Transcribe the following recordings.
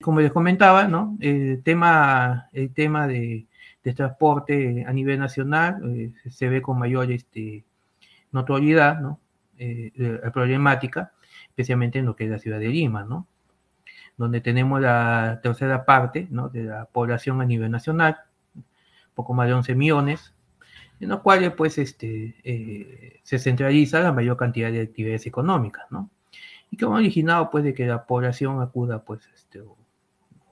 como les comentaba, ¿no? El tema, el tema de, transporte a nivel nacional eh, se ve con mayor este, notoriedad, ¿no? Eh, la problemática, especialmente en lo que es la ciudad de Lima, ¿no? Donde tenemos la tercera parte, ¿no? De la población a nivel nacional, poco más de 11 millones, en los cuales, pues, este, eh, se centraliza la mayor cantidad de actividades económicas, ¿no? Y que han originado, pues, de que la población acuda, pues, este,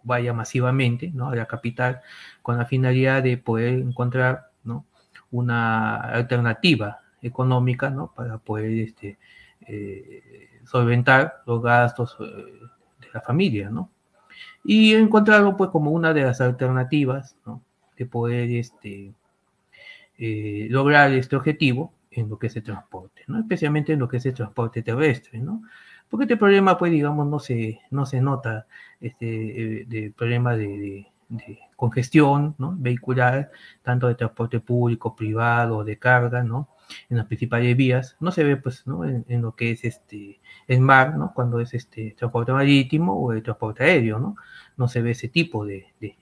vaya masivamente ¿no? a la capital con la finalidad de poder encontrar ¿no? una alternativa económica ¿no? para poder este, eh, solventar los gastos eh, de la familia. ¿no? Y encontrarlo pues como una de las alternativas ¿no? de poder este, eh, lograr este objetivo en lo que es el transporte, ¿no? especialmente en lo que es el transporte terrestre. ¿no? Porque este problema, pues, digamos, no se, no se nota, este, eh, de problema de, congestión, ¿no? Vehicular, tanto de transporte público, privado, de carga, ¿no? En las principales vías, no se ve, pues, ¿no? En, lo que es este, el mar, ¿no? Cuando es este transporte marítimo o el transporte aéreo, ¿no? No se ve ese tipo de, de,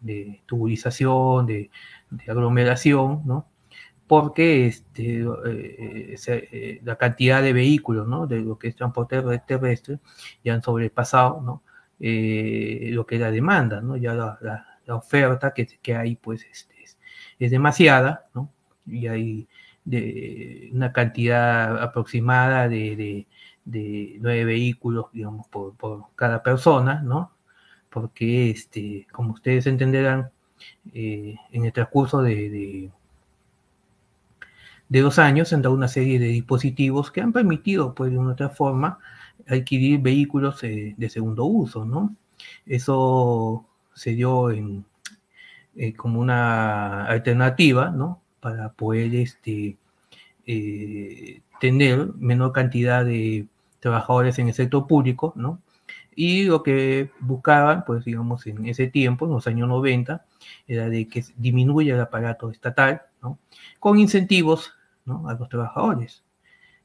de tubulización, de, aglomeración, ¿no? Porque este, eh, eh, la cantidad de vehículos, ¿no? De lo que es transporte terrestre, ya han sobrepasado, ¿no? Eh, lo que es la demanda, ¿no? Ya la, oferta que, que, hay, pues, este, es, demasiada, ¿no? Y hay de, una cantidad aproximada de, de, de nueve vehículos, digamos, por, por, cada persona, ¿no? Porque, este, como ustedes entenderán, en el transcurso de de dos años han dado una serie de dispositivos que han permitido, pues, de una otra forma, adquirir vehículos eh, de segundo uso, ¿no? Eso se dio eh, como una alternativa, ¿no? Para poder este, eh, tener menor cantidad de trabajadores en el sector público, ¿no? Y lo que buscaban, pues digamos, en ese tiempo, en los años 90, era de que disminuya el aparato estatal, ¿no? Con incentivos a los trabajadores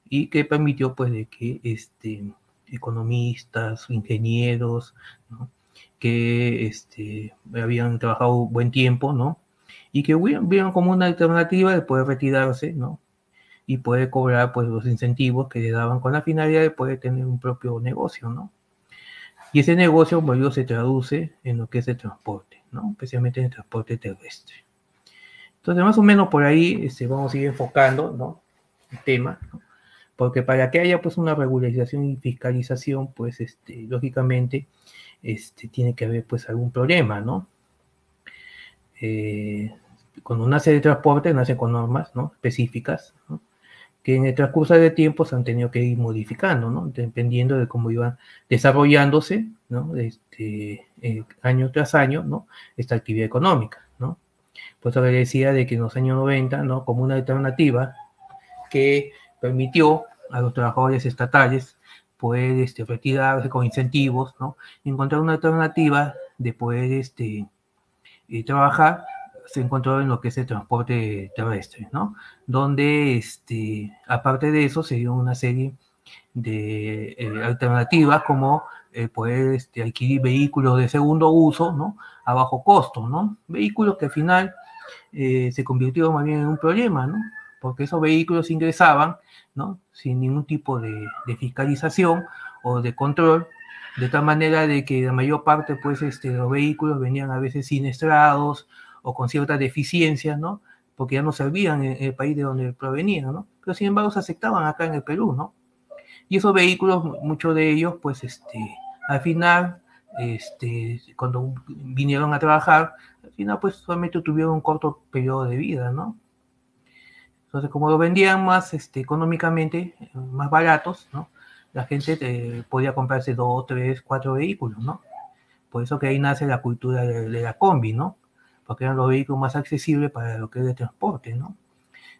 y que permitió pues de que este, economistas, ingenieros, que este, habían trabajado buen tiempo, ¿no? Y que vieron como una alternativa de poder retirarse, ¿no? Y poder cobrar pues los incentivos que le daban con la finalidad de poder tener un propio negocio, ¿no? Y ese negocio, bueno, se traduce en lo que es el transporte, ¿no? Especialmente en el transporte terrestre. Entonces, más o menos por ahí este, vamos a ir enfocando ¿no? el tema, porque para que haya pues una regularización y fiscalización, pues este, lógicamente este, tiene que haber pues algún problema, ¿no? Eh, cuando nace de transporte, nace con normas ¿no? específicas, ¿no? que en el transcurso de tiempo se han tenido que ir modificando, ¿no? dependiendo de cómo iban desarrollándose ¿no? este, eh, año tras año ¿no? esta actividad económica. Pues eso le decía de que en los años 90, ¿no? Como una alternativa que permitió a los trabajadores estatales poder este, retirarse con incentivos, ¿no? Encontrar una alternativa de poder este, eh, trabajar se encontró en lo que es el transporte terrestre, ¿no? Donde, este, aparte de eso, se dio una serie de eh, alternativas como eh, poder este, adquirir vehículos de segundo uso, ¿no? A bajo costo, ¿no? Vehículos que al final eh, se convirtió más bien en un problema, ¿no? Porque esos vehículos ingresaban, ¿no? Sin ningún tipo de, fiscalización o de control, de tal manera de que la mayor parte, pues, este, los vehículos venían a veces siniestrados o con ciertas deficiencias, ¿no? Porque ya no servían en el país de donde provenían, ¿no? Pero sin embargo se aceptaban acá en el Perú, ¿no? Y esos vehículos, muchos de ellos, pues, este, al final, este, cuando vinieron a trabajar, final pues solamente tuvieron un corto periodo de vida, ¿no? Entonces, como lo vendían más este, económicamente, más baratos, ¿no? La gente eh, podía comprarse dos, tres, cuatro vehículos, ¿no? Por eso que ahí nace la cultura de, la combi, ¿no? Porque eran los vehículos más accesibles para lo que es de transporte, ¿no?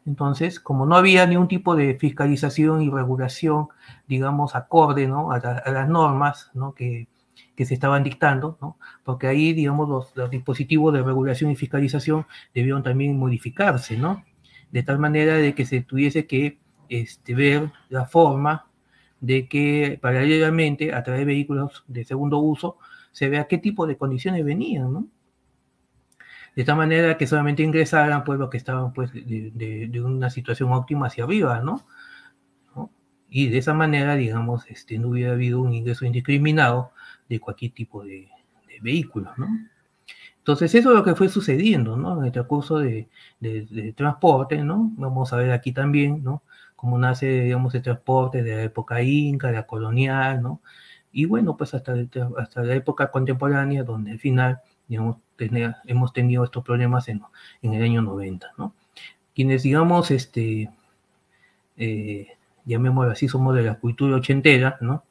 Entonces, como no había ningún tipo de fiscalización y regulación, digamos, acorde, ¿no? A, a las normas, ¿no? Que, que se estaban dictando, ¿no? porque ahí, digamos, los, dispositivos de regulación y fiscalización debieron también modificarse, ¿no? De tal manera de que se tuviese que este, ver la forma de que paralelamente, a través de vehículos de segundo uso, se vea qué tipo de condiciones venían, ¿no? De esta manera que solamente ingresaran pues los que estaban pues de, una situación óptima hacia arriba, ¿no? Y de esa manera, digamos, este, no hubiera habido un ingreso indiscriminado de cualquier tipo de, de vehículo, ¿no? Entonces, eso es lo que fue sucediendo, ¿no? En el transcurso de, de, transporte, ¿no? Vamos a ver aquí también, ¿no? Cómo nace, digamos, el transporte de la época inca, de la colonial, ¿no? Y bueno, pues hasta, hasta la época contemporánea, donde al final, digamos, hemos tenido estos problemas en, en, el año 90, ¿no? Quienes, digamos, este, eh, llamémoslo así, somos de la cultura ochentera, ¿no?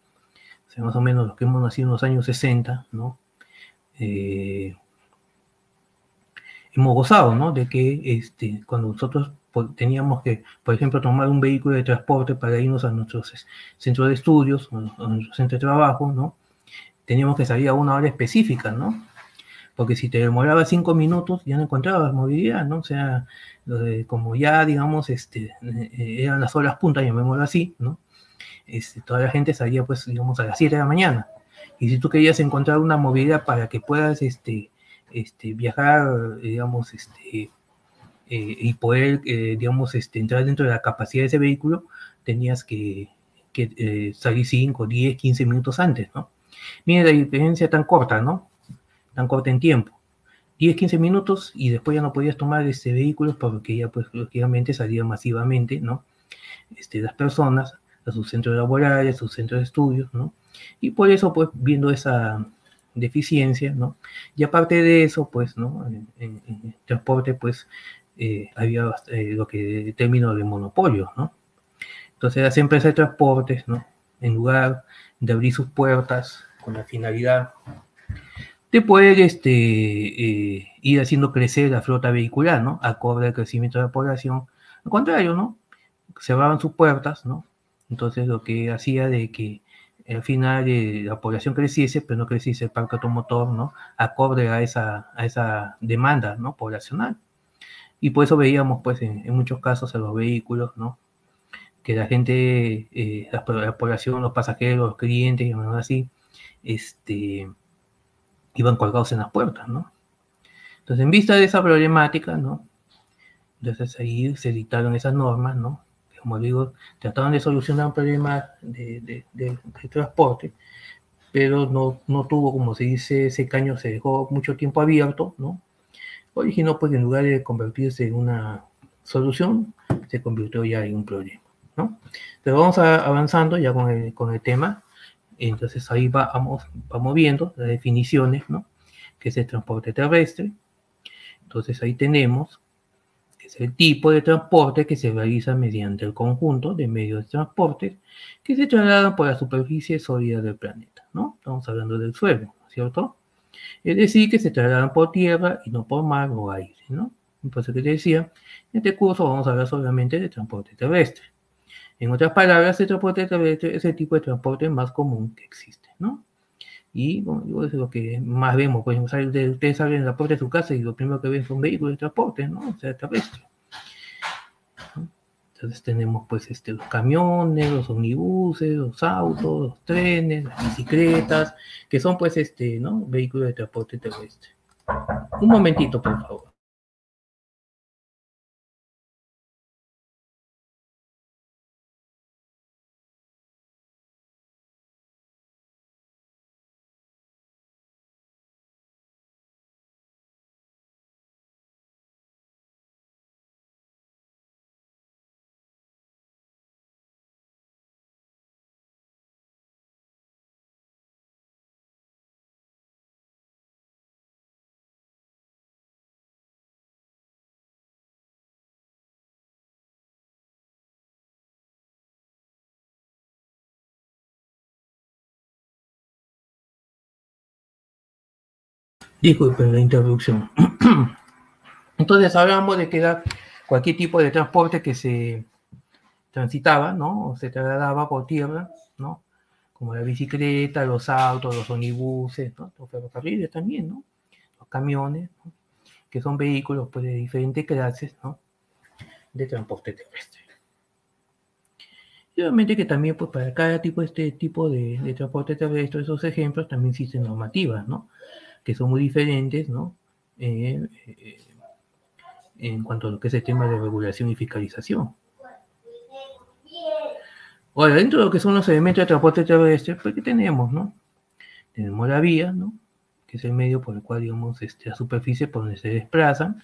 O sea, más o menos los que hemos nacido en los años 60, ¿no? Eh, hemos gozado, ¿no? De que este, cuando nosotros teníamos que, por ejemplo, tomar un vehículo de transporte para irnos a nuestros centros de estudios, a nuestro centro de trabajo, ¿no? Teníamos que salir a una hora específica, ¿no? Porque si te demoraba cinco minutos, ya no encontrabas movilidad, ¿no? O sea, como ya, digamos, este, eh, eran las horas puntas, llamémoslo así, ¿no? Este, toda la gente salía, pues, digamos, a las 7 de la mañana. Y si tú querías encontrar una movilidad para que puedas, este, este, viajar, digamos, este, eh, y poder, eh, digamos, este, entrar dentro de la capacidad de ese vehículo, tenías que, eh, salir 5, 10, 15 minutos antes, ¿no? Mira la diferencia tan corta, ¿no? Tan corta en tiempo. 10, 15 minutos y después ya no podías tomar este vehículo porque ya, pues, lógicamente salían masivamente, ¿no? Este, las personas a sus centros laborales, a sus centros de estudios, ¿no? Y por eso, pues, viendo esa, deficiencia, ¿no? Y aparte de eso, pues, ¿no? En, transporte, pues, eh, había eh, lo que término de monopolio, ¿no? Entonces las empresas de transportes, ¿no? En lugar de abrir sus puertas con la finalidad de poder este, eh, ir haciendo crecer la flota vehicular, ¿no? Acorde al crecimiento de la población. Al contrario, ¿no? Cerraban sus puertas, ¿no? Entonces lo que hacía de que al final eh, la población creciese, pero no creciese el parque automotor, ¿no? Acorde a esa, a esa demanda, ¿no? Poblacional. Y por eso veíamos, pues, en, muchos casos a los vehículos, ¿no? Que la gente, eh, la, población, los pasajeros, los clientes, y así, este, iban colgados en las puertas, ¿no? Entonces, en vista de esa problemática, ¿no? Entonces ahí se dictaron esas normas, ¿no? Como digo, trataron de solucionar un problema de, transporte, pero no, no, tuvo, como se dice, ese caño se dejó mucho tiempo abierto, ¿no? Originó, pues, en lugar de convertirse en una solución, se convirtió ya en un problema, ¿no? Pero vamos avanzando ya con el, con el tema, entonces ahí vamos, vamos viendo las definiciones, ¿no? Que es el transporte terrestre. Entonces ahí tenemos es el tipo de transporte que se realiza mediante el conjunto de medios de transporte que se trasladan por la superficie sólida del planeta, ¿no? Estamos hablando del suelo, ¿cierto? Es decir, que se trasladan por tierra y no por mar o aire, ¿no? Eso que te decía, en este curso vamos a hablar solamente de transporte terrestre. En otras palabras, el transporte terrestre es el tipo de transporte más común que existe, ¿no? Y bueno, es lo que más vemos. Pues, ustedes salen en la puerta de su casa y lo primero que ven son vehículos de transporte, ¿no? O sea, terrestre. Entonces tenemos pues este, los camiones, los omnibuses, los autos, los trenes, las bicicletas, que son pues este, ¿no? Vehículos de transporte terrestre. Un momentito, por favor. Disculpen la interrupción. Entonces hablamos de que era cualquier tipo de transporte que se transitaba, ¿no? O se trasladaba por tierra, ¿no? Como la bicicleta, los autos, los onibuses, ¿no? Los ferrocarriles también, ¿no? Los camiones, ¿no? que son vehículos pues, de diferentes clases, ¿no? De transporte terrestre. Y obviamente que también, pues, para cada tipo, este tipo de, de transporte terrestre, esos ejemplos, también existen normativas, ¿no? Que son muy diferentes, ¿no? Eh, eh, en cuanto a lo que es el tema de regulación y fiscalización. Ahora, dentro de lo que son los elementos de transporte terrestre, pues, ¿qué tenemos, no? Tenemos la vía, ¿no? Que es el medio por el cual, digamos, este, la superficie por donde se desplazan,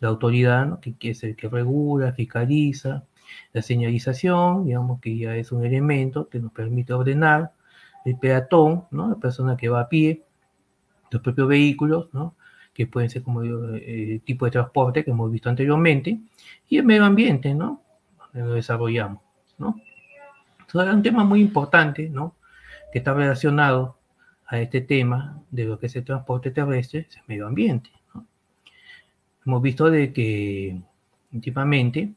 la autoridad, ¿no? Que, que es el que regula, fiscaliza, la señalización, digamos que ya es un elemento que nos permite ordenar el peatón, ¿no? La persona que va a pie, los propios vehículos, ¿no? Que pueden ser como eh, tipo de transporte que hemos visto anteriormente, y el medio ambiente, ¿no? Donde lo desarrollamos, ¿no? Entonces, es un tema muy importante, ¿no? Que está relacionado a este tema de lo que es el transporte terrestre, es el medio ambiente, ¿no? Hemos visto de que últimamente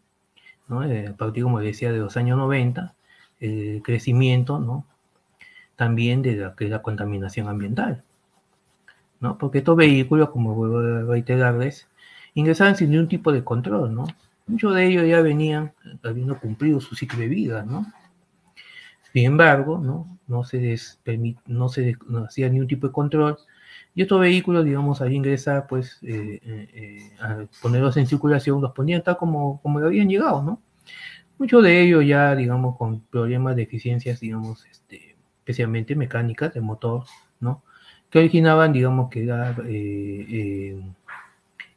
eh, a partir, como decía, de los años 90, el crecimiento, ¿no? También de la, que la contaminación ambiental, Porque estos vehículos, como vuelvo a reiterarles, ingresaban sin ningún tipo de control, ¿no? Muchos de ellos ya venían habiendo cumplido su ciclo de vida, ¿no? Sin embargo, ¿no? Se, hacía ningún tipo de control y estos vehículos, digamos, al ingresar, pues, eh, eh, eh, ponerlos en circulación, los ponían tal como, como habían llegado, ¿no? Muchos de ellos ya, digamos, con problemas de eficiencias, digamos, este, especialmente mecánicas de motor, ¿no? Que originaban, digamos, que era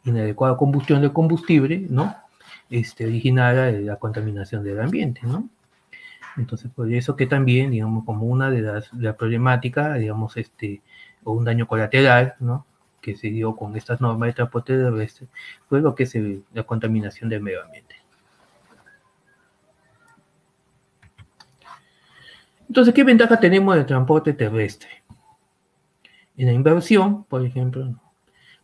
inadecuada combustión de combustible, ¿no? Este, originara la contaminación del ambiente, ¿no? Entonces, por eso que también, digamos, como una de las, de las problemáticas, digamos, este, o un daño colateral, ¿no? Que se dio con estas normas de transporte terrestre, fue lo que es la contaminación del medio ambiente. Entonces, ¿qué ventaja tenemos del transporte terrestre? En la inversión, por ejemplo,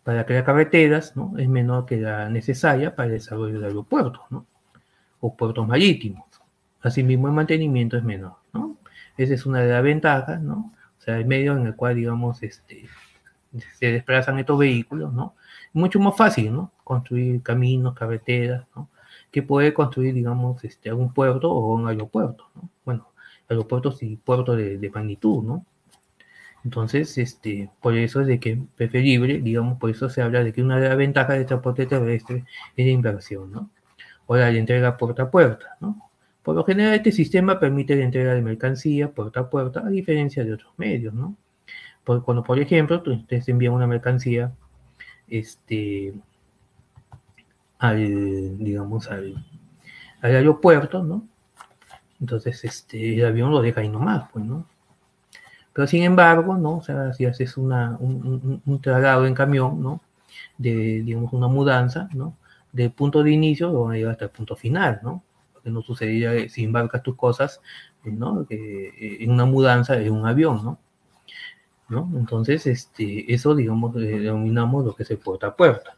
para crear carreteras, ¿no? Es menor que la necesaria para el desarrollo de aeropuertos, ¿no? O puertos marítimos. Asimismo, el mantenimiento es menor, ¿no? Esa es una de las ventajas, ¿no? O sea, el medio en el cual, digamos, este, se desplazan estos vehículos, ¿no? Mucho más fácil, ¿no? Construir caminos, carreteras, ¿no? Que puede construir, digamos, este, algún puerto o un aeropuerto, ¿no? Bueno, aeropuertos y puertos de, magnitud, ¿no? Entonces, este, por eso es de que preferible, digamos, por eso se habla de que una de las ventajas del transporte terrestre es la inversión, ¿no? O la entrega puerta a puerta, ¿no? Por lo general, este sistema permite la entrega de mercancía puerta a puerta, a diferencia de otros medios, ¿no? cuando, por ejemplo, ustedes envían una mercancía este, al, digamos, al, aeropuerto, ¿no? Entonces, este, el avión lo deja ahí nomás, pues, ¿no? Pero sin embargo, ¿no? O sea, si haces una, un, un, traslado en camión, ¿no? De, digamos, una mudanza, ¿no? Del punto de inicio lo van a llevar hasta el punto final, ¿no? que no sucedería si embarcas tus cosas, ¿no? Eh, en una mudanza en un avión, ¿no? ¿no? Entonces, este, eso, digamos, denominamos lo que es el puerta a puerta.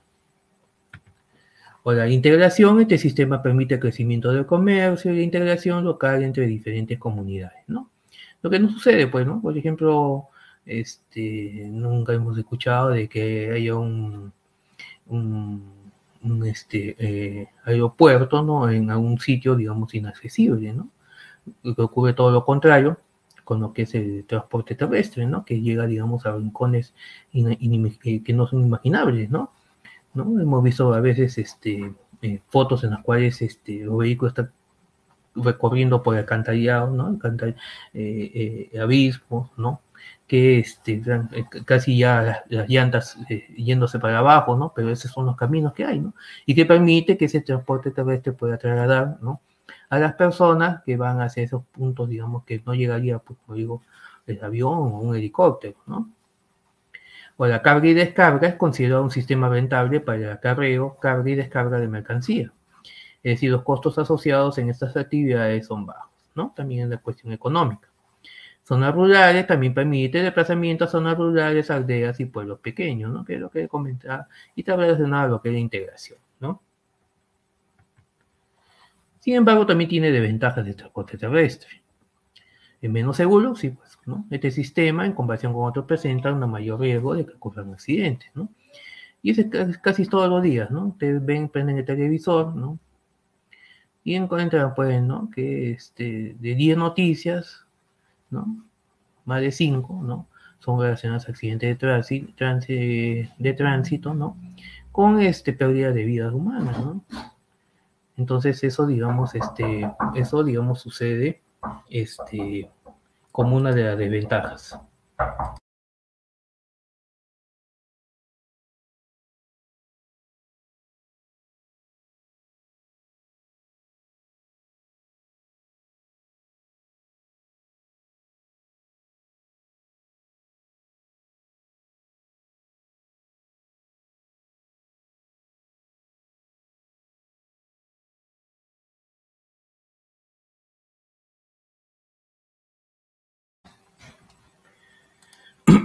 O la integración, este sistema permite el crecimiento del comercio y la integración local entre diferentes comunidades, ¿no? Lo que no sucede, pues, ¿no? Por ejemplo, este, nunca hemos escuchado de que haya un, un este, eh, aeropuerto, ¿no? En algún sitio, digamos, inaccesible, ¿no? Ocurre todo lo contrario con lo que es el transporte terrestre, ¿no? Que llega, digamos, a rincones que no son imaginables, ¿no? ¿no? Hemos visto a veces este, eh, fotos en las cuales este, los vehículos están recorriendo por alcantarillado, ¿no? Eh, abismos, ¿no? que este, eh, casi ya las, llantas eh, yéndose para abajo, ¿no? Pero esos son los caminos que hay, ¿no? Y que permite que ese transporte terrestre pueda trasladar, ¿no? A las personas que van hacia esos puntos, digamos, que no llegaría, pues, como digo, el avión o un helicóptero, ¿no? O la carga y descarga es considerado un sistema rentable para el acarreo, carga y descarga de mercancía. Es decir, los costos asociados en estas actividades son bajos, ¿no? También es la cuestión económica. Zonas rurales también permite desplazamiento a zonas rurales, aldeas y pueblos pequeños, ¿no? Que es lo que comentaba y está relacionado a lo que es la integración, ¿no? Sin embargo, también tiene desventajas de transporte terrestre. Es menos seguro, sí, pues, ¿no? Este sistema, en comparación con otros, presenta un mayor riesgo de que ocurran accidentes, ¿no? Y es casi todos los días, ¿no? Ustedes ven, prenden el televisor, ¿no? Y encuentran, pues, ¿no? Que este, de 10 noticias, ¿no? Más de 5, ¿no? Son relacionadas a accidentes de tránsito, de tránsito, ¿no? Con este, pérdida de vidas humanas, ¿no? Entonces eso, digamos, este, eso, digamos, sucede, este, como una de las desventajas.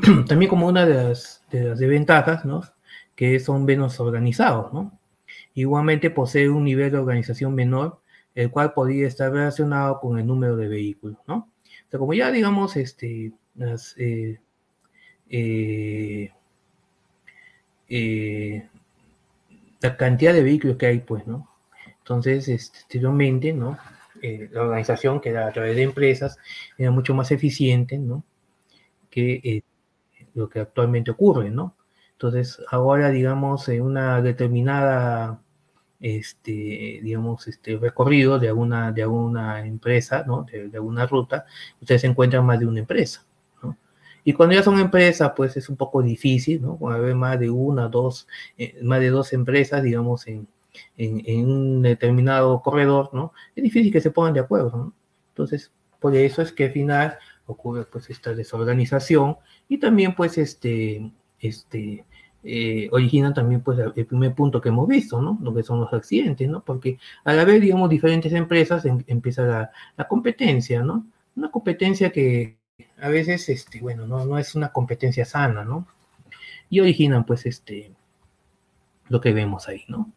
también como una de las, desventajas, ¿no? Que son menos organizados, ¿no? Igualmente posee un nivel de organización menor, el cual podría estar relacionado con el número de vehículos, ¿no? O sea, como ya digamos, este, las, eh, eh, eh, la cantidad de vehículos que hay, pues, ¿no? Entonces, exteriormente, ¿no? la organización que era a través de empresas era mucho más eficiente, ¿no? Que lo que actualmente ocurre, ¿no? Entonces, ahora, digamos, en una determinada, este, digamos, este recorrido de alguna, de alguna empresa, ¿no? De, alguna ruta, ustedes encuentran más de una empresa, ¿no? Y cuando ya son empresas, pues es un poco difícil, ¿no? Cuando hay más de una, dos, eh, más de dos empresas, digamos, en, en, en, un determinado corredor, ¿no? Es difícil que se pongan de acuerdo, ¿no? Entonces, por eso es que al final ocurre pues esta desorganización y también pues este, este, eh, originan también pues el primer punto que hemos visto, ¿no? Lo que son los accidentes, ¿no? Porque al haber, digamos, diferentes empresas em, empieza la, la, competencia, ¿no? Una competencia que a veces, este, bueno, no, no es una competencia sana, ¿no? Y originan pues este, lo que vemos ahí, ¿no?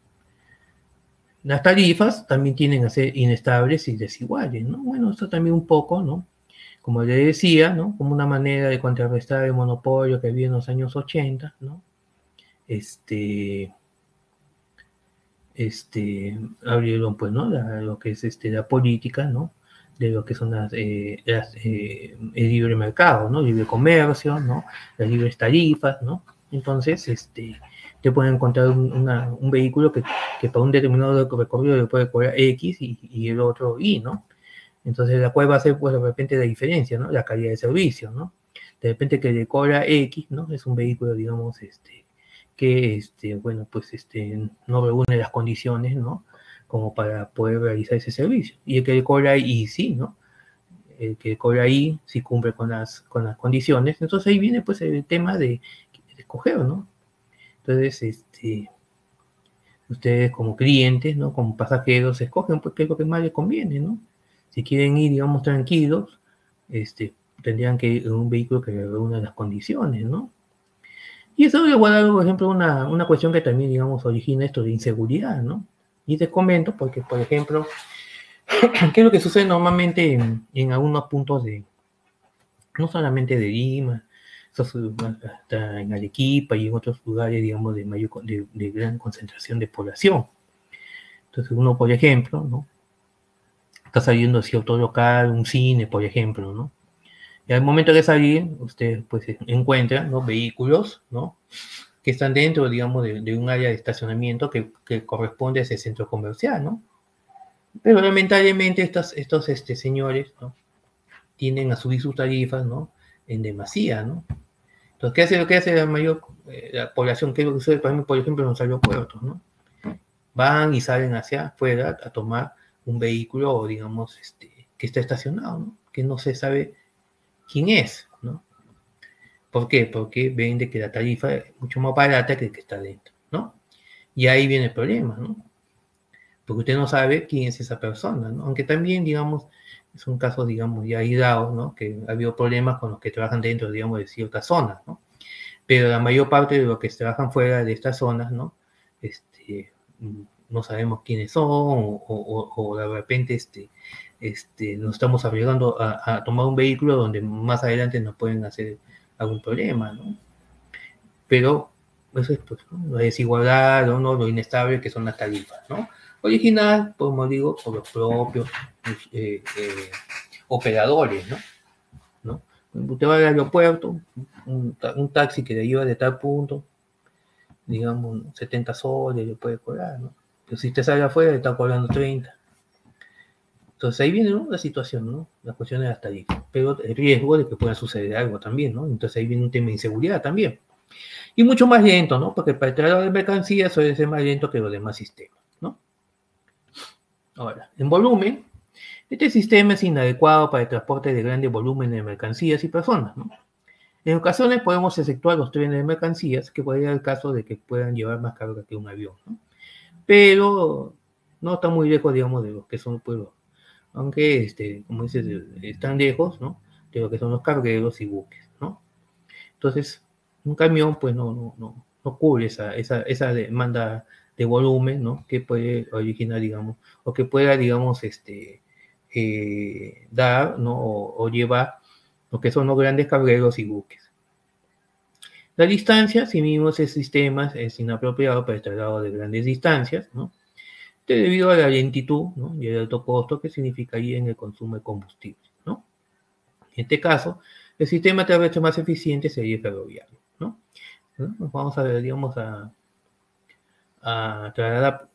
Las tarifas también tienden a ser inestables y desiguales, ¿no? Bueno, esto también un poco, ¿no? Como le decía, ¿no? Como una manera de contrarrestar el monopolio que había en los años 80, ¿no? Este, este, abrieron, pues, ¿no? lo que es este, la política, ¿no? De lo que son las, eh, eh, el libre mercado, ¿no? Libre comercio, ¿no? Las libres tarifas, ¿no? Entonces, este, te pueden encontrar un, vehículo que, que, para un determinado recorrido le puede cobrar X y, y el otro Y, ¿no? Entonces, la cual va a ser, pues, de repente la diferencia, ¿no? La calidad de servicio, ¿no? De repente que le cobra X, ¿no? Es un vehículo, digamos, este, que, este, bueno, pues, este, no reúne las condiciones, ¿no? Como para poder realizar ese servicio. Y el que le cobra Y, sí, ¿no? El que le cobra Y, sí cumple con las, con las condiciones. Entonces, ahí viene, pues, el tema de, escoger, ¿no? Entonces, este, ustedes como clientes, ¿no? Como pasajeros, escogen, pues, qué es lo que más les conviene, ¿no? Si quieren ir, digamos, tranquilos, este, tendrían que ir en un vehículo que reúna las condiciones, ¿no? Y eso a por ejemplo, una, una cuestión que también, digamos, origina esto de inseguridad, ¿no? Y te comento porque, por ejemplo, ¿qué es lo que sucede normalmente en, algunos puntos de, no solamente de Lima, hasta en Arequipa y en otros lugares, digamos, de, mayor, de gran concentración de población. Entonces, uno, por ejemplo, ¿no? Está saliendo hacia otro local, un cine, por ejemplo, ¿no? Y al momento de salir, usted pues encuentra, ¿no? Vehículos, ¿no? Que están dentro, digamos, de, un área de estacionamiento que, corresponde a ese centro comercial, ¿no? Pero lamentablemente estos, estos este, señores, ¿no? Tienden a subir sus tarifas, ¿no? En demasía, ¿no? Entonces, ¿qué hace lo que hace la mayor eh, la población? ¿Qué es lo que sucede, por ejemplo, en los aeropuertos, ¿no? Van y salen hacia afuera a tomar un vehículo, digamos, este, que está estacionado, ¿no? que no se sabe quién es, ¿no? ¿Por qué? Porque ven de que la tarifa es mucho más barata que el que está dentro, ¿no? Y ahí viene el problema, ¿no? Porque usted no sabe quién es esa persona, ¿no? Aunque también, digamos, es un caso, digamos, ya aislado, ¿no? Que ha habido problemas con los que trabajan dentro, digamos, de ciertas zonas, ¿no? Pero la mayor parte de los que trabajan fuera de estas zonas, ¿no? Este, no sabemos quiénes son o, de repente este, este, nos estamos arriesgando a, tomar un vehículo donde más adelante nos pueden hacer algún problema, ¿no? Pero eso es pues, la desigualdad, ¿no? lo inestable que son las tarifas, ¿no? Original, como digo, por los propios eh, eh, operadores, ¿no? ¿no? Usted va al aeropuerto, un, taxi que le lleva de tal punto, digamos, 70 soles, le puede cobrar, ¿no? Si usted sale afuera, le está cobrando 30. Entonces ahí viene la situación, ¿no? La cuestión de las tarifas. Pero el riesgo de que pueda suceder algo también, ¿no? Entonces ahí viene un tema de inseguridad también. Y mucho más lento, ¿no? Porque para el traslado de mercancías suele ser más lento que los demás sistemas, ¿no? Ahora, en volumen, este sistema es inadecuado para el transporte de grandes volúmenes de mercancías y personas, ¿no? En ocasiones podemos efectuar los trenes de mercancías, que puede ser el caso de que puedan llevar más carga que un avión, ¿no? Pero no está muy lejos, digamos, de lo que son pueblos, aunque, este, como dices, están lejos, ¿no? De lo que son los cargueros y buques, ¿no? Entonces, un camión, pues no, no, no, no cubre esa, esa, esa demanda de volumen, ¿no? Que puede originar, digamos, o que pueda, digamos, este, eh, dar, ¿no? O, llevar lo que son los grandes cargueros y buques. La distancia, si mismo ese sistema es inapropiado para el traslado de grandes distancias, ¿no? Debido a la lentitud ¿no? y el alto costo que significaría en el consumo de combustible, ¿no? En este caso, el sistema terrestre más eficiente sería el ferroviario, ¿no? Vamos a digamos, a, a trasladar,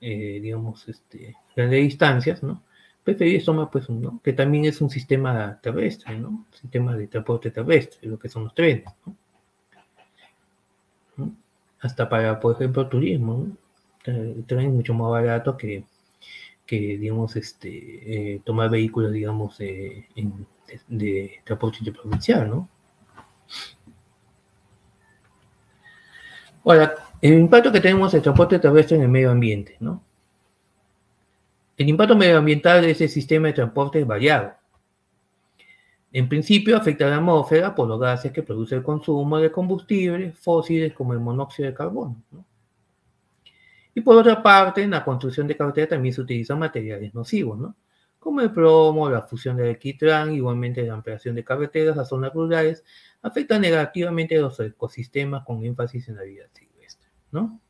eh, digamos, este, grandes distancias, ¿no? Preferiría tomar, pues, ¿no? que también es un sistema terrestre, ¿no? Sistema de transporte terrestre, lo que son los trenes, ¿no? Hasta para, por ejemplo, turismo, ¿no? Es mucho más barato que, que digamos, este, eh, tomar vehículos, digamos, de, transporte interprovincial, ¿no? Ahora, el impacto que tenemos en el transporte terrestre en el medio ambiente, ¿no? El impacto medioambiental de ese sistema de transporte es variado. En principio afecta a la atmósfera por los gases que produce el consumo de combustibles fósiles como el monóxido de carbono. Y por otra parte, en la construcción de carreteras también se utilizan materiales nocivos, ¿no? como el plomo, la fusión del alquitrán, igualmente la ampliación de carreteras a zonas rurales, afecta negativamente a los ecosistemas con énfasis en la vida silvestre. ¿no?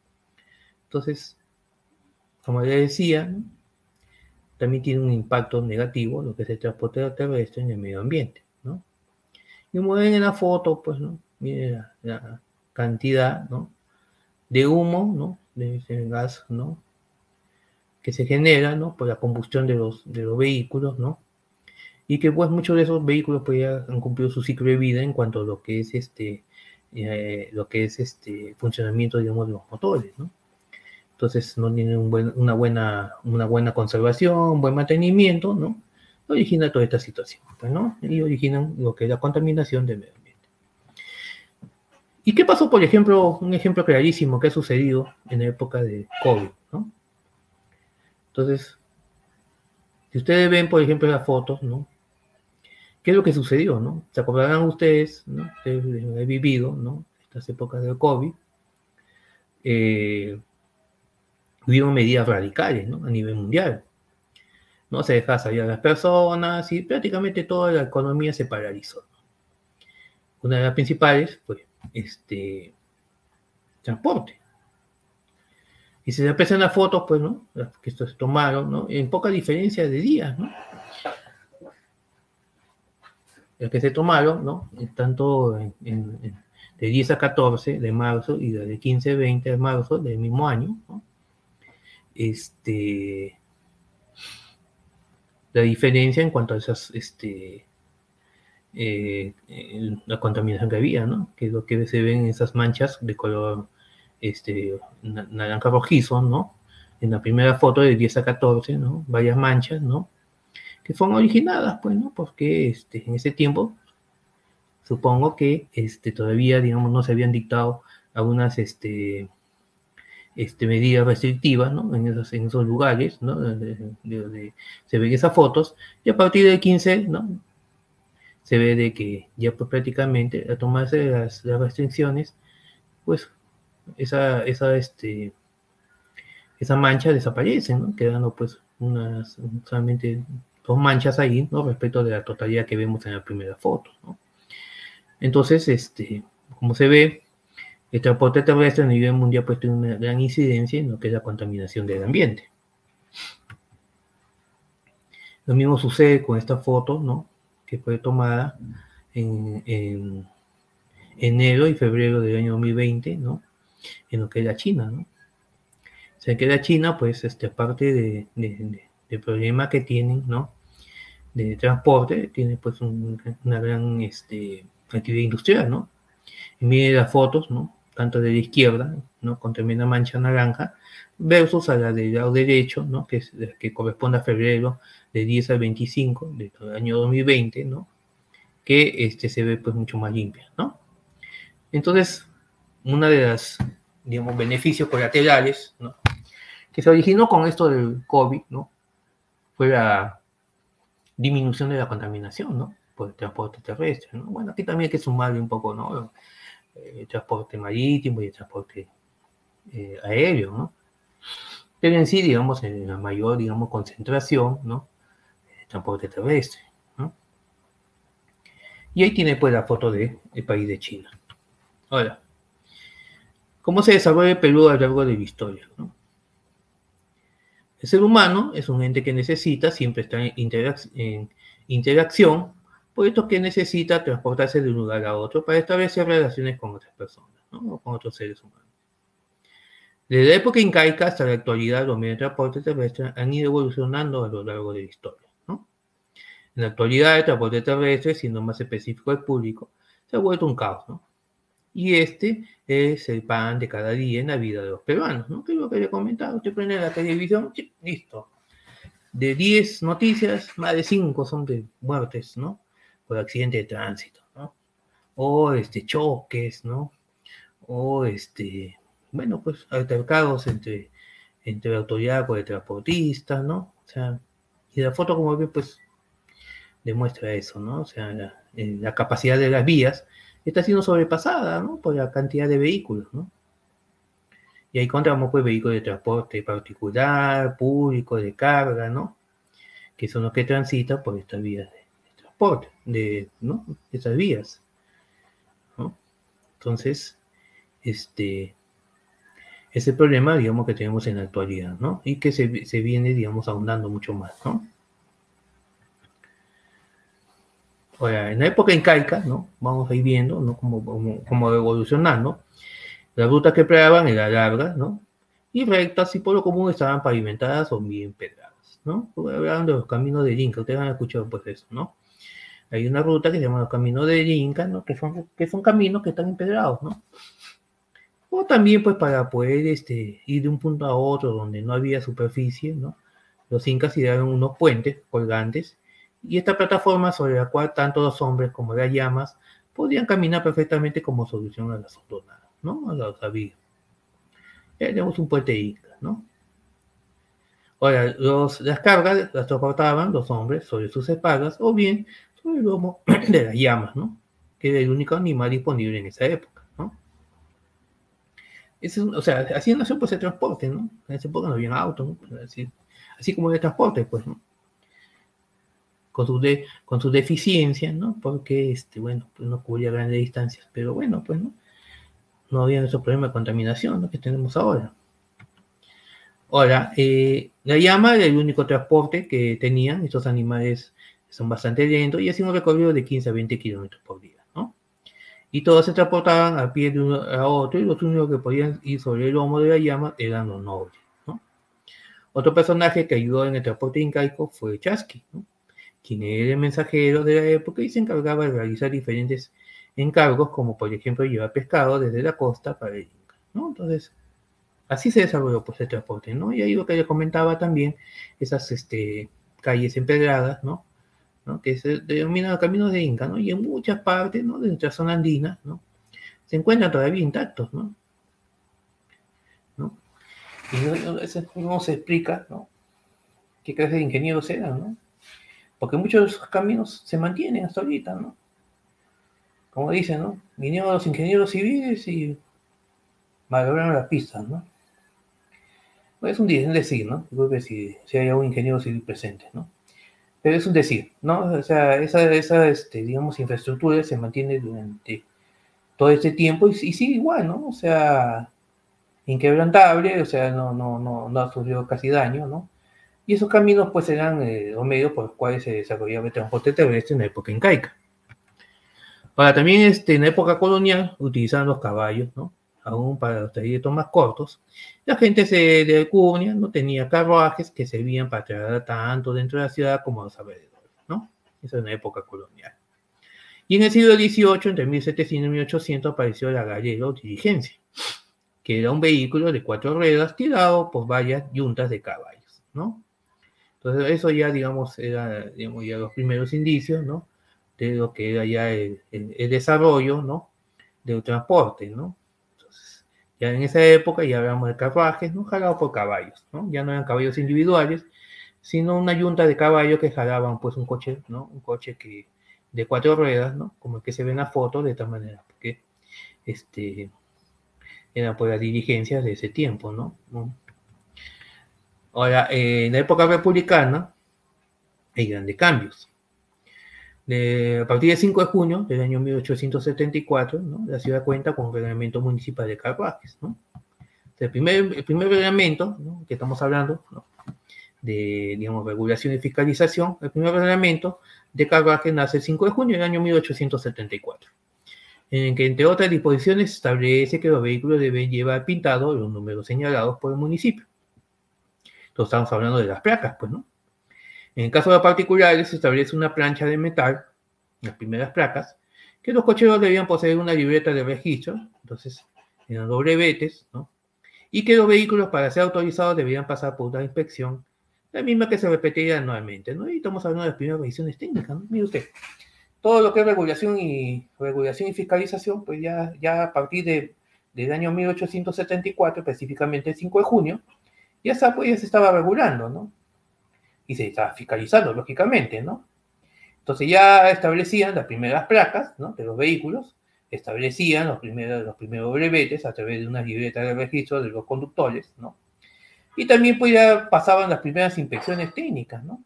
Entonces, como les decía, también tiene un impacto negativo lo que es el transporte terrestre en el medio ambiente, ¿no? Y como ven en la foto, pues, ¿no? Miren la, cantidad, ¿no? De humo, ¿no? De ese gas, ¿no? Que se genera, ¿no? Por la combustión de los, de los vehículos, ¿no? Y que, pues, muchos de esos vehículos, pues, ya han cumplido su ciclo de vida en cuanto a lo que es este, eh, lo que es este funcionamiento, digamos, de los motores, ¿no? Entonces no tienen una, buena, una buena conservación, un buen mantenimiento, ¿no? Origina toda esta situación, pues, ¿no? Y originan lo que es la contaminación del medio ambiente. ¿Y qué pasó, por ejemplo, un ejemplo clarísimo que ha sucedido en la época de COVID, ¿no? Entonces, si ustedes ven, por ejemplo, las fotos, ¿no? ¿Qué es lo que sucedió, no? Se acordarán ustedes, ¿no? Ustedes he vivido, ¿no? Estas épocas del COVID. Eh, hubieron medidas radicales ¿no? a nivel mundial. No se dejaba salir a las personas y prácticamente toda la economía se paralizó. Una de las principales fue este transporte. Y se aprecian las fotos, pues, ¿no? Que estos se tomaron, ¿no? En poca diferencia de días, ¿no? Las que se tomaron, ¿no? Tanto de 10 a 14 de marzo y de 15 a 20 de marzo del mismo año, ¿no? Este, la diferencia en cuanto a esas, este, eh, la contaminación que había, ¿no? Que es lo que se ven esas manchas de color este, naranja rojizo, ¿no? En la primera foto de 10 a 14, ¿no? Varias manchas, ¿no? Que fueron originadas, pues, ¿no? Porque este, en ese tiempo, supongo que este, todavía, digamos, no se habían dictado algunas, este, este, medidas restrictivas ¿no? en, esos, en esos lugares, ¿no? donde, se ven esas fotos, y a partir del 15, ¿no? se ve de que ya pues, prácticamente a tomarse las, las restricciones, pues esa, esa, este, esa mancha desaparece, ¿no? quedando pues unas, solamente dos manchas ahí, ¿no? respecto de la totalidad que vemos en la primera foto. ¿no? Entonces, este, como se ve, El transporte terrestre a nivel mundial pues tiene una gran incidencia en lo que es la contaminación del ambiente. Lo mismo sucede con esta foto, ¿no? Que fue tomada en, enero y febrero del año 2020, ¿no? En lo que es la China, ¿no? O sea, que la China, pues, este, aparte de, del problema que tienen, ¿no? De transporte, tiene pues una gran este, actividad industrial, ¿no? Y mire las fotos, ¿no? Tanto de la izquierda, ¿no? Con tremenda mancha naranja, versus a la del lado derecho, ¿no? Que, es, corresponde a febrero de 10 al 25 del año 2020, ¿no? Que este, se ve pues mucho más limpia, ¿no? Entonces, una de las, digamos, beneficios colaterales, ¿no? Que se originó con esto del COVID, ¿no? Fue la disminución de la contaminación, ¿no? Por el transporte terrestre, ¿no? Bueno, aquí también hay que sumarle un poco, ¿no? El transporte marítimo y el transporte eh, aéreo, ¿no? Pero en sí, digamos, en la mayor, digamos, concentración, ¿no? El transporte terrestre, ¿no? Y ahí tiene, pues, la foto del país de China. Ahora, ¿cómo se desarrolla el Perú a lo largo de la historia, ¿no? El ser humano es un ente que necesita siempre estar en, en interacción, por esto que necesita transportarse de un lugar a otro para establecer relaciones con otras personas, ¿no? o con otros seres humanos. Desde la época incaica hasta la actualidad, los medios de transporte terrestre han ido evolucionando a lo largo de la historia. ¿no? En la actualidad, el transporte terrestre, siendo más específico al público, se ha vuelto un caos. ¿no? Y este es el pan de cada día en la vida de los peruanos. ¿no? Que es lo que le he comentado. Usted prende la televisión, listo. De 10 noticias, más de 5 son de muertes, ¿no? Por accidente de tránsito, ¿no? O este, choques, ¿no? O este, bueno, pues altercados entre, entre la autoridad con el transportista, ¿no? O sea, y la foto, como ven, pues demuestra eso, ¿no? O sea, la, eh, la, capacidad de las vías está siendo sobrepasada, ¿no? Por la cantidad de vehículos, ¿no? Y ahí encontramos, pues, vehículos de transporte particular, público, de carga, ¿no? Que son los que transitan por estas vías de, ¿no? Estas vías. Entonces, este, ese problema, digamos, que tenemos en la actualidad, ¿no? Y que se, se viene, digamos, ahondando mucho más, ¿no? Ahora, en la época incaica, ¿no? Vamos a ir viendo, ¿no? Como, como, como evolucionando. Las rutas que empleaban eran largas, ¿no? Y rectas y por lo común estaban pavimentadas o bien pedradas, ¿no? Hablaban de los caminos de Inca, ustedes han escuchado pues eso, ¿no? Hay una ruta que se llama los caminos de Inca, ¿no? Que son, que son caminos que están empedrados, ¿no? O también pues para poder este, ir de un punto a otro donde no había superficie, ¿no? Los incas idearon unos puentes colgantes y esta plataforma sobre la cual tanto los hombres como las llamas podían caminar perfectamente como solución a las hondonadas, ¿no? A los avíos. Ya tenemos un puente inca, ¿no? Ahora, los, las cargas las transportaban los hombres sobre sus espaldas o bien el lomo de las llamas, ¿no? Que era el único animal disponible en esa época o sea, así nació pues el transporte, ¿no? En esa época no había autos, ¿no? Así, así, como el transporte, pues, ¿no? Con su, de, con su deficiencia, ¿no? Porque, este, bueno, pues no cubría grandes distancias, pero bueno, pues, ¿no? No había esos problemas de contaminación, ¿no? Que tenemos ahora. Ahora, eh, la llama era el único transporte que tenían, estos animales son bastante lentos y hacían un recorrido de 15 a 20 kilómetros por día y todos se transportaban a pie de uno a otro y los únicos que podían ir sobre el lomo de la llama eran los nobles. ¿no? Otro personaje que ayudó en el transporte incaico fue Chasqui, ¿no? quien era el mensajero de la época y se encargaba de realizar diferentes encargos, como por ejemplo llevar pescado desde la costa para el Inca. ¿no? Entonces, así se desarrolló pues, el transporte. ¿no? Y ahí lo que le comentaba también, esas este, calles empedradas, ¿no? Que se denominan caminos de Inca, ¿no? y en muchas partes ¿no? de nuestra zona andina ¿no? se encuentran todavía intactos. ¿no? Y eso no se explica ¿no? qué clase de ingenieros eran, ¿no? porque muchos de esos caminos se mantienen hasta ahorita. ¿no? Como dicen, ¿no? vinieron los ingenieros civiles y valoraron las pistas. ¿no? Pues es un decir, ¿no? Que si, si hay algún ingeniero civil presente, ¿no? Pero es un decir, ¿no? O sea, esa, esa este, digamos, infraestructura se mantiene durante todo este tiempo y, sigue igual, ¿no? O sea, inquebrantable, o sea, no, no, no, no ha sufrido casi daño, ¿no? Y esos caminos pues eran eh, los medios por los cuales se desarrollaba el transporte terrestre en la época incaica. Ahora también este, en la época colonial utilizaban los caballos, ¿no? Aún para los trayectos más cortos. La gente se, de Alcurnia no tenía carruajes que servían para trasladar tanto dentro de la ciudad como a los alrededores, ¿no? Eso en la época colonial. Y en el siglo XVIII, entre 1700 y 1800, apareció la gallega o que era un vehículo de cuatro ruedas tirado por varias yuntas de caballos, ¿no? Entonces, eso ya, digamos, era digamos, ya los primeros indicios, ¿no? De lo que era ya el, desarrollo, ¿no? Del transporte, ¿no? Ya en esa época ya hablamos de carruajes, ¿no? Jalados por caballos, ¿no? Ya no eran caballos individuales, sino una yunta de caballos que jalaban, pues, un coche, ¿no? Un coche que de cuatro ruedas, ¿no? Como el que se ve en la foto, de esta manera, porque este, era por las diligencias de ese tiempo, ¿no? Ahora, en la época republicana hay grandes cambios. A partir del 5 de junio del año 1874, la ciudad cuenta con un reglamento municipal de carruajes. El, primer, reglamento que estamos hablando de regulación y fiscalización, el primer reglamento de carruajes nace el 5 de junio del año 1874, en que entre otras disposiciones establece que los vehículos deben llevar pintados los números señalados por el municipio. Entonces estamos hablando de las placas, pues, ¿no? En caso de particulares, se establece una plancha de metal, las primeras placas, que los cocheros debían poseer una libreta de registro, entonces eran doble vetes, ¿no? Y que los vehículos para ser autorizados debían pasar por una inspección, la misma que se repetiría anualmente, ¿no? Y estamos hablando de las primeras revisiones técnicas, ¿no? Mire usted, todo lo que es regulación y, regulación y fiscalización, pues ya, ya a partir de, del año 1874, específicamente el 5 de junio, ya, pues, ya se estaba regulando, ¿no? Y se estaba fiscalizando, lógicamente, ¿no? Entonces ya establecían las primeras placas, ¿no? De los vehículos, establecían los primeros, los primeros brevetes a través de una libreta de registro de los conductores, ¿no? Y también pues ya pasaban las primeras inspecciones técnicas, ¿no?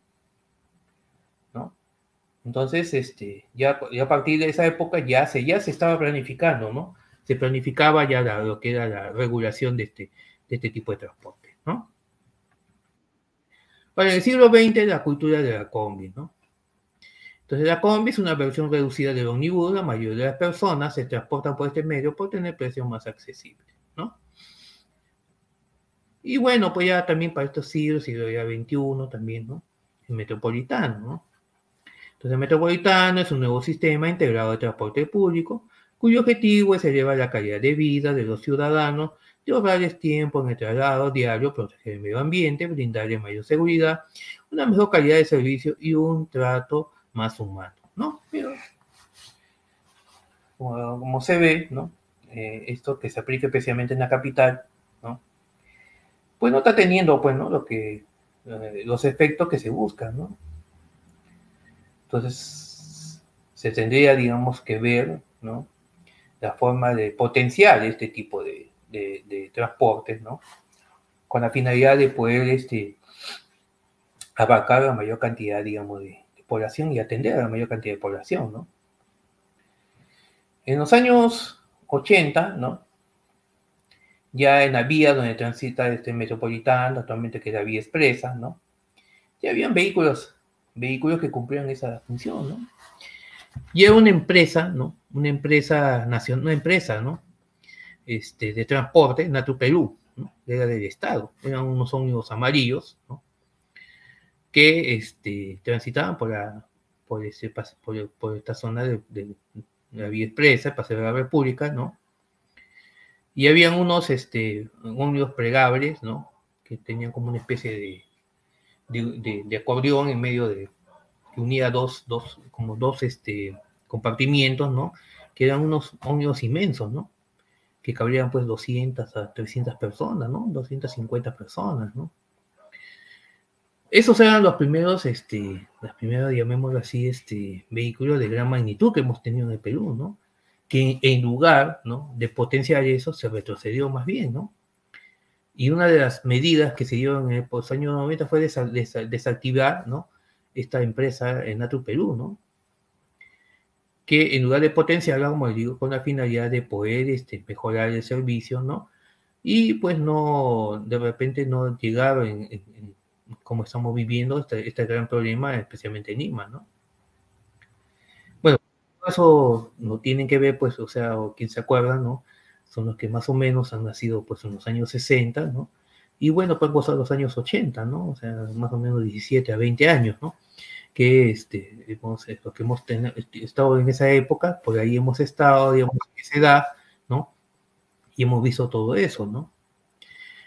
Entonces, este, ya, a partir de esa época ya se, ya se estaba planificando, ¿no? Se planificaba ya lo que era la regulación de este, de este tipo de transporte. ¿no? Para el siglo XX, la cultura de la combi, ¿no? Entonces, la combi es una versión reducida del ómnibus. La mayoría de las personas se transportan por este medio por tener precios más accesibles, ¿no? Y bueno, pues ya también para estos siglos, siglo XXI también, ¿no? El metropolitano, ¿no? Entonces, el metropolitano es un nuevo sistema integrado de transporte público cuyo objetivo es elevar la calidad de vida de los ciudadanos ahorrarles tiempo en el traslado diario, proteger el medio ambiente, brindarle mayor seguridad, una mejor calidad de servicio y un trato más humano, ¿no? Pero, como, se ve, ¿no? Eh, esto que se aplica especialmente en la capital, ¿no? Pues no está teniendo, pues, ¿no? Lo que, eh, los efectos que se buscan, ¿no? Entonces, se tendría, digamos, que ver, ¿no? La forma de potenciar este tipo de, de, transportes, ¿no? Con la finalidad de poder este, abarcar la mayor cantidad, digamos, de, población y atender a la mayor cantidad de población, ¿no? En los años 80, ¿no? Ya en la vía donde transita este metropolitano, actualmente que es la vía expresa, ¿no? Ya habían vehículos, vehículos que cumplían esa función, ¿no? Y era una empresa, ¿no? Una empresa nacional, una empresa, ¿no? Este, de transporte, Natu Perú, ¿no? era del Estado, eran unos ómnibus amarillos, ¿no? que este, transitaban por, la, por, ese, por, por esta zona de, de, la vía expresa, el Paseo de la República, ¿no? Y habían unos este, ómnibus plegables, ¿no? Que tenían como una especie de, de, de acordeón en medio de, que unía dos, dos, como dos este, compartimientos, ¿no? Que eran unos ómnibus inmensos, ¿no? Que cabrían pues 200 a 300 personas, ¿no? 250 personas, ¿no? Esos eran los primeros, este, las primeras, llamémoslo así, este, vehículos de gran magnitud que hemos tenido en el Perú, ¿no? Que en lugar, ¿no? De potenciar eso, se retrocedió más bien, ¿no? Y una de las medidas que se dieron en los años 90 fue desactivar, ¿no? Esta empresa en Natu Perú, ¿no? Que en lugar de potenciarla, como digo, con la finalidad de poder este, mejorar el servicio, ¿no? Y pues no, de repente no llegar en, como estamos viviendo este, este, gran problema, especialmente en Lima, ¿no? Bueno, eso no tienen que ver, pues, o sea, o quien se acuerda, ¿no? Son los que más o menos han nacido, pues, en los años 60, ¿no? Y bueno, pues, gozar los años 80, ¿no? O sea, más o menos 17 a 20 años, ¿no? Que este, hemos, lo que hemos este, estado en esa época, por ahí hemos estado, digamos, en esa edad, ¿no? Y hemos visto todo eso, ¿no?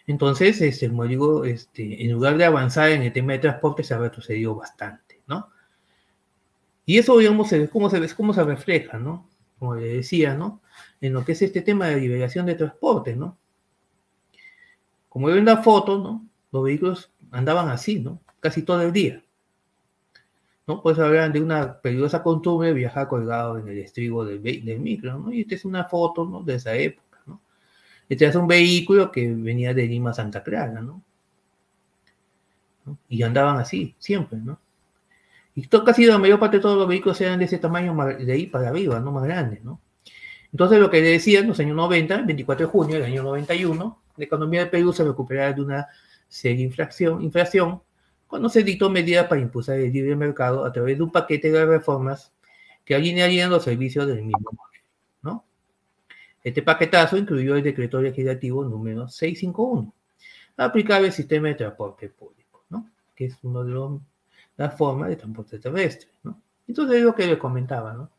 Entonces, este, como digo, este, en lugar de avanzar en el tema de transporte, se ha retrocedido bastante, ¿no? Y eso, digamos, es cómo se, cómo se refleja, ¿no? Como le decía, ¿no? En lo que es este tema de liberación de transporte, ¿no? Como ven la foto, ¿no? Los vehículos andaban así, ¿no? Casi todo el día. ¿No? Pues hablan de una peligrosa costumbre de viajar colgado en el estribo del, del, micro, ¿no? Y esta es una foto, ¿no? De esa época, ¿no? Este es un vehículo que venía de Lima a Santa Clara, ¿no? Y andaban así, siempre, ¿no? Y casi la mayor parte de todos los vehículos eran de ese tamaño de ahí para arriba, ¿no? Más grandes, ¿no? Entonces lo que le decían los años 90, 24 de junio del año 91, la economía de Perú se recuperaba de una seria inflación, inflación cuando se dictó medidas para impulsar el libre mercado a través de un paquete de reformas que alinearían los servicios del mismo ¿no? Este paquetazo incluyó el decreto legislativo número 651, aplicable al sistema de transporte público, ¿no? Que es una de las formas de transporte terrestre, ¿no? Entonces es lo que les comentaba, ¿no?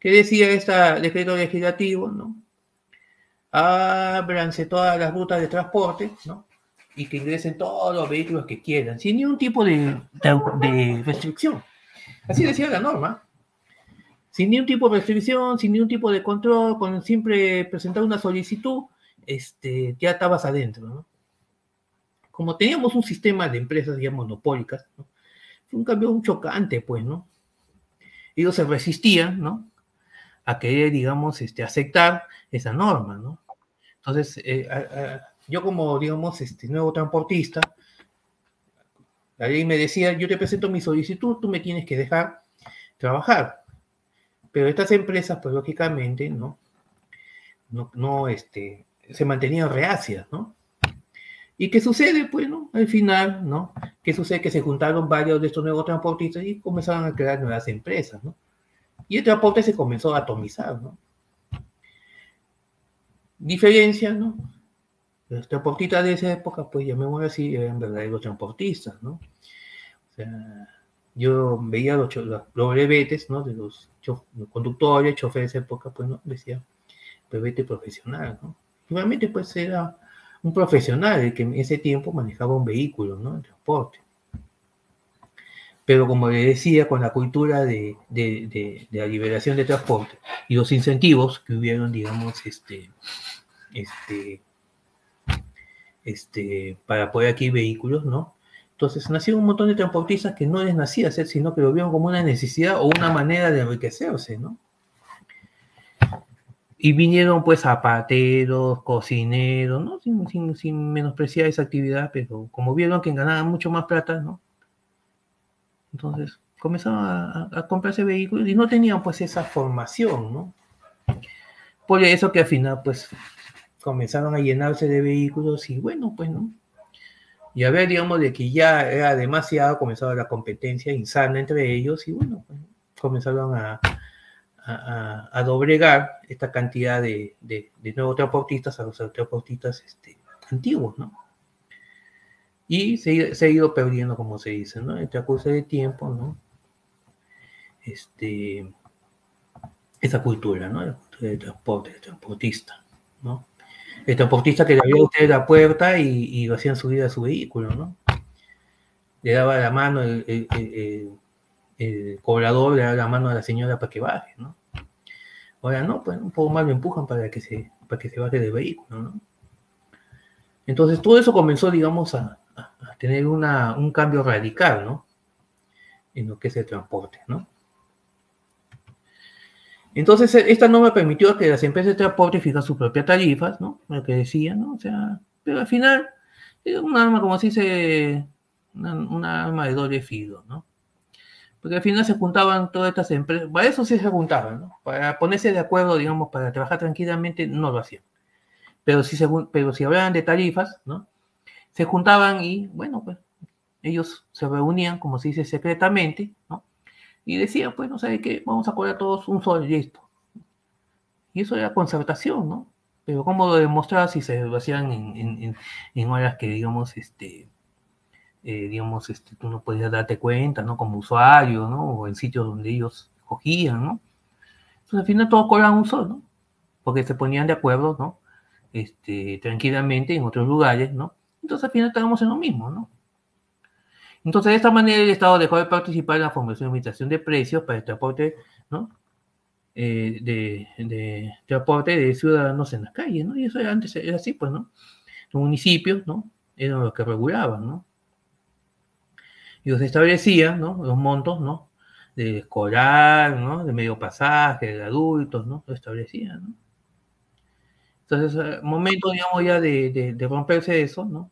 Que decía este decreto legislativo, ¿no? Ábranse todas las rutas de transporte, ¿no? Y que ingresen todos los vehículos que quieran, sin ningún tipo de, de, restricción. Así decía la norma. Sin ningún tipo de restricción, sin ningún tipo de control, con siempre presentar una solicitud, este, ya estabas adentro. ¿no? Como teníamos un sistema de empresas, digamos, monopólicas, ¿no? fue un cambio un chocante, pues, ¿no? Ellos se resistían, ¿no? A querer, digamos, este, aceptar esa norma, ¿no? Entonces, eh, yo como, digamos, este nuevo transportista, la ley me decía, yo te presento mi solicitud, tú me tienes que dejar trabajar. Pero estas empresas, pues lógicamente, ¿no? No, no este, se mantenían reacias, ¿no? ¿Y qué sucede? Pues, ¿no? Al final, ¿no? ¿Qué sucede? Que se juntaron varios de estos nuevos transportistas y comenzaron a crear nuevas empresas, ¿no? Y el transporte se comenzó a atomizar, ¿no? Diferencia, ¿no? Los transportistas de esa época, pues llamémoslo así, eran verdaderos transportistas, ¿no? O sea, yo veía los, los, brevetes, ¿no? De los, conductores, choferes de esa época, pues, ¿no? Decía, brevete profesional, ¿no? Igualmente, pues, era un profesional el que en ese tiempo manejaba un vehículo, ¿no? El transporte. Pero como le decía, con la cultura de, de, de, de la liberación de transporte y los incentivos que hubieron, digamos, este, este, este, para poder aquí vehículos, ¿no? Entonces nacieron un montón de transportistas que no les nacía hacer, sino que lo vieron como una necesidad o una manera de enriquecerse, ¿no? Y vinieron pues zapateros, cocineros, ¿no? Sin, sin, menospreciar esa actividad, pero como vieron que ganaban mucho más plata, ¿no? Entonces comenzaron a, a comprarse vehículos y no tenían pues esa formación, ¿no? Por eso que al final pues comenzaron a llenarse de vehículos y bueno, pues no. Y a ver, digamos, de que ya era demasiado, comenzaba la competencia insana entre ellos y bueno, pues, comenzaron a, doblegar esta cantidad de, de, nuevos transportistas a los transportistas este, antiguos, ¿no? Y se, ha ido perdiendo, como se dice, ¿no? En transcurso de tiempo, ¿no? Este, esa cultura, ¿no? La cultura de transporte, de transportista, ¿no? El transportista que le abría a usted la puerta y, y lo hacían subir a su vehículo, ¿no? Le daba la mano, el, cobrador le daba la mano a la señora para que baje, ¿no? Ahora no, pues un poco más lo empujan para que se, para que se baje del vehículo, ¿no? Entonces todo eso comenzó, digamos, a, a tener una, un cambio radical, ¿no? En lo que es el transporte, ¿no? Entonces, e, esta norma permitió que las empresas de transporte sus propias tarifas, ¿no? Lo que decía, ¿no? O sea, pero al final, es un arma, como se dice, una, arma de doble filo, ¿no? Porque al final se juntaban todas estas empresas, para eso sí se juntaban, ¿no? Para ponerse de acuerdo, digamos, para trabajar tranquilamente, no lo hacían. Pero si, se, pero si hablaban de tarifas, ¿no? Se juntaban y, bueno, pues ellos se reunían, como se dice, secretamente, ¿no? Y decían, pues, no sé qué, vamos a cobrar todos un sol y listo. Y eso era concertación, ¿no? Pero ¿cómo lo demostraba si se hacían en, en, horas que, digamos, este, eh, digamos, este, tú no podías darte cuenta, ¿no? Como usuario, ¿no? O en sitios donde ellos cogían, ¿no? Entonces al final todos cobraban un sol, ¿no? Porque se ponían de acuerdo, ¿no? Este, tranquilamente en otros lugares, ¿no? Entonces al final estábamos en lo mismo, ¿no? Entonces de esta manera el Estado dejó de participar en la formación y administración de precios para el transporte, ¿no? Eh, de, transporte de ciudadanos en las calles, ¿no? Y eso antes era así, pues, ¿no? Los municipios, ¿no? Eran los que regulaban, ¿no? Y los establecía, ¿no? Los montos, ¿no? De escolar, ¿no? De medio pasaje, de adultos, ¿no? Lo establecían, ¿no? Entonces, eh, momento, digamos, ya de, de, romperse eso, ¿no?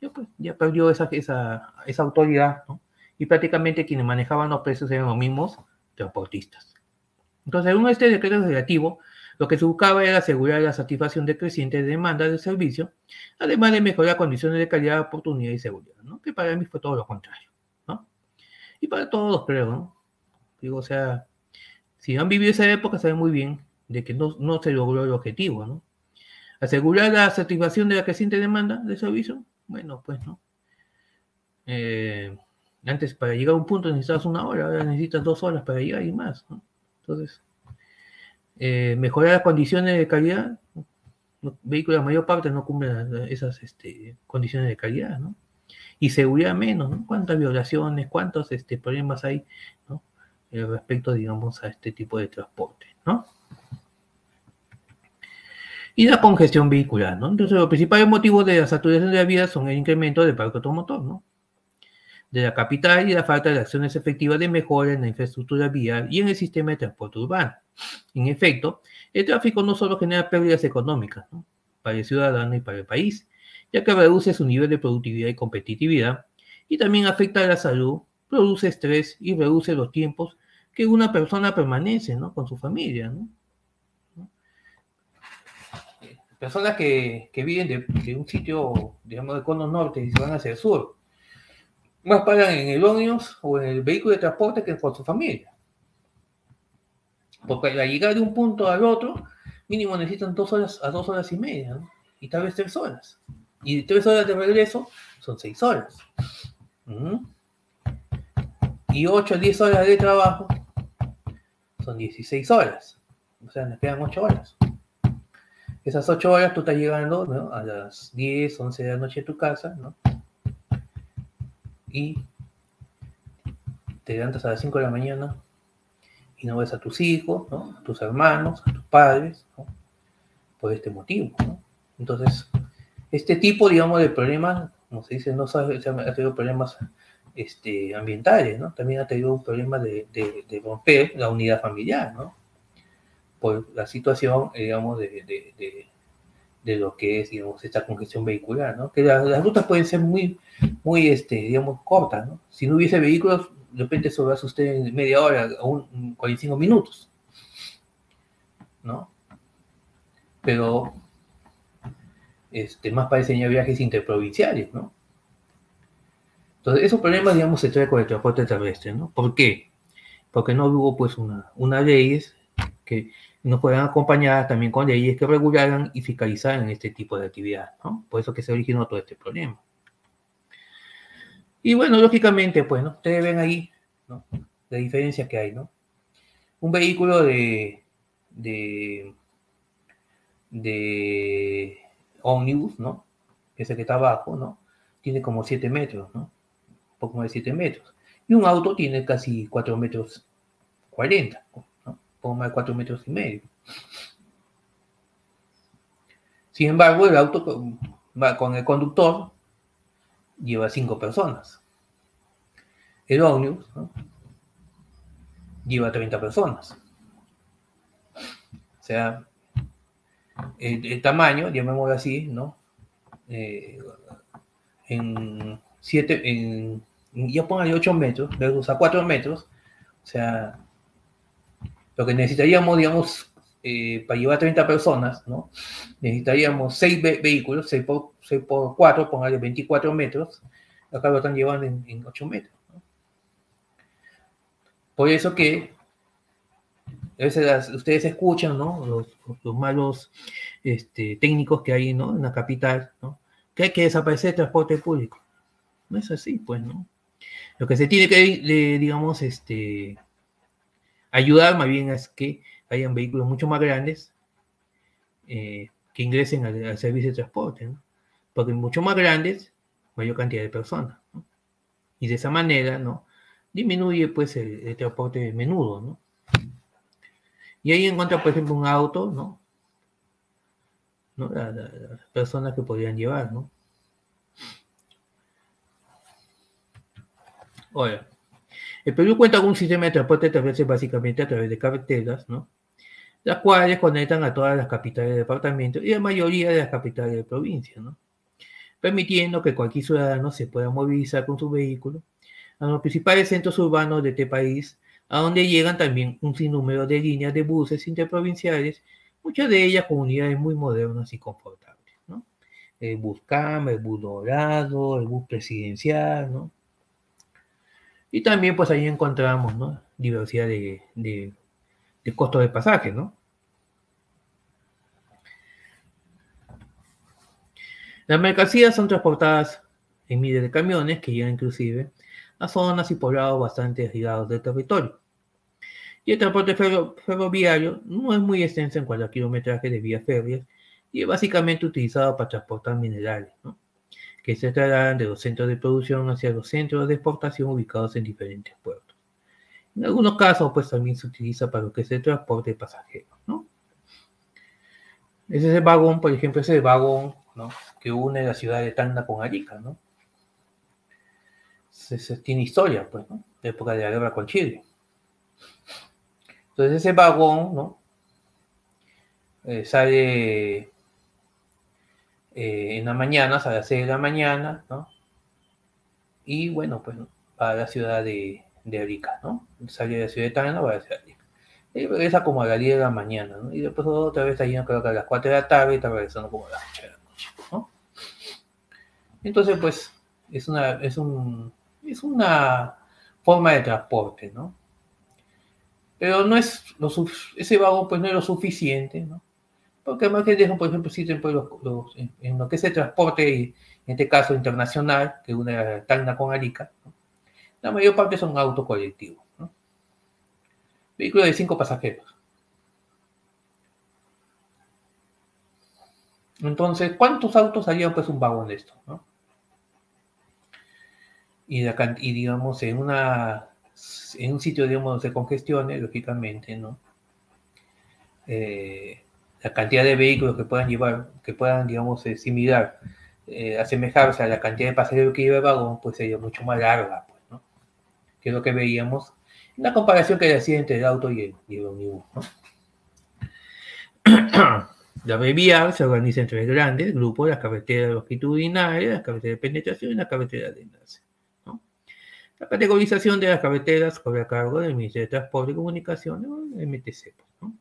Ya, pues, ya perdió esa, esa, autoridad, ¿no? Y prácticamente quienes manejaban los precios eran los mismos transportistas. Entonces, según este decreto legislativo, lo que se buscaba era asegurar la satisfacción de crecientes demandas de servicio, además de mejorar condiciones de calidad, oportunidad y seguridad, que para mí fue todo lo contrario. ¿no? Y para todos, creo. ¿no? Digo, o sea, si han vivido esa época, saben muy bien de que no, no se logró el objetivo. Asegurar la satisfacción de la creciente demanda de servicio, bueno, pues no. Eh, antes, para llegar a un punto necesitas una hora, ahora necesitas dos horas para llegar y más. ¿no? Entonces, eh, mejorar las condiciones de calidad. Los vehículos, la mayor parte no cumplen esas este, condiciones de calidad, ¿no? Y seguridad menos, ¿no? ¿Cuántas violaciones, cuántos este, problemas hay, ¿no? Eh, respecto, digamos, a este tipo de transporte, ¿no? Y la congestión vehicular, ¿no? Entonces, los principales motivos de la saturación de la vida son el incremento del parque automotor, ¿no? de la capital y la falta de acciones efectivas de mejora en la infraestructura vial y en el sistema de transporte urbano. En efecto, el tráfico no solo genera pérdidas económicas para el ciudadano y para el país, ya que reduce su nivel de productividad y competitividad, y también afecta a la salud, produce estrés y reduce los tiempos que una persona permanece con su familia. Personas que, viven de, un sitio, digamos, de cono norte y se van hacia el sur, más pagan en el ómnibus o en el vehículo de transporte que con su familia. Porque al llegar de un punto al otro, mínimo necesitan dos horas a dos horas y media, y tal vez tres horas. Y tres horas de regreso son seis horas. Y ocho a diez horas de trabajo son 16 horas. O sea, nos quedan ocho horas. Esas ocho horas tú estás llegando ¿no? a las 10, 11 de la noche a tu casa, ¿no? y te levantas a las 5 de la mañana y no ves a tus hijos, a tus hermanos, a tus padres, por este motivo. Entonces, este tipo, digamos, de problemas, como se dice, no se ha tenido problemas este, ambientales, ¿no? También ha tenido un problema de, romper la unidad familiar, ¿no? Por la situación, digamos, de, de lo que es, digamos, esta congestión vehicular, ¿no? Que las rutas pueden ser muy, muy, este, digamos, cortas, ¿no? Si no hubiese vehículos, de repente eso va a usted media hora o 45 minutos, ¿no? Pero, este, más parecen ya viajes interprovinciales, ¿no? Entonces, esos problemas, digamos, se trae con el transporte terrestre, ¿no? ¿Por qué? Porque no hubo, pues, una, una ley que nos puedan acompañar también con leyes que regularan y fiscalizaran este tipo de actividad, ¿no? Por eso que se originó todo este problema. Y bueno, lógicamente, pues, ¿no? Ustedes ven ahí, ¿no? La diferencia que hay, ¿no? Un vehículo de, de, de ómnibus, ¿no? Ese que está abajo, ¿no? Tiene como 7 metros, ¿no? Un poco más de 7 metros. Y un auto tiene casi 4 metros 40, más de 4 metros y medio. Sin embargo, el auto va con el conductor lleva 5 personas. El ómnibus lleva 30 personas. O sea, el, tamaño, llamémoslo así, ¿no? Eh, en 7, en, ya póngale 8 metros, versus a 4 metros, O sea, lo que necesitaríamos, digamos, eh, para llevar 30 personas, ¿no? Necesitaríamos 6 vehículos, 6 por, 6 por 4, póngale 24 metros. Acá lo están llevando en, 8 metros. Por eso que a veces ustedes escuchan, ¿no? Los, malos este, técnicos que hay, ¿no? En la capital, ¿no? Que hay que desaparecer el transporte público. No es así, pues, ¿no? Lo que se tiene que, digamos, este, ayudar más bien es que hayan vehículos mucho más grandes eh, que ingresen al, servicio de transporte, ¿no? Porque mucho más grandes, mayor cantidad de personas. Y de esa manera, ¿no? Disminuye, pues, el, transporte menudo, ¿no? Y ahí encuentra, por ejemplo, un auto. ¿no? Las personas que podrían llevar, ¿no? Ahora, el Perú cuenta con un sistema de transporte terrestre básicamente a través de carreteras, ¿no? Las cuales conectan a todas las capitales de departamento y la mayoría de las capitales de provincia, ¿no? Permitiendo que cualquier ciudadano se pueda movilizar con su vehículo a los principales centros urbanos de este país, a donde llegan también un sinnúmero de líneas de buses interprovinciales, muchas de ellas con unidades muy modernas y confortables, ¿no? El bus cama, el bus dorado, el bus presidencial, ¿no? Y también pues ahí encontramos. Diversidad de, costos de pasaje, ¿no? Las mercancías son transportadas en miles de camiones que llegan inclusive a zonas y poblados bastante aislados del territorio. Y el transporte ferroviario no es muy extenso en cuanto a kilometraje de vías férreas y es básicamente utilizado para transportar minerales. Que se trasladan de los centros de producción hacia los centros de exportación ubicados en diferentes puertos. En algunos casos, pues también se utiliza para lo que es el transporte de pasajeros, ¿no? Ese es el vagón, por ejemplo, ese es el vagón, ¿no? Que une la ciudad de Tacna con Arica, ¿no? Se, tiene historia, pues. De época de la guerra con Chile. Entonces ese vagón, ¿no? Eh, sale eh, en la mañana, a las 6 de la mañana, ¿no? Y bueno, pues va a la ciudad de, de Arica, ¿no? Sale de la ciudad de Tacna, va a la ciudad Arica. Y regresa como a las 10 de la mañana, ¿no? Y después otra vez yendo creo que a las 4 de la tarde está regresando como a las 8 de la noche, ¿no? Entonces, pues, es una, es un, es una forma de transporte, ¿no? Pero no es lo ese vagón pues no es lo suficiente, ¿no? Porque que dejan, por ejemplo, existen pues, en lo que es el transporte, en este caso internacional, que une Tacna con Arica, la mayor parte son autos colectivos. Vehículos de cinco pasajeros. Entonces, ¿cuántos autos harían pues un vagón de esto? Y, y, digamos, en, una, en un sitio, digamos, de congestiones, lógicamente, ¿no? Eh, la cantidad de vehículos que puedan llevar, que puedan, digamos, eh, similar, eh, asemejarse a la cantidad de pasajeros que lleva el vagón, pues sería mucho más larga, pues, ¿no? Que es lo que veíamos en la comparación que hacía entre el auto y el, y ¿no? La BBA se organiza en tres grandes grupos, las carreteras longitudinales, las carreteras de penetración y las carreteras de enlace. ¿no? La categorización de las carreteras corre a cargo del Ministerio de Transporte y Comunicaciones, MTC. Pues, ¿no?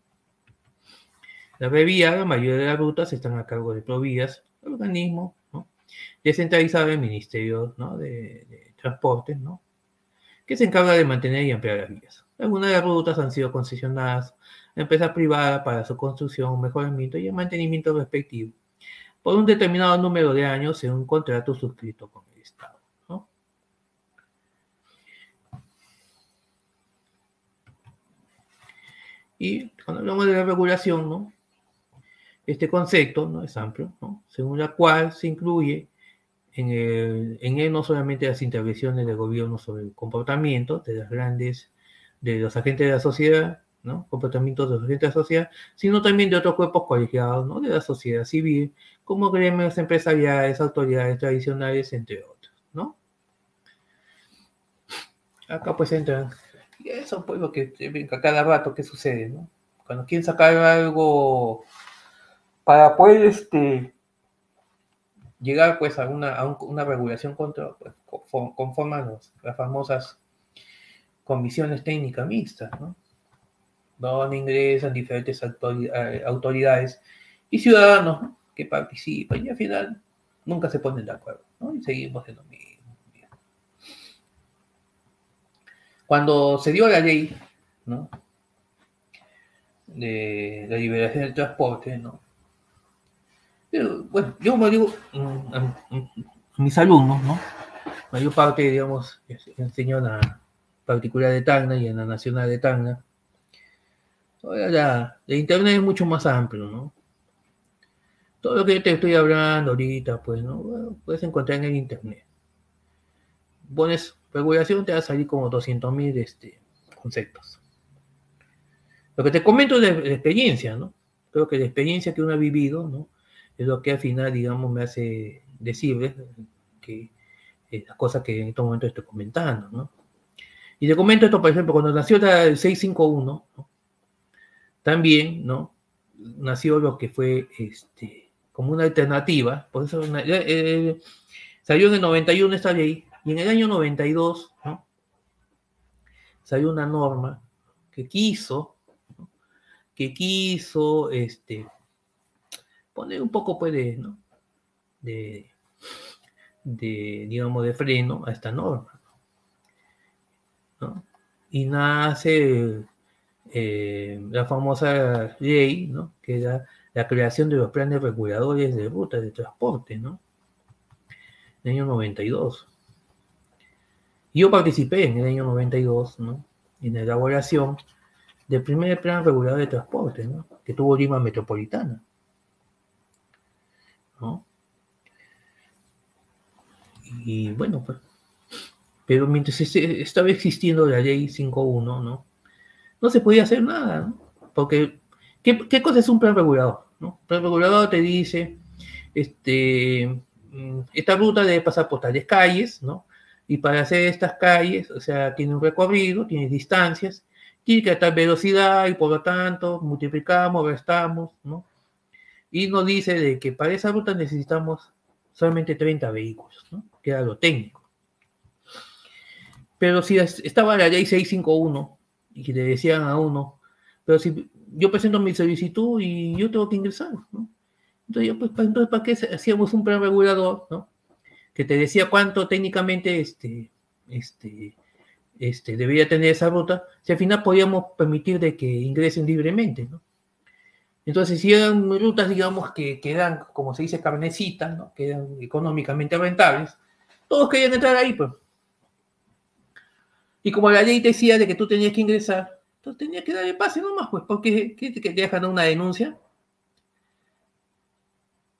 La revía, la mayoría de las rutas están a cargo de Provías, organismo ¿no? descentralizado del Ministerio de, de Transportes, ¿no? que se encarga de mantener y ampliar las vías. Algunas de las rutas han sido concesionadas a empresas privadas para su construcción, mejoramiento y el mantenimiento respectivo por un determinado número de años en un contrato suscrito con el Estado. Y cuando hablamos de la regulación, ¿no? Este concepto ¿no? es amplio, ¿no? según la cual se incluye en, en él no solamente las intervenciones del gobierno sobre el comportamiento de las grandes, de los agentes de la sociedad, ¿no? comportamientos de los agentes de la sociedad, sino también de otros cuerpos colegiados ¿no? de la sociedad civil, como gremios empresariales, autoridades tradicionales, entre otros. ¿no? Acá pues entran, y eso pues lo que a cada rato que sucede, ¿no? Cuando quieren sacar algo para poder este, llegar pues a una, a una regulación contra, pues, conforme las famosas comisiones técnicas mixtas, ¿no? Donde ingresan diferentes eh, autoridades y ciudadanos que participan y al final nunca se ponen de acuerdo, ¿no? Y seguimos en lo mismo. Cuando se dio la ley, ¿no? De la liberación del transporte, ¿no? Bueno, yo me digo mm, a, mis alumnos, ¿no? Mayor parte, digamos, enseño en la particular de Tacna y en la nacional de Tacna. Ahora la, Internet es mucho más amplio, ¿no? Todo lo que te estoy hablando ahorita, pues, ¿no? puedes encontrar en el Internet. Pones regulación, te va a salir como 200.000 este, conceptos. Lo que te comento es de, experiencia, ¿no? Creo que la experiencia que uno ha vivido, ¿no? Es lo que al final, digamos, me hace decirles que eh, las cosas que en este momento estoy comentando, ¿no? Y te comento esto, por ejemplo, cuando nació el 651, ¿no? también, ¿no? Nació lo que fue, este, como una alternativa, por eso eh, salió en el 91 esta ley, y en el año 92, ¿no? Salió una norma que quiso, que quiso, este, poner un poco pues de, ¿no? de, digamos, de freno a esta norma. ¿no? Y nace eh, la famosa ley, ¿no? que era la creación de los planes reguladores de rutas de transporte, ¿no? En el año 92. Yo participé en el año 92, ¿no? En la elaboración del primer plan regulador de transporte, ¿no? Que tuvo Lima Metropolitana. Y bueno, pues, pero mientras estaba existiendo la ley 5.1, ¿no? No se podía hacer nada, ¿no? Porque, ¿qué, cosa es un plan regulador? ¿no? plan regulador te dice, este, mm, esta ruta debe pasar por tales calles, ¿no? Y para hacer estas calles, o sea, tiene un recorrido, tiene distancias, tiene que estar velocidad y por lo tanto multiplicamos, restamos, ¿no? Y nos dice de que para esa ruta necesitamos solamente 30 vehículos, ¿no? que era lo técnico. Pero si estaba la ley 651 y le decían a uno, pero si yo presento mi solicitud y yo tengo que ingresar, ¿no? Entonces, pues, entonces ¿para qué hacíamos un plan regulador, ¿no? Que te decía cuánto técnicamente este, este, este, debería tener esa ruta, si al final podíamos permitir de que ingresen libremente, ¿no? Entonces, si eran rutas, digamos, que quedan, como se dice, carnecitas, ¿no? que eran económicamente rentables, todos querían entrar ahí, pues. Y como la ley decía de que tú tenías que ingresar, entonces tenías que darle pase nomás, pues, porque ¿qué te dejan una denuncia?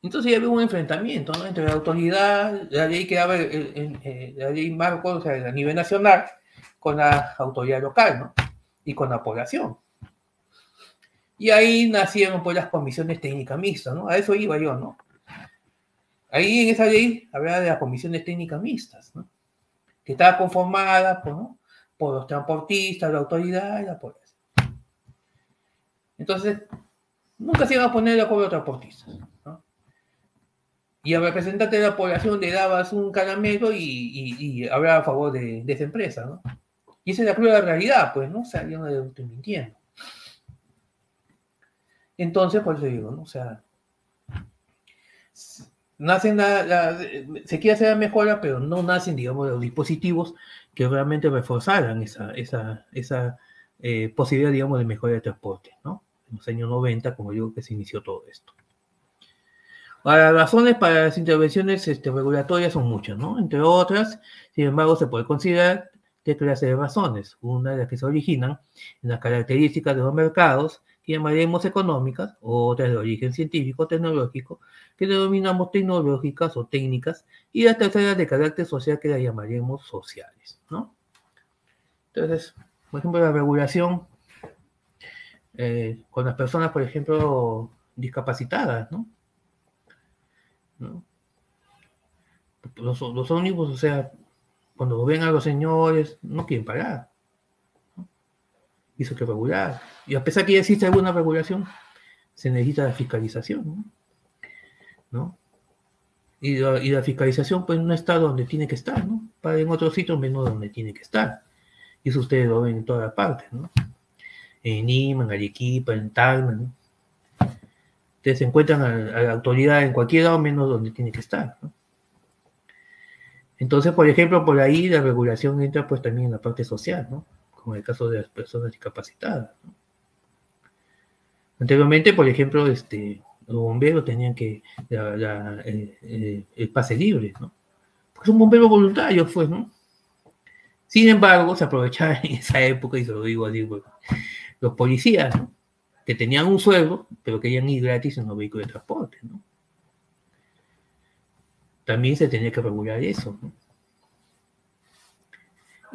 Entonces ya había un enfrentamiento ¿no? entre la autoridad, la ley que daba la ley marco, o sea, a nivel nacional, con la autoridad local, ¿no? Y con la población. Y ahí nacieron pues las comisiones técnicas mixtas, ¿no? A eso iba yo, ¿no? Ahí en esa ley hablaba de las comisiones técnicas mixtas, ¿no? Que estaba conformada por, ¿no? por los transportistas, la autoridad y la policía. Entonces, nunca se iban a poner de acuerdo los transportistas, ¿no? Y al representante de la población le dabas un caramelo y, y, hablaba a favor de, esa empresa, ¿no? Y esa es la prueba de realidad, pues, ¿no? O sea, yo no estoy mintiendo. Entonces, por eso digo, ¿no? O sea, nacen la, se quiere hacer la mejora, pero no nacen, digamos, los dispositivos que realmente reforzaran esa, esa, esa eh, posibilidad, digamos, de mejora de transporte, ¿no? En los años 90, como digo, que se inició todo esto. Ahora, las razones para las intervenciones este, regulatorias son muchas, ¿no? Entre otras, sin embargo, se puede considerar tres clases de razones. Una de las que se originan en las características de los mercados, llamaremos económicas, otras de origen científico, tecnológico, que denominamos tecnológicas o técnicas, y las terceras de carácter social que las llamaremos sociales, ¿no? Entonces, por ejemplo, la regulación eh, con las personas, por ejemplo, discapacitadas, ¿no? Los, los ómnibus, o sea, cuando ven a los señores, no quieren pagar hizo que regular. Y a pesar que ya existe alguna regulación, se necesita la fiscalización, ¿no? Y, la, fiscalización pues no está donde tiene que estar, ¿no? Para en otros sitios menos donde tiene que estar. Y eso ustedes lo ven en todas partes, ¿no? En Lima, en Arequipa, en Tacna, ¿no? Ustedes encuentran a, la autoridad en cualquier lado menos donde tiene que estar, ¿no? Entonces, por ejemplo, por ahí la regulación entra pues también en la parte social, ¿no? Como en el caso de las personas discapacitadas. Anteriormente, por ejemplo, este, los bomberos tenían que el, pase libre, ¿no? Porque un bombero voluntario fue, ¿no? Sin embargo, se aprovechaba en esa época, y se lo digo así, pues, los policías, ¿no? Que tenían un sueldo, pero querían ir gratis en los vehículos de transporte, ¿no? También se tenía que regular eso, ¿no?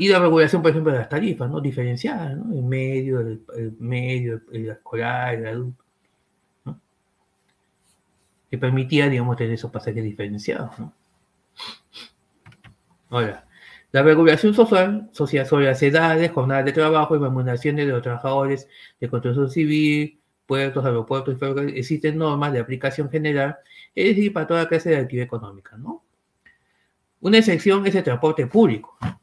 Y la regulación, por ejemplo, de las tarifas, ¿no? Diferenciadas, ¿no? El medio, el, medio, el, escolar, el adulto, ¿no? Que permitía, digamos, tener esos pasajes diferenciados, ¿no? Ahora, la regulación social, social sobre las edades, jornadas de trabajo y remuneraciones de los trabajadores de construcción civil, puertos, aeropuertos y ferrocarriles, existen normas de aplicación general, es decir, para toda clase de actividad económica, ¿no? Una excepción es el transporte público, ¿no?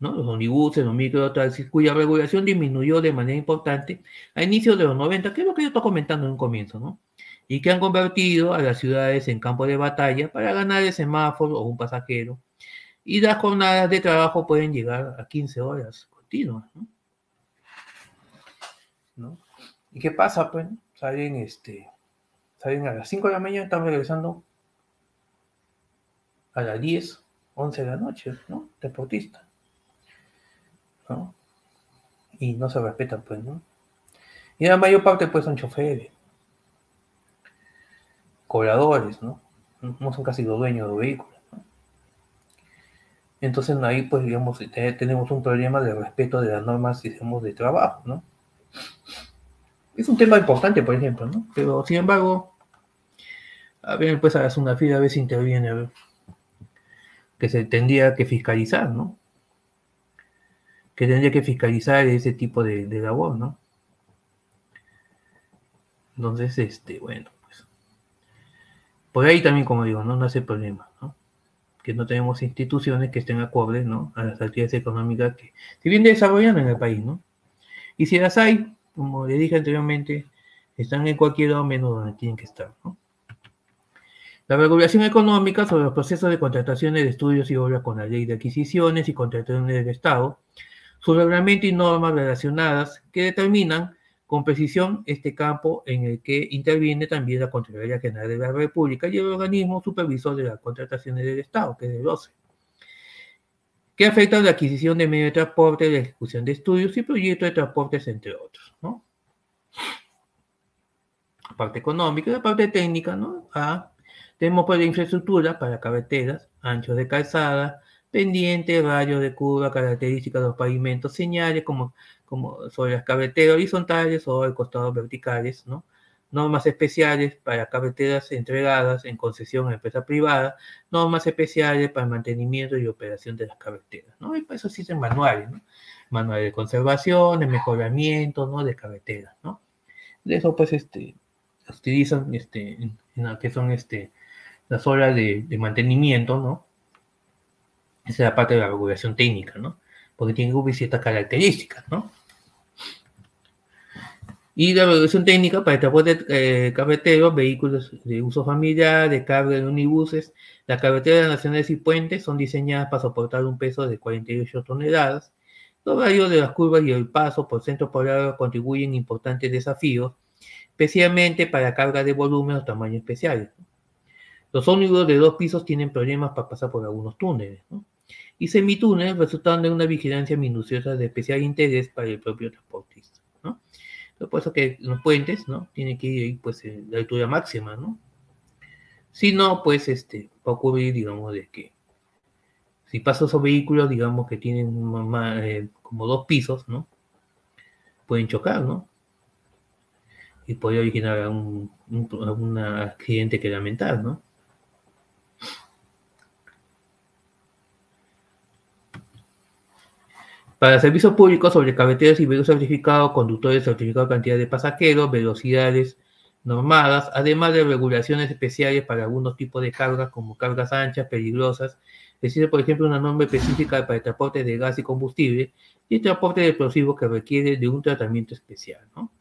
Los omnibuses, los microtaxis, cuya regulación disminuyó de manera importante a inicios de los 90, que es lo que yo estoy comentando en un comienzo, ¿no? Y que han convertido a las ciudades en campo de batalla para ganar el semáforo o un pasajero. Y las jornadas de trabajo pueden llegar a 15 horas continuas, ¿no? ¿Y qué pasa? Pues salen, este, salen a las 5 de la mañana, están regresando a las 10, 11 de la noche, ¿no? Deportistas. Y no se respetan, pues, ¿no? Y la mayor parte, pues, son choferes, cobradores, ¿no? No son casi los dueños de los vehículos. Entonces ahí, pues, digamos, tenemos un problema de respeto de las normas, digamos, de trabajo, ¿no? Es un tema importante, por ejemplo, ¿no? Pero, sin embargo, a ver, pues, a una fila a veces interviene, a ver, que se tendría que fiscalizar, ¿no? Que tendría que fiscalizar ese tipo de, labor, ¿no? Entonces, este, bueno, pues. Por ahí también, como digo, no, hace problema, ¿no? Que no tenemos instituciones que estén acordes, ¿no? A las actividades económicas que se vienen desarrollando en el país, ¿no? Y si las hay, como le dije anteriormente, están en cualquier lado menos donde tienen que estar, ¿no? La regulación económica sobre los procesos de contrataciones de estudios y obras con la ley de adquisiciones y contrataciones del Estado su reglamento y normas relacionadas que determinan con precisión este campo en el que interviene también la Contraloría General de la República y el organismo supervisor de las contrataciones del Estado, que es el 12, que afectan la adquisición de medios de transporte, la ejecución de estudios y proyectos de transportes, entre otros. ¿no? La parte económica, la parte técnica, ¿no? Ah, tenemos pues la infraestructura para carreteras, anchos de calzada, pendiente, rayos de curva, características de los pavimentos, señales como, como sobre las carreteras horizontales o el costados verticales, ¿no? Normas especiales para carreteras entregadas en concesión a empresas privadas, normas especiales para el mantenimiento y operación de las carreteras, ¿no? Y para eso existen manuales, ¿no? Manuales de conservación, de mejoramiento, ¿no? De carreteras, ¿no? De eso, pues, este, utilizan, este, en, lo que son, este, las horas de mantenimiento, ¿no? Esa es la parte de la regulación técnica, ¿no? Porque tiene que ciertas características, ¿no? Y la regulación técnica para el transporte eh, carretero, vehículos de uso familiar, de carga de unibuses, las carreteras nacionales y puentes son diseñadas para soportar un peso de 48 toneladas. Los radios de las curvas y el paso por centro poblado contribuyen importantes desafíos, especialmente para carga de volumen o tamaños especiales. Los ómnibus de dos pisos tienen problemas para pasar por algunos túneles. ¿no? Y semitúnel, resultando en una vigilancia minuciosa de especial interés para el propio transportista, ¿no? Por eso que los puentes, ¿no? Tienen que ir, pues, en la altura máxima, ¿no? Si no, pues, este, va a ocurrir, digamos, de que si pasan esos vehículos, digamos, que tienen eh, como dos pisos, ¿no? Pueden chocar, ¿no? Y puede originar un, un accidente que lamentar, ¿no? Para servicios públicos sobre carreteras y vehículos certificados, conductores certificados cantidad de pasajeros, velocidades normadas, además de regulaciones especiales para algunos tipos de cargas, como cargas anchas, peligrosas. Existe, por ejemplo, una norma específica para el transporte de gas y combustible y el transporte de explosivos que requiere de un tratamiento especial, ¿no?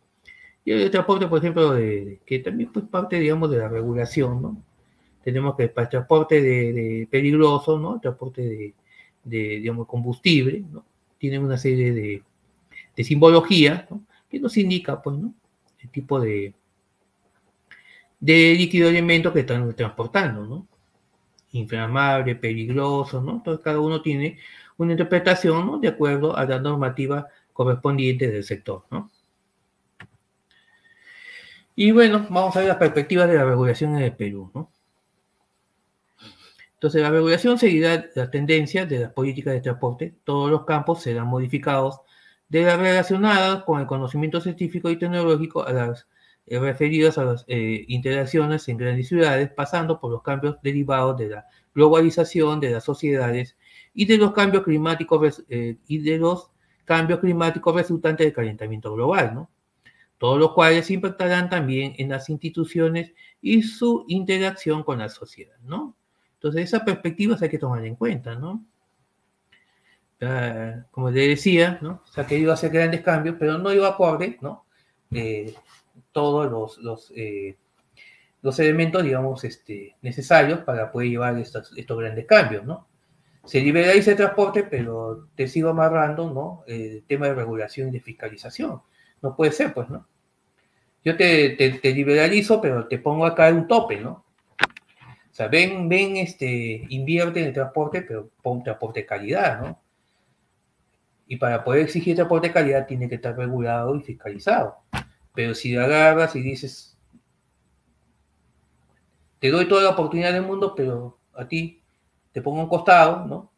Y el transporte, por ejemplo, de, que también pues parte, digamos, de la regulación, ¿no? Tenemos que para el transporte de, peligroso, ¿no? El transporte de, de, digamos, combustible, ¿no? Tiene una serie de, de simbología. Que nos indica, pues. El tipo de, de líquido elemento que están transportando, ¿no? Inflamable, peligroso, ¿no? Entonces cada uno tiene una interpretación. De acuerdo a la normativa correspondiente del sector. Y bueno, vamos a ver las perspectivas de la regulación en el Perú, ¿no? Entonces, la regulación seguirá la tendencia de las políticas de transporte. Todos los campos serán modificados de las relacionadas con el conocimiento científico y tecnológico a las eh, referidas a las eh, interacciones en grandes ciudades, pasando por los cambios derivados de la globalización de las sociedades y de los cambios climáticos eh, y de los cambios climáticos resultantes del calentamiento global, ¿no? Todos los cuales impactarán también en las instituciones y su interacción con la sociedad, ¿no? Entonces, esas perspectivas hay que tomar en cuenta, ¿no? como le decía, ¿no? Se ha querido hacer grandes cambios, pero no iba acorde, ¿no? todos los, los, eh, los, elementos, digamos, este, necesarios para poder llevar estos, estos grandes cambios, ¿no? Se liberaliza el transporte, pero te sigo amarrando, ¿no? El tema de regulación y de fiscalización. No puede ser, pues, ¿no? Yo te, te, liberalizo, pero te pongo acá un tope, ¿no? O sea, ven, ven, este, invierte en el transporte, pero pon transporte de calidad, ¿no? Y para poder exigir transporte de calidad tiene que estar regulado y fiscalizado. Pero si agarras y dices, te doy toda la oportunidad del mundo, pero a ti te pongo un costado, ¿no?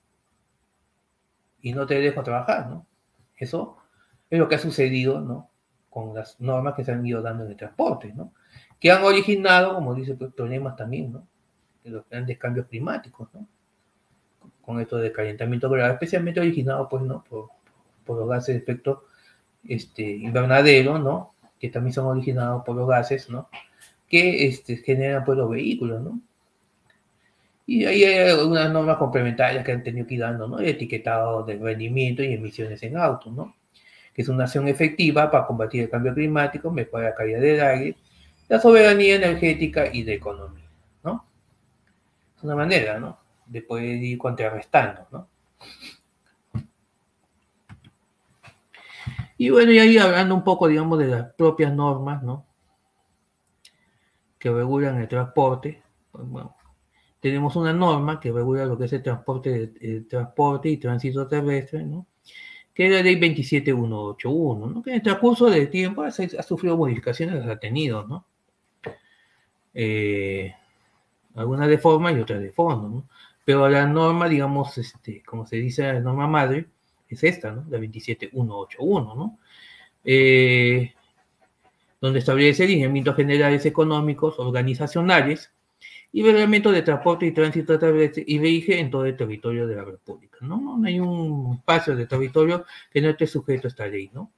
Y no te dejo trabajar, ¿no? Eso es lo que ha sucedido, ¿no? Con las normas que se han ido dando en el transporte, ¿no? Que han originado, como dice, problemas también, ¿no? Los grandes cambios climáticos, ¿no? Con esto de calentamiento global, especialmente originado, pues, ¿no? Por, por los gases de efecto este, invernadero, ¿no? que también son originados por los gases, ¿no? Que este, generan pues los vehículos, ¿no? Y ahí hay algunas normas complementarias que han tenido que ir dando, ¿no? El etiquetado de rendimiento y emisiones en autos, ¿no? Que es una acción efectiva para combatir el cambio climático, mejorar la calidad del aire, la soberanía energética y de economía, una manera, ¿no? De poder ir contrarrestando, ¿no? Y bueno, y ahí hablando un poco, digamos, de las propias normas, ¿no? Que regulan el transporte. Pues, bueno, tenemos una norma que regula lo que es el transporte, el transporte y tránsito terrestre, ¿no? Que es la ley 27181, ¿no? Que en el transcurso del tiempo ha, sufrido modificaciones, las ha tenido, ¿no? Eh, algunas de forma y otras de fondo, ¿no? Pero la norma, digamos, este, como se dice, la norma madre, es esta, ¿no? La 27181, ¿no? Eh, donde establece lineamientos generales económicos, organizacionales y reglamentos de transporte y tránsito y rige en todo el territorio de la República, ¿no? No hay un espacio de territorio que no esté sujeto a esta ley, ¿no?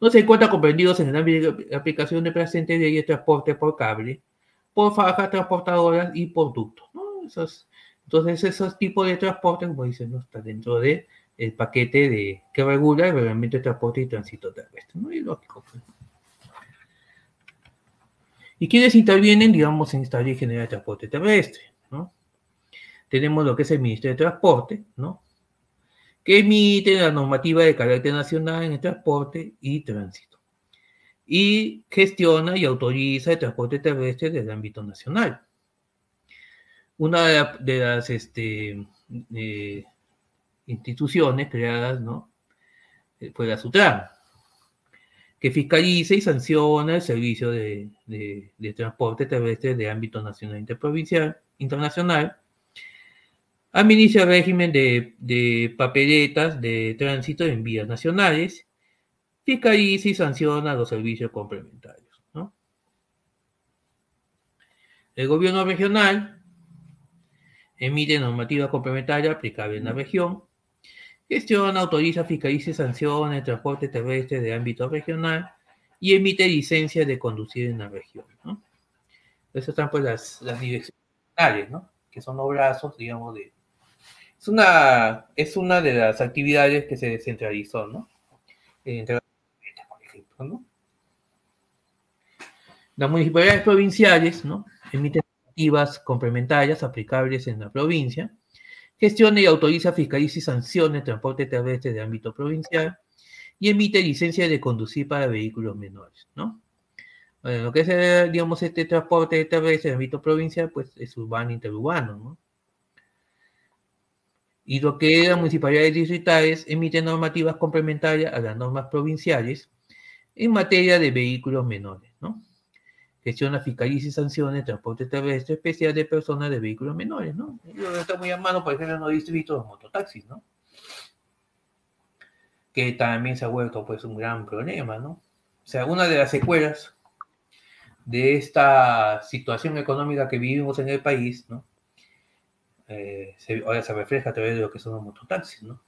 No se encuentran comprendidos en el ámbito de aplicación de presente ley de transporte por cable, por fajas transportadoras y por ductos, ¿no? entonces, esos tipos de transporte, como dicen, no está dentro de el paquete de, que regula el reglamento de transporte y tránsito terrestre. Muy lógico. Pues. ¿Y quiénes intervienen, digamos, en esta ley general de transporte terrestre? ¿no? Tenemos lo que es el Ministerio de Transporte, ¿no? que emite la normativa de carácter nacional en el transporte y tránsito. Y gestiona y autoriza el transporte terrestre desde el ámbito nacional. Una de, las este, eh, instituciones creadas, ¿no? Eh, por la SUTRAN, que fiscaliza y sanciona el servicio de, transporte terrestre de ámbito nacional interprovincial, internacional, administra régimen de, papeletas de tránsito en vías nacionales, fiscaliza y sanciona los servicios complementarios. ¿no? El gobierno regional emite normativa complementaria aplicable en la región, Gestiona, autoriza, fiscaliza y sanciona el transporte terrestre de ámbito regional y emite licencia de conducir en la región, ¿no? Esas están pues las, las direccionales, ¿no? Que son los brazos, digamos, de... Es una, es una de las actividades que se descentralizó, ¿no? Entre, por ejemplo, Las municipalidades provinciales, ¿no? Emiten activas complementarias aplicables en la provincia, gestiona y autoriza, fiscaliza y sanciona el transporte terrestre de ámbito provincial y emite licencia de conducir para vehículos menores, ¿no? Lo que es, digamos, este transporte terrestre de ámbito provincial, pues es urbano interurbano, ¿no? Y lo que las municipalidades distritales emiten normativas complementarias a las normas provinciales en materia de vehículos menores, ¿no? gestiona, fiscaliza y sanciona el transporte terrestre especial de personas de vehículos menores, ¿no? Yo está muy a mano, por ejemplo, en los distritos de mototaxis, ¿no? Que también se ha vuelto, pues, un gran problema, ¿no? O sea, una de las secuelas de esta situación económica que vivimos en el país, ¿no? Eh, ahora se refleja a través de lo que son los mototaxis, ¿no?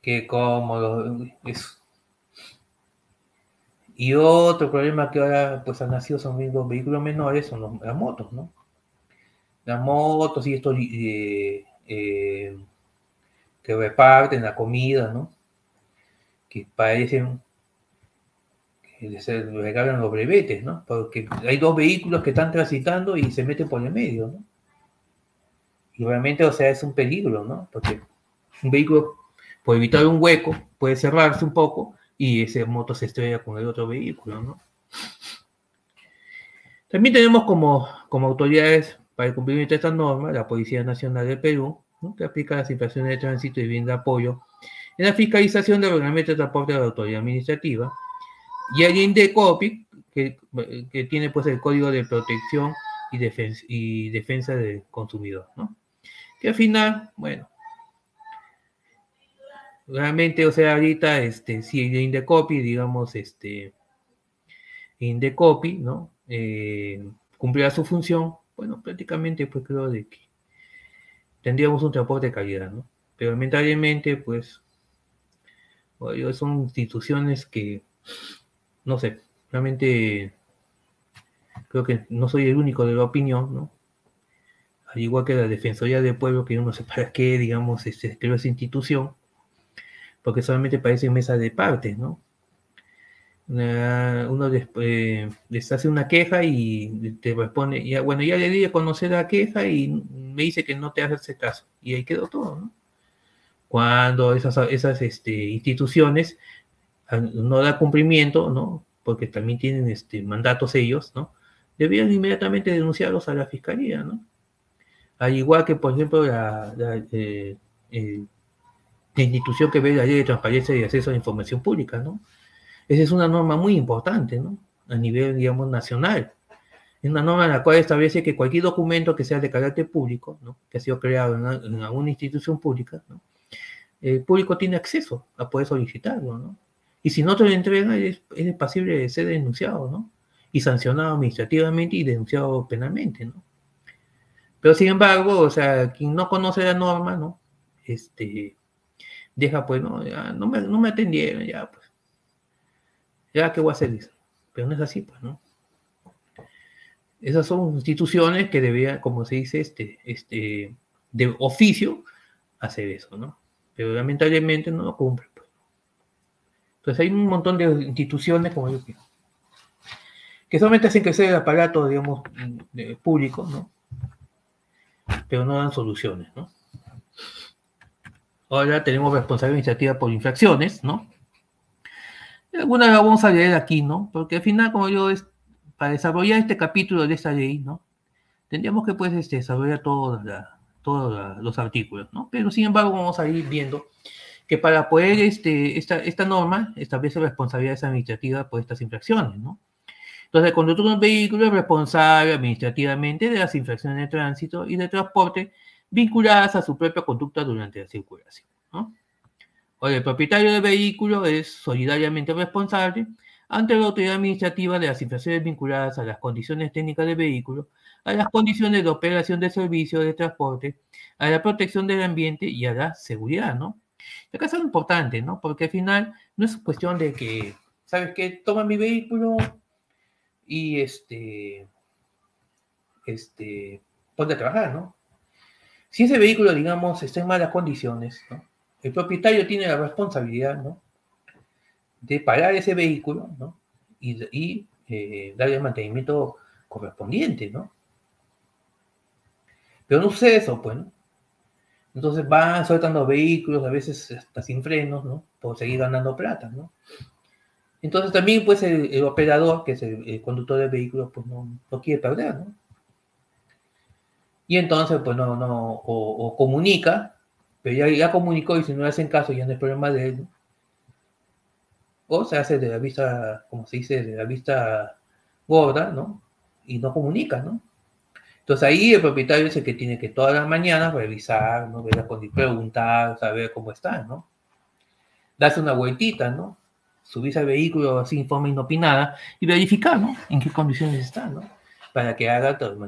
Que como los, y otro problema que ahora pues han nacido son los vehículos menores, son las motos, ¿no? Las motos y estos eh, eh, que reparten la comida, ¿no? Que parecen que se regalan los brevetes, ¿no? Porque hay dos vehículos que están transitando y se meten por el medio, ¿no? Y realmente, o sea, es un peligro, ¿no? Porque un vehículo, por evitar un hueco, puede cerrarse un poco y ese moto se estrella con el otro vehículo, ¿no? También tenemos como, como autoridades para el cumplimiento de esta norma la Policía Nacional del Perú, que aplica las infracciones de tránsito y bien de apoyo en la fiscalización del reglamento de transporte de la autoridad administrativa, y el INDECOPI, que, que tiene pues el Código de Protección y Defensa, y defensa del Consumidor, ¿no? Que al final, bueno, Realmente, o sea, ahorita, este, si Indecopy, digamos, este, Indecopy, ¿no? Eh, cumplirá su función, bueno, prácticamente, pues creo de que tendríamos un transporte de calidad, ¿no? Pero lamentablemente, pues, son instituciones que, no sé, realmente creo que no soy el único de la opinión, ¿no? Al igual que la Defensoría del Pueblo, que uno no sé para qué, digamos, este, creó esa institución, porque solamente parece mesa de partes, ¿no? uno eh, les, hace una queja y te responde, ya, bueno, ya le di a conocer la queja y me dice que no te hace caso. Y ahí quedó todo, ¿no? Cuando esas, esas este, instituciones ah, no dan cumplimiento, ¿no? Porque también tienen este, mandatos ellos, ¿no? Debían inmediatamente denunciarlos a la fiscalía, ¿no? Al igual que, por ejemplo, la, eh, la institución que ve la ley de transparencia y acceso a la información pública, ¿no? Esa es una norma muy importante, ¿no? A nivel, digamos, nacional. Es una norma en la cual establece que cualquier documento que sea de carácter público, ¿no? Que ha sido creado en, alguna institución pública, ¿no? El público tiene acceso a poder solicitarlo, ¿no? Y si no te lo entrega, es, es pasible de ser denunciado, ¿no? Y sancionado administrativamente y denunciado penalmente, ¿no? Pero sin embargo, o sea, quien no conoce la norma, ¿no? Este, deja pues, no, ya, no, me, no me atendieron, ya pues. Ya, ¿qué voy a hacer? Pero no es así, pues, ¿no? Esas son instituciones que debían, como se dice, este, este, de oficio, hacer eso, ¿no? Pero lamentablemente no lo cumplen. Pues. Entonces hay un montón de instituciones, como yo digo, que solamente hacen crecer el aparato, digamos, público, ¿no? Pero no dan soluciones, ¿no? Ahora tenemos responsabilidad administrativa por infracciones, ¿no? Algunas la vamos a leer aquí, ¿no? Porque al final, como yo, es, para desarrollar este capítulo de esta ley, ¿no? Tendríamos que, pues, este, desarrollar todos los artículos, ¿no? Pero, sin embargo, vamos a ir viendo que para poder, este, esta, esta norma establece responsabilidades administrativas por estas infracciones, ¿no? Entonces, el conductor de un vehículo es responsable administrativamente de las infracciones de tránsito y de transporte vinculadas a su propia conducta durante la circulación. O el propietario del vehículo es solidariamente responsable ante la autoridad administrativa de las situaciones vinculadas a las condiciones técnicas del vehículo, a las condiciones de operación de servicio de transporte, a la protección del ambiente y a la seguridad, ¿no? Acá es importante, ¿no? Porque al final no es cuestión de que ¿sabes qué? Toma mi vehículo y este, este, ponte a trabajar, ¿no? Si ese vehículo, digamos, está en malas condiciones. El propietario tiene la responsabilidad. De parar ese vehículo. Y, eh, darle el mantenimiento correspondiente, ¿no? Pero no sucede eso, pues, ¿no? Entonces van soltando vehículos, a veces hasta sin frenos, ¿no? Por seguir ganando plata, ¿no? Entonces también, pues, el, operador, que es el, conductor del vehículo, pues no, no, quiere perder, ¿no? Y entonces, pues, no, no, o, comunica, pero ya, ya, comunicó y si no le hacen caso ya no es problema de él. O se hace de la vista, como se dice, de la vista gorda, ¿no? Y no comunica, ¿no? Entonces ahí el propietario es el que tiene que todas las mañanas revisar, ¿no? preguntar, saber cómo está, ¿no? Darse una vueltita, ¿no? Subirse al vehículo así en forma inopinada y verificar, ¿no? En qué condiciones está, ¿no? Para que haga todo el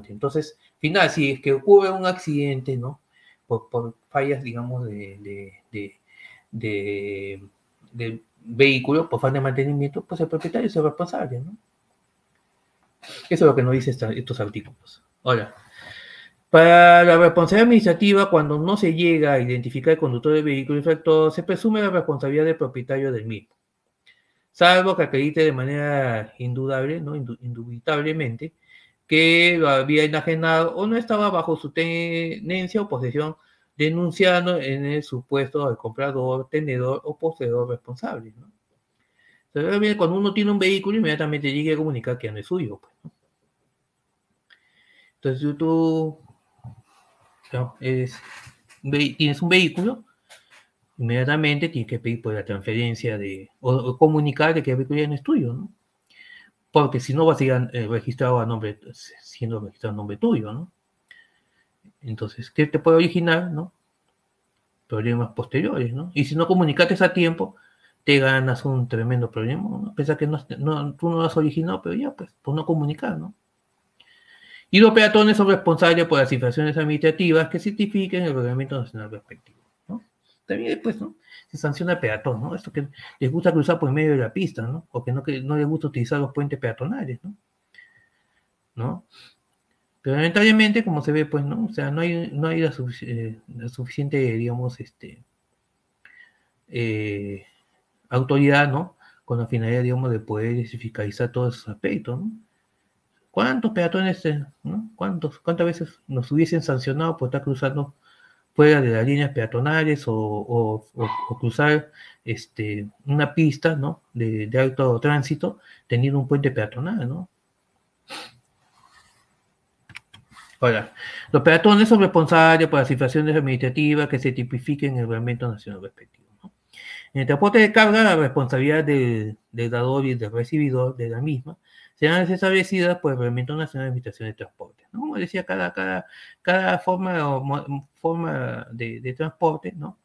Entonces, final, si es que ocurre un accidente, ¿no? Por, fallas, digamos, de, de, vehículo, por falta de mantenimiento, pues el propietario es el responsable, ¿no? Eso es lo que nos dicen estos artículos. Ahora, para la responsabilidad administrativa, cuando no se llega a identificar el conductor del vehículo infractor, se presume la responsabilidad del propietario del mismo, salvo que acredite de manera indudable, ¿no? indubitablemente, que lo había enajenado o no estaba bajo su tenencia o posesión, denunciando en el supuesto al comprador, tenedor o poseedor responsable. ¿no? cuando uno tiene un vehículo, inmediatamente llega a comunicar que no es suyo. Pues, ¿no? Entonces, tú tienes un vehículo, inmediatamente tienes que pedir por la transferencia de, o, comunicar de que el vehículo ya no es tuyo, ¿no? Porque si no va a ser eh, registrado a nombre, siendo registrado a nombre tuyo, ¿no? Entonces, ¿qué te puede originar, no? Problemas posteriores, ¿no? Y si no comunicaste a tiempo, te ganas un tremendo problema, ¿no? Pese que no, tú no lo has originado, pero ya, pues, por no comunicar, ¿no? Y los peatones son responsables por las infracciones administrativas que certifiquen el reglamento nacional respectivo. ¿no? También después, ¿no? Sanciona el peatón, ¿no? Esto que les gusta cruzar por medio de la pista, ¿no? O que no, que no les gusta utilizar los puentes peatonales, ¿no? ¿No? Pero lamentablemente, como se ve, pues, ¿no? O sea, no hay, no hay la, eh, suficiente, digamos, este, eh, autoridad, ¿no? Con la finalidad, digamos, de poder fiscalizar todos esos aspectos, ¿no? ¿Cuántos peatones, eh, ¿no? ¿Cuántos, ¿Cuántas veces nos hubiesen sancionado por estar cruzando fuera de las líneas peatonales o, cruzar este, una pista ¿no? de, alto tránsito teniendo un puente peatonal? ¿no? Ahora, los peatones son responsables por las infracciones administrativas que se tipifiquen en el reglamento nacional respectivo. En el transporte de carga, la responsabilidad del, del dador y del recibidor de la misma serán establecidas por el Reglamento Nacional de Administración de Transporte. Como decía, cada, cada, cada forma, forma de, transporte ¿no?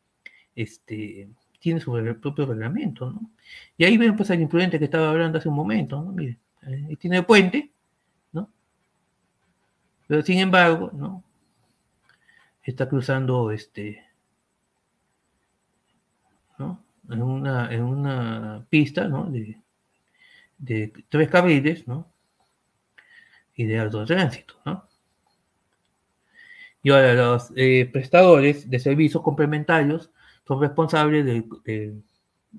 este, tiene su propio reglamento. ¿no? Y ahí ven pues el imprudente que estaba hablando hace un momento. ¿no? Mire, eh, tiene el puente, ¿no? pero sin embargo, ¿no? está cruzando este, ¿no? en, una, en una pista ¿no? De tres carriles, ¿no? Y de alto tránsito, ¿no? Y ahora los eh, prestadores de servicios complementarios son responsables del,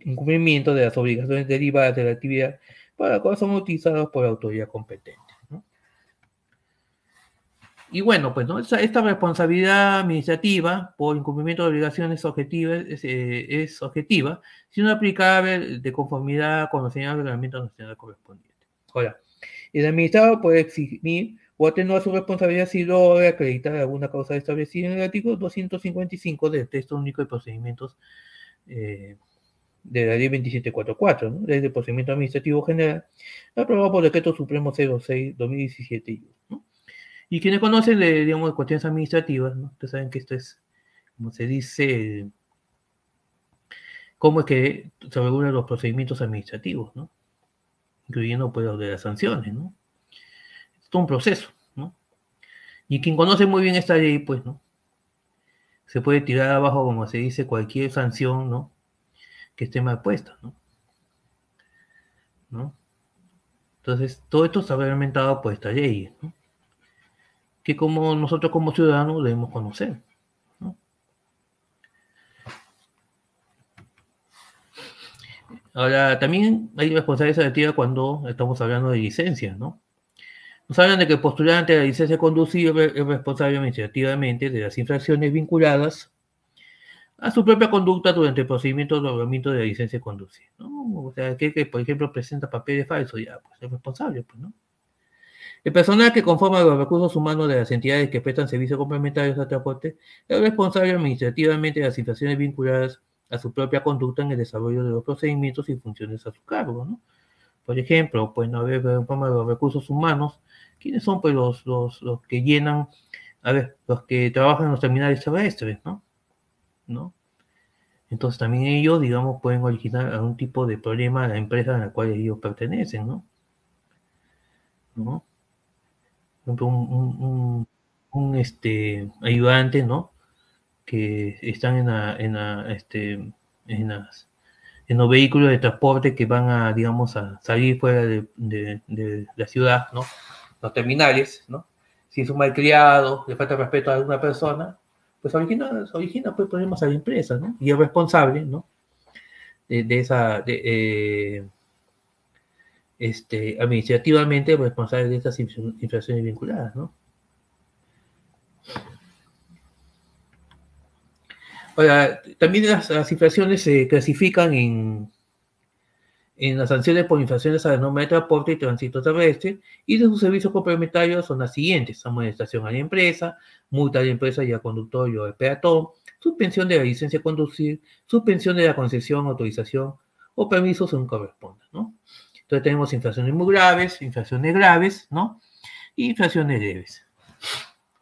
incumplimiento de las obligaciones derivadas de la actividad para las cuales son utilizados por la autoridad competente. Y bueno, pues ¿no? esta, responsabilidad administrativa por incumplimiento de obligaciones objetivas es, eh, es objetiva, sino aplicable de conformidad con los señales del reglamento nacional correspondiente. Ahora, el administrador puede exigir o atenuar su responsabilidad si logra acreditar alguna causa establecida en el artículo 255 del texto único de procedimientos eh, de la ley 2744, ¿no? ley de procedimiento administrativo general, aprobado por decreto supremo 06-2017. ¿no? Y quienes conocen, digamos, de cuestiones administrativas, ¿no? Ustedes saben que esto es, como se dice, cómo es que se regulan los procedimientos administrativos, ¿no? Incluyendo, pues, los de las sanciones, ¿no? Es todo un proceso, ¿no? Y quien conoce muy bien esta ley, pues, ¿no? Se puede tirar abajo, como se dice, cualquier sanción, ¿no? Que esté mal puesta, ¿no? ¿no? Entonces, todo esto está reglamentado por esta ley, ¿no? Que como nosotros como ciudadanos debemos conocer. ¿no? Ahora, también hay responsabilidad selectiva cuando estamos hablando de licencias, ¿no? Nos hablan de que el postulante de la licencia conducir es responsable administrativamente de las infracciones vinculadas a su propia conducta durante el procedimiento de otorgamiento de la licencia de conducir. ¿no? O sea, que, que, por ejemplo, presenta papeles falsos, ya, pues es responsable, pues, ¿no? El personal que conforma los recursos humanos de las entidades que prestan servicios complementarios al transporte es responsable administrativamente de las situaciones vinculadas a su propia conducta en el desarrollo de los procedimientos y funciones a su cargo, ¿no? Por ejemplo, pues no haber forma de los recursos humanos, ¿quiénes son pues los, los, los que llenan, a ver, los que trabajan en los terminales terrestres, ¿no? ¿no? Entonces también ellos, digamos, pueden originar algún tipo de problema a la empresa a la cual ellos pertenecen, ¿no? ¿No? Un, este, ayudante, ¿no? Que están en, en, este, en, los vehículos de transporte que van a, digamos, a salir fuera de, la ciudad, ¿no? Los terminales, ¿no? Si es un malcriado, le falta respeto a alguna persona, pues origina, origina pues, a la empresa. Y es responsable, ¿no? De, de esa, de, eh, este, administrativamente responsable de estas infracciones vinculadas, ¿no? Ahora, también las, las infracciones se clasifican en en las sanciones por infracciones a la norma de transporte y tránsito terrestre y de sus servicios complementarios son las siguientes: amonestación a la empresa, multa a la empresa y al conductor y al peatón, suspensión de la licencia de conducir, suspensión de la concesión, autorización o permiso según corresponda, ¿no? Entonces tenemos infracciones muy graves, infracciones graves, ¿no? Y infracciones leves,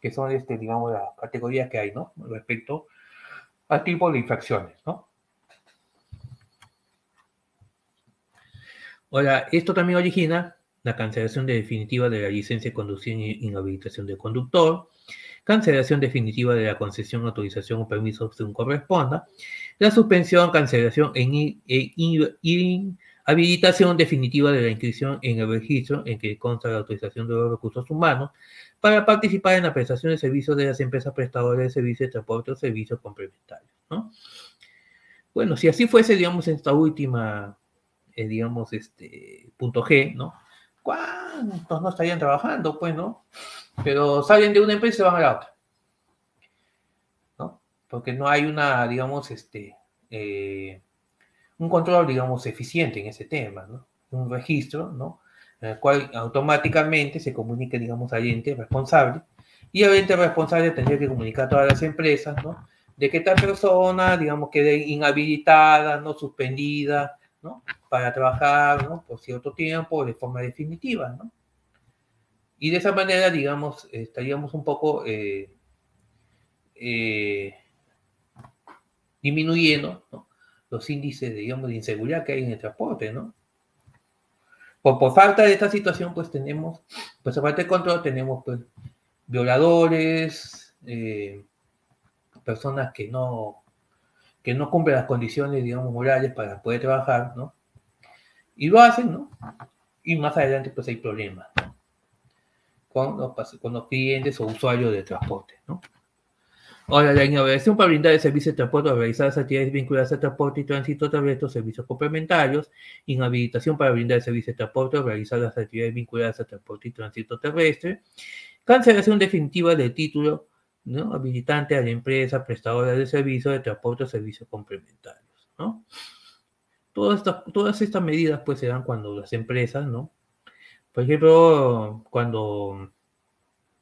que son, este, digamos, las categorías que hay, ¿no? Respecto al tipo de infracciones, ¿no? Ahora, esto también origina la cancelación definitiva de la licencia de conducción y inhabilitación del conductor, cancelación definitiva de la concesión, autorización o permiso según corresponda, la suspensión, cancelación e, inhabilitación definitiva de la inscripción en el registro en que consta la autorización de los recursos humanos para participar en la prestación de servicios de las empresas prestadoras de servicios de transporte o servicios complementarios. ¿no? Bueno, si así fuese, digamos, en esta última eh, digamos, este, punto G, ¿no? ¿Cuántos no estarían trabajando? Pues, ¿no? Pero salen de una empresa y se van a la otra. ¿No? Porque no hay una, digamos, este, eh, un control, digamos, eficiente en ese tema, ¿no? Un registro, ¿no? En el cual automáticamente se comunica, digamos, al ente responsable y el ente responsable tendría que comunicar a todas las empresas, ¿no? De que tal persona, digamos, quede inhabilitada, no suspendida, ¿no? Para trabajar, ¿no? Por cierto tiempo, de forma definitiva, ¿no? Y de esa manera, digamos, estaríamos un poco eh, eh, disminuyendo ¿no? Los índices, digamos, de inseguridad que hay en el transporte, ¿no? Por, por falta de esta situación, pues tenemos, pues aparte de control, tenemos pues violadores, eh, personas que no, que no cumplen las condiciones, digamos, morales para poder trabajar, ¿no? Y lo hacen, ¿no? Y más adelante, pues hay problemas, ¿no? Con los, con los clientes o usuarios de transporte, ¿no? Ahora, la inauguración para brindar el servicio de transporte realizar las actividades vinculadas al transporte y tránsito terrestre o servicios complementarios, inhabilitación para brindar el servicio de transporte realizar las actividades vinculadas al transporte y tránsito terrestre, cancelación definitiva del título ¿no? habilitante a la empresa prestadora de servicios de transporte o servicios complementarios. ¿no? Todas, estas, todas estas medidas pues se dan cuando las empresas, ¿no? por ejemplo, cuando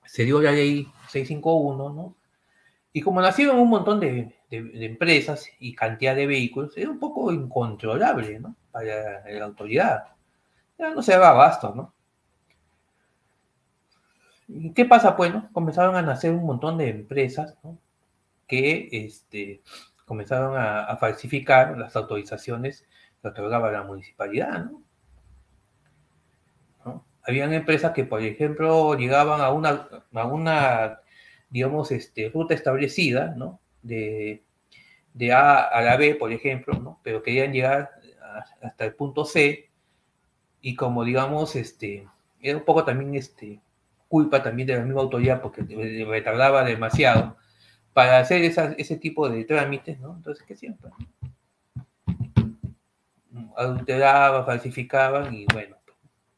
se dio la ley 651, ¿no? Y como nacieron un montón de, empresas y cantidad de vehículos, era un poco incontrolable ¿no? para la autoridad. Ya no se daba abasto, ¿no? ¿Y qué pasa? Bueno, comenzaron a nacer un montón de empresas que este, comenzaron a, a, falsificar las autorizaciones que otorgaba la municipalidad. ¿no? ¿No? Habían empresas que, por ejemplo, llegaban a una, a una digamos, este, ruta establecida, ¿no? De, de A a la B, por ejemplo, ¿no? Pero querían llegar hasta el punto C y como digamos, este, era un poco también este, culpa también de la misma autoridad porque retardaba demasiado para hacer ese tipo de trámites, ¿no? Entonces, ¿qué siempre? Adulteraba, falsificaban y bueno,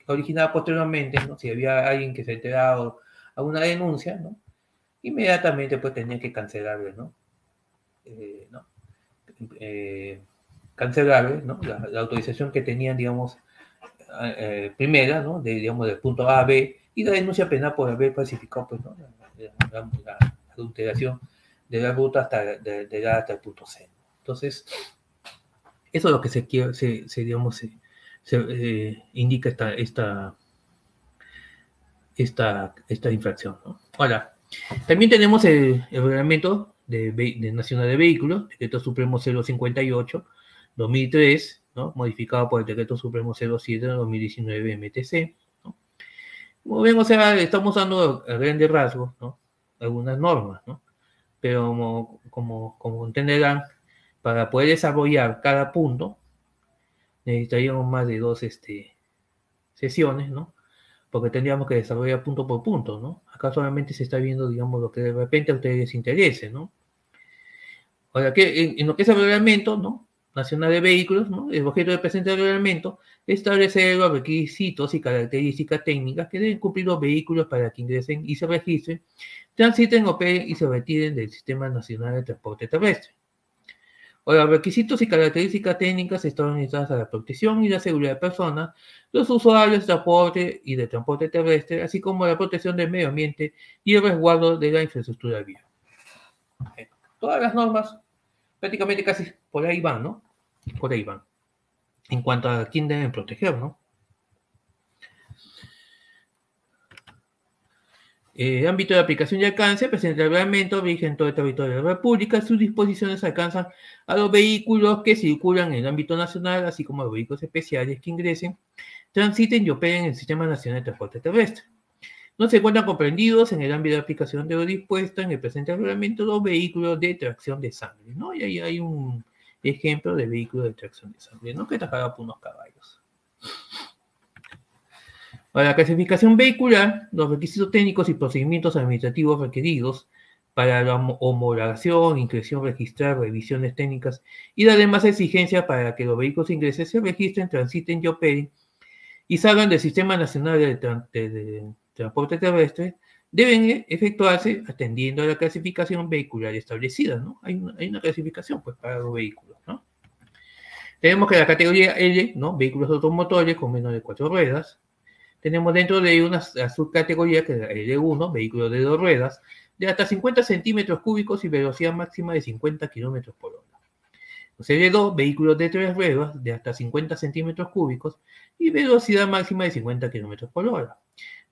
originaba posteriormente, ¿no? Si había alguien que se ha enterado alguna denuncia, ¿no? Inmediatamente pues tenía que cancelarle, ¿no? Eh, ¿no? Eh, cancelarle, ¿no? La, autorización que tenían, digamos, eh, primera, ¿no? De, digamos, del punto A a B, y la denuncia penal por haber falsificado, pues, ¿no? La, adulteración de la ruta hasta, de, hasta el punto C. Entonces, eso es lo que se, quiere, se, digamos, se, eh, indica esta, esta, esta, esta infracción. ¿no? Ahora, también tenemos el, reglamento de, Nacional de Vehículos, Decreto Supremo 058, 2003, ¿no? modificado por el Decreto Supremo 07 2019 MTC. ¿no? Como ven, o sea, estamos dando a grandes rasgos ¿no? algunas normas, ¿no? pero como, como, como entenderán, para poder desarrollar cada punto, necesitaríamos más de dos este, sesiones, ¿no? Porque tendríamos que desarrollar punto por punto, ¿no? Acá solamente se está viendo, digamos, lo que de repente a ustedes les interese, ¿no? Ahora, que en, lo que es el reglamento, ¿no? Nacional de Vehículos, ¿no? El objeto del presente reglamento es establecer los requisitos y características técnicas que deben cumplir los vehículos para que ingresen y se registren, transiten, operen y se retiren del Sistema Nacional de Transporte Terrestre. Ahora, requisitos y características técnicas están orientadas a la protección y la seguridad de personas, los usuarios de transporte y de transporte terrestre, así como la protección del medio ambiente y el resguardo de la infraestructura vial. Todas las normas prácticamente casi por ahí van, ¿no? Por ahí van. En cuanto a quién deben proteger, ¿no? Eh, ámbito de aplicación y alcance, presenta el reglamento, rige en todo el territorio de la República. Sus disposiciones alcanzan a los vehículos que circulan en el ámbito nacional, así como a los vehículos especiales que ingresen, transiten y operen en el Sistema Nacional de Transporte Terrestre. No se encuentran comprendidos en el ámbito de aplicación de lo dispuesto en el presente reglamento los vehículos de tracción de sangre, ¿no? Y ahí hay un ejemplo de vehículo de tracción de sangre, ¿no? Que está por unos caballos. Para la clasificación vehicular, los requisitos técnicos y procedimientos administrativos requeridos para la homologación, inscripción, registrar, revisiones técnicas y las demás exigencias para que los vehículos ingresen, se registren, transiten y operen y salgan del Sistema Nacional de, Transporte Terrestre, deben efectuarse atendiendo a la clasificación vehicular establecida, ¿no? Hay una, hay una clasificación, pues, para los vehículos, ¿no? Tenemos que la categoría L, ¿no? Vehículos automotores con menos de cuatro ruedas, tenemos dentro de una subcategoría que es L1, vehículo de dos ruedas, de hasta 50 centímetros cúbicos y velocidad máxima de 50 kilómetros por hora. L2, vehículos de tres ruedas de hasta 50 centímetros cúbicos y velocidad máxima de 50 kilómetros por hora.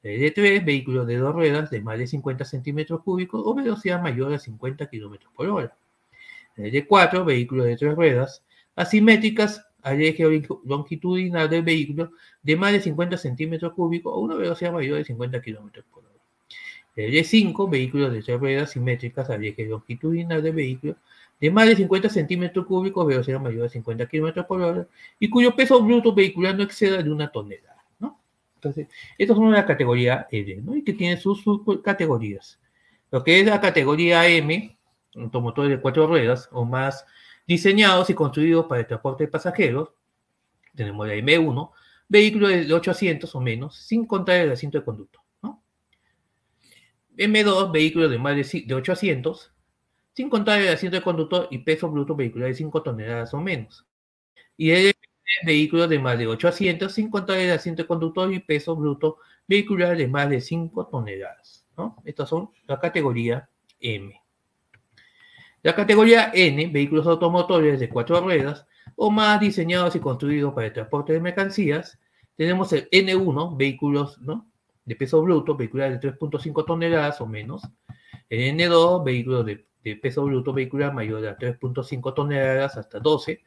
L3, vehículos de dos ruedas de más de 50 centímetros cúbicos o velocidad mayor a 50 kilómetros por hora. L4, vehículos de tres ruedas asimétricas al eje longitudinal del vehículo de más de 50 centímetros cúbicos o una velocidad mayor de 50 kilómetros por hora. El E5, vehículos de tres ruedas simétricas al eje longitudinal del vehículo de más de 50 centímetros cúbicos, velocidad mayor de 50 kilómetros por hora y cuyo peso bruto vehicular no exceda de una tonelada. Entonces, estas son la categoría L, ¿no? y que tiene sus subcategorías. Lo que es la categoría M, automotores de cuatro ruedas o más diseñados y construidos para el transporte de pasajeros. Tenemos la M1, vehículo de 8 asientos o menos, sin contar el asiento de conducto. M2, vehículo de más de 8 asientos, sin contar el asiento de conductor y peso bruto vehicular de 5 toneladas o menos. Y el vehículo de más de 8 asientos, sin contar el asiento de conductor y peso bruto vehicular de más de 5 toneladas. Estas son la categoría M. La categoría N, vehículos automotores de cuatro ruedas o más diseñados y construidos para el transporte de mercancías. Tenemos el N1, vehículos de peso bruto, vehiculares de 3.5 toneladas o menos. El N2, vehículos de, peso bruto vehicular mayor a 3.5 toneladas hasta 12.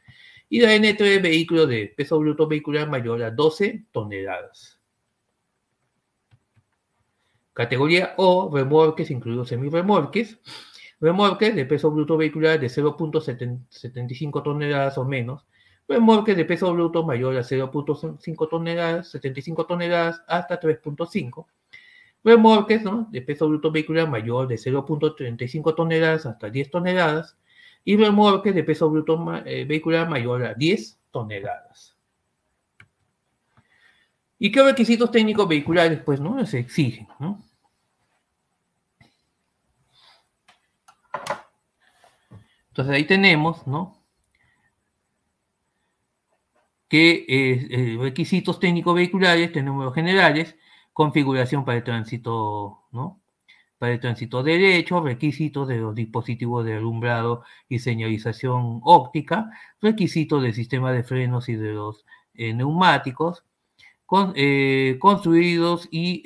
Y la N3, vehículos de peso bruto vehicular mayor a 12 toneladas. Categoría O, remolques, incluidos semirremolques remolques de peso bruto vehicular de 0.75 toneladas o menos, remolques de peso bruto mayor a 0.5 toneladas, 75 toneladas hasta 3.5. Remolques ¿no? de peso bruto vehicular mayor de 0.35 toneladas hasta 10 toneladas y remolques de peso bruto eh, vehicular mayor a 10 toneladas. ¿Y qué requisitos técnicos vehiculares pues no se exigen? ¿no? Entonces ahí tenemos, ¿no? Que eh, eh, requisitos técnicos vehiculares, tenemos los generales, configuración para el tránsito, ¿no? Para el tránsito derecho, requisitos de los dispositivos de alumbrado y señalización óptica, requisitos del sistema de frenos y de los eh, neumáticos, construidos y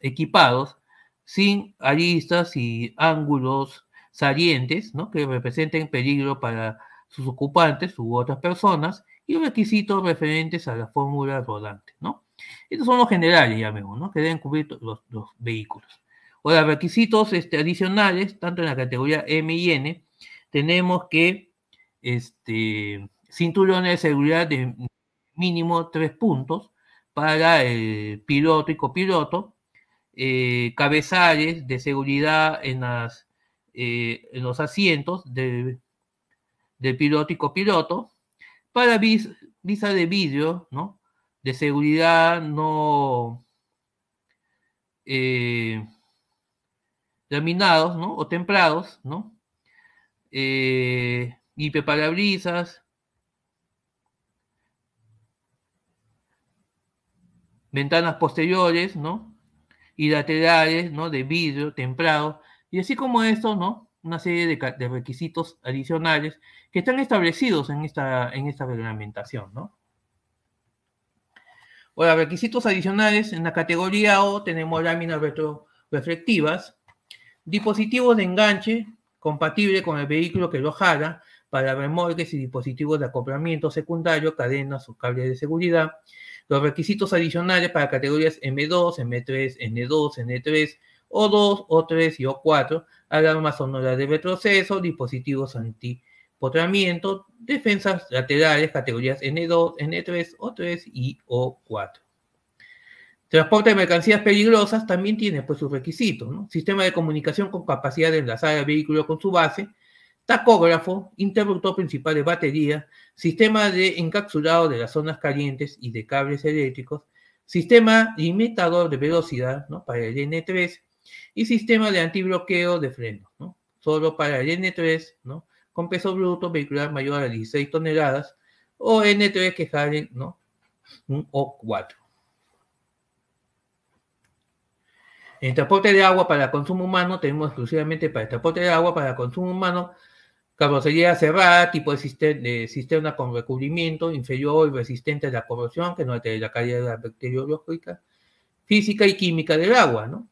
equipados sin aristas y ángulos salientes, ¿no? que representen peligro para sus ocupantes u otras personas, y requisitos referentes a la fórmula rodante, ¿no? Estos son los generales, ya vemos, ¿no? Que deben cubrir los, los vehículos. Ahora, requisitos este, adicionales, tanto en la categoría M y N, tenemos que este, cinturones de seguridad de mínimo tres puntos para el piloto y copiloto, eh, cabezales de seguridad en las eh, en los asientos del, piloto y copiloto para visa de vidrio, ¿no? De seguridad no eh, laminados, ¿no? O templados, ¿no? Eh, y parabrisas, ventanas posteriores, ¿no? Y laterales, ¿no? De vidrio templado y así como esto, ¿no? Una serie de, requisitos adicionales que están establecidos en esta, en esta reglamentación, ¿no? Ahora, requisitos adicionales, en la categoría O tenemos láminas retroreflectivas, dispositivos de enganche compatible con el vehículo que lo jala para remolques y dispositivos de acoplamiento secundario, cadenas o cables de seguridad. Los requisitos adicionales para categorías M2, M3, N2, N3, o2, O3 y O4, alarmas sonoras de retroceso, dispositivos antipotramiento, defensas laterales, categorías N2, N3, O3 y O4. Transporte de mercancías peligrosas también tiene pues sus requisitos. Sistema de comunicación con capacidad de enlazar al vehículo con su base, tacógrafo, interruptor principal de batería, sistema de encapsulado de las zonas calientes y de cables eléctricos, sistema limitador de velocidad para el N3, y sistema de antibloqueo de frenos, ¿no? Solo para el N3, ¿no? Con peso bruto vehicular mayor a 16 toneladas o N3 que jale, ¿no? Un O4. En transporte de agua para consumo humano tenemos exclusivamente para el transporte de agua para consumo humano carrocería cerrada, tipo de, cisterna con recubrimiento inferior y resistente a la corrosión, que no altere la calidad bacteriológica, física y química del agua, ¿no?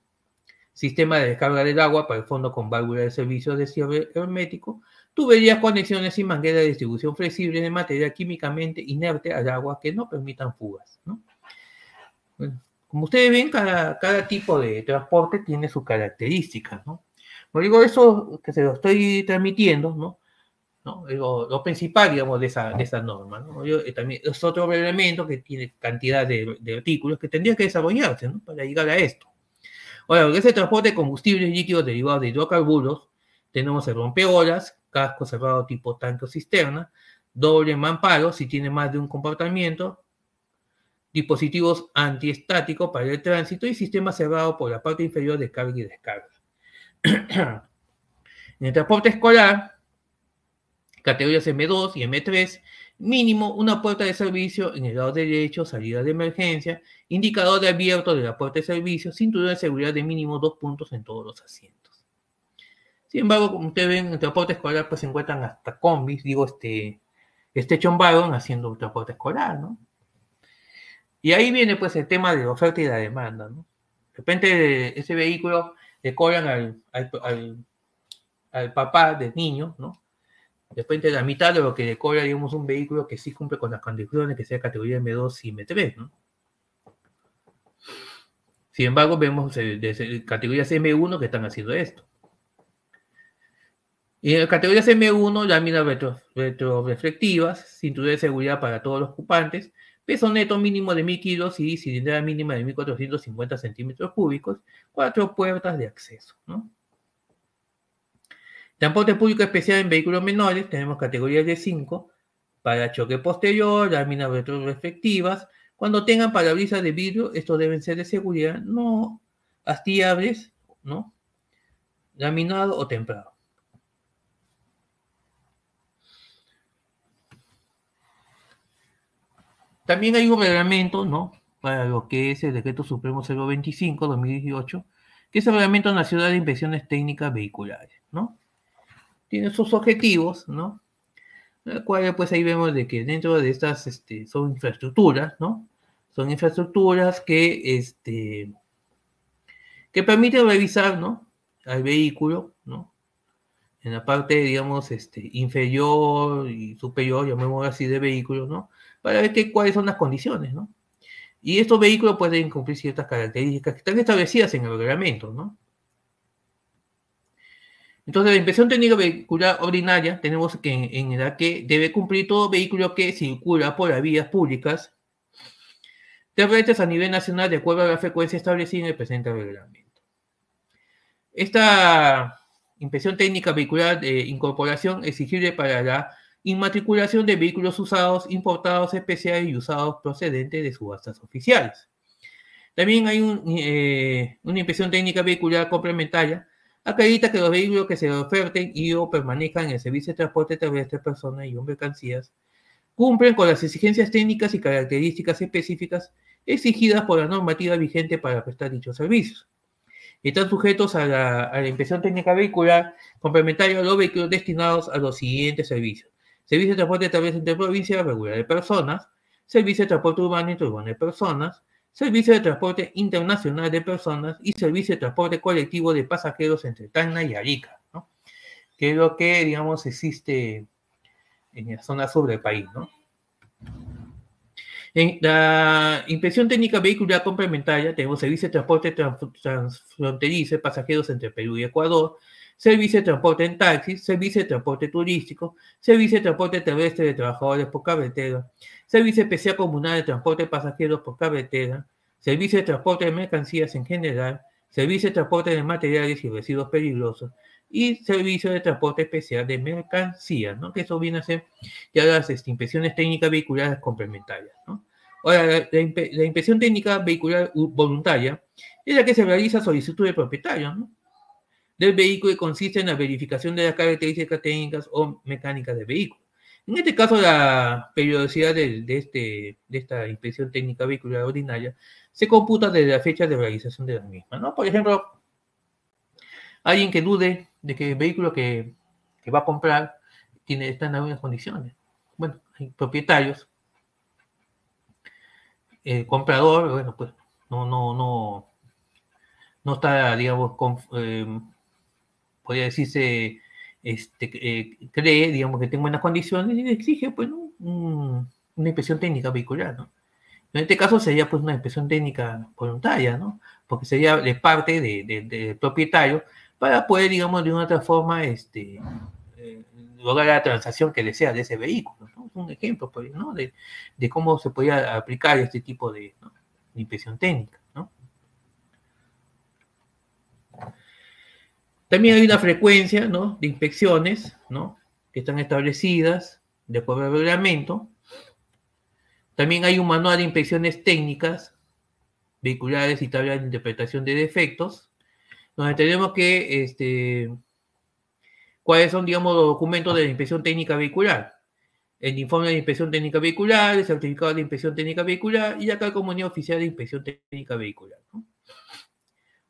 Sistema de descarga del agua para el fondo con válvula de servicio de cierre hermético, tuberías, conexiones y manguera de distribución flexible de material químicamente inerte al agua que no permitan fugas. como ustedes ven, cada, tipo de transporte tiene sus características. ¿no? digo eso que se lo estoy transmitiendo, ¿no? ¿no? Lo, principal, digamos, de esa, de norma. ¿no? Eh, también es otro elemento que tiene cantidad de, de artículos que tendría que desarrollarse ¿no? para llegar a esto. Ahora, en ese transporte de combustibles líquidos derivados de hidrocarburos, tenemos el rompeolas, casco cerrado tipo tanque o cisterna, doble mamparo si tiene más de un comportamiento, dispositivos antiestáticos para el tránsito y sistema cerrado por la parte inferior de carga y descarga. en el transporte escolar, categorías M2 y M3, Mínimo una puerta de servicio en el lado derecho, salida de emergencia, indicador de abierto de la puerta de servicio, cinturón de seguridad de mínimo dos puntos en todos los asientos. Sin embargo, como ustedes ven, en transporte escolar pues se encuentran hasta combis, digo, este, este Wagon haciendo transporte escolar, ¿no? Y ahí viene pues el tema de la oferta y la demanda, ¿no? De repente ese vehículo le cobran al, al, al papá del niño, ¿no? Después de la mitad de lo que le cobra, digamos, un vehículo que sí cumple con las condiciones, que sea categoría M2 y M3, ¿no? Sin embargo, vemos de categorías M1 que están haciendo esto. En la categoría M1, láminas retro, retroreflectivas, cinturón de seguridad para todos los ocupantes, peso neto mínimo de 1000 kilos y cilindrada mínima de 1450 centímetros cúbicos, cuatro puertas de acceso. Transporte público especial en vehículos menores, tenemos categorías de 5, para choque posterior, láminas retroreflectivas. Cuando tengan parabrisas de vidrio, estos deben ser de seguridad, no hastiables, ¿no? Laminado o templado. También hay un reglamento, ¿no? Para lo que es el Decreto Supremo 025-2018, que es el Reglamento Nacional de Inspecciones Técnicas Vehiculares, ¿no? Tiene sus objetivos, ¿no? cual pues ahí vemos de que dentro de estas este, son infraestructuras, ¿no? Son infraestructuras que, este, que permiten revisar, ¿no? Al vehículo, ¿no? En la parte, digamos, este, inferior y superior, llamémoslo así, de vehículos, ¿no? Para ver qué, cuáles son las condiciones, ¿no? Y estos vehículos pueden cumplir ciertas características que están establecidas en el reglamento, ¿no? Entonces, la inspección técnica vehicular ordinaria tenemos que en, la que debe cumplir todo vehículo que circula por las vías públicas terrestres a nivel nacional de acuerdo a la frecuencia establecida en el presente reglamento. Esta inspección técnica vehicular de incorporación exigible para la inmatriculación de vehículos usados, importados especiales y usados procedentes de subastas oficiales. También hay eh, una inspección técnica vehicular complementaria acredita que los vehículos que se oferten y o permanezcan en el servicio de transporte terrestre de personas y o mercancías cumplen con las exigencias técnicas y características específicas exigidas por la normativa vigente para prestar dichos servicios. Están sujetos a la, a inspección técnica vehicular complementaria a los vehículos destinados a los siguientes servicios. Servicio de transporte terrestre interprovincial regular de personas, servicio de transporte urbano interurbano de personas, servicio de transporte internacional de personas y servicio de transporte colectivo de pasajeros entre Tacna y Arica, que es lo que, digamos, existe en la zona sur del país. ¿no? En la inspección técnica vehicular complementaria tenemos servicio de transporte transfronterizo de pasajeros entre Perú y Ecuador, servicio de transporte en taxis, servicio de transporte turístico, servicio de transporte terrestre de trabajadores por carretera, servicio especial comunal de transporte de pasajeros por carretera, servicio de transporte de mercancías en general, servicio de transporte de materiales y residuos peligrosos y servicio de transporte especial de mercancías, ¿no? Que eso viene a ser ya las este, inspecciones técnicas vehiculares complementarias, ¿no? Ahora, la, inspección técnica vehicular voluntaria es la que se realiza solicitud del propietario, ¿no? Del vehículo y consiste en la verificación de las características técnicas o mecánicas del vehículo. En este caso, la periodicidad de, este, de esta inspección técnica vehicular ordinaria se computa desde la fecha de realización de la misma. ¿no? Por ejemplo, alguien que dude de que el vehículo que, va a comprar tiene, está en buenas condiciones. Bueno, hay propietarios. El comprador, bueno, pues no, no, no, no está, digamos, eh, podría decirse este, eh, cree, digamos, que tengo buenas condiciones y exige, pues, una inspección técnica vehicular, ¿no? En este caso sería, pues, una inspección técnica voluntaria, ¿no? Porque sería de parte del propietario para poder, digamos, de una otra forma, este, eh, lograr la transacción que desea de ese vehículo, ¿no? Un ejemplo, pues, ¿no? De, cómo se podía aplicar este tipo de, de inspección técnica, ¿no? También hay una frecuencia ¿no? de inspecciones ¿no? que están establecidas de acuerdo al reglamento. También hay un manual de inspecciones técnicas vehiculares y tablas de interpretación de defectos, donde tenemos que, este, cuáles son, digamos, los documentos de la inspección técnica vehicular. El informe de inspección técnica vehicular, el certificado de inspección técnica vehicular y acá el comunidad oficial de inspección técnica vehicular.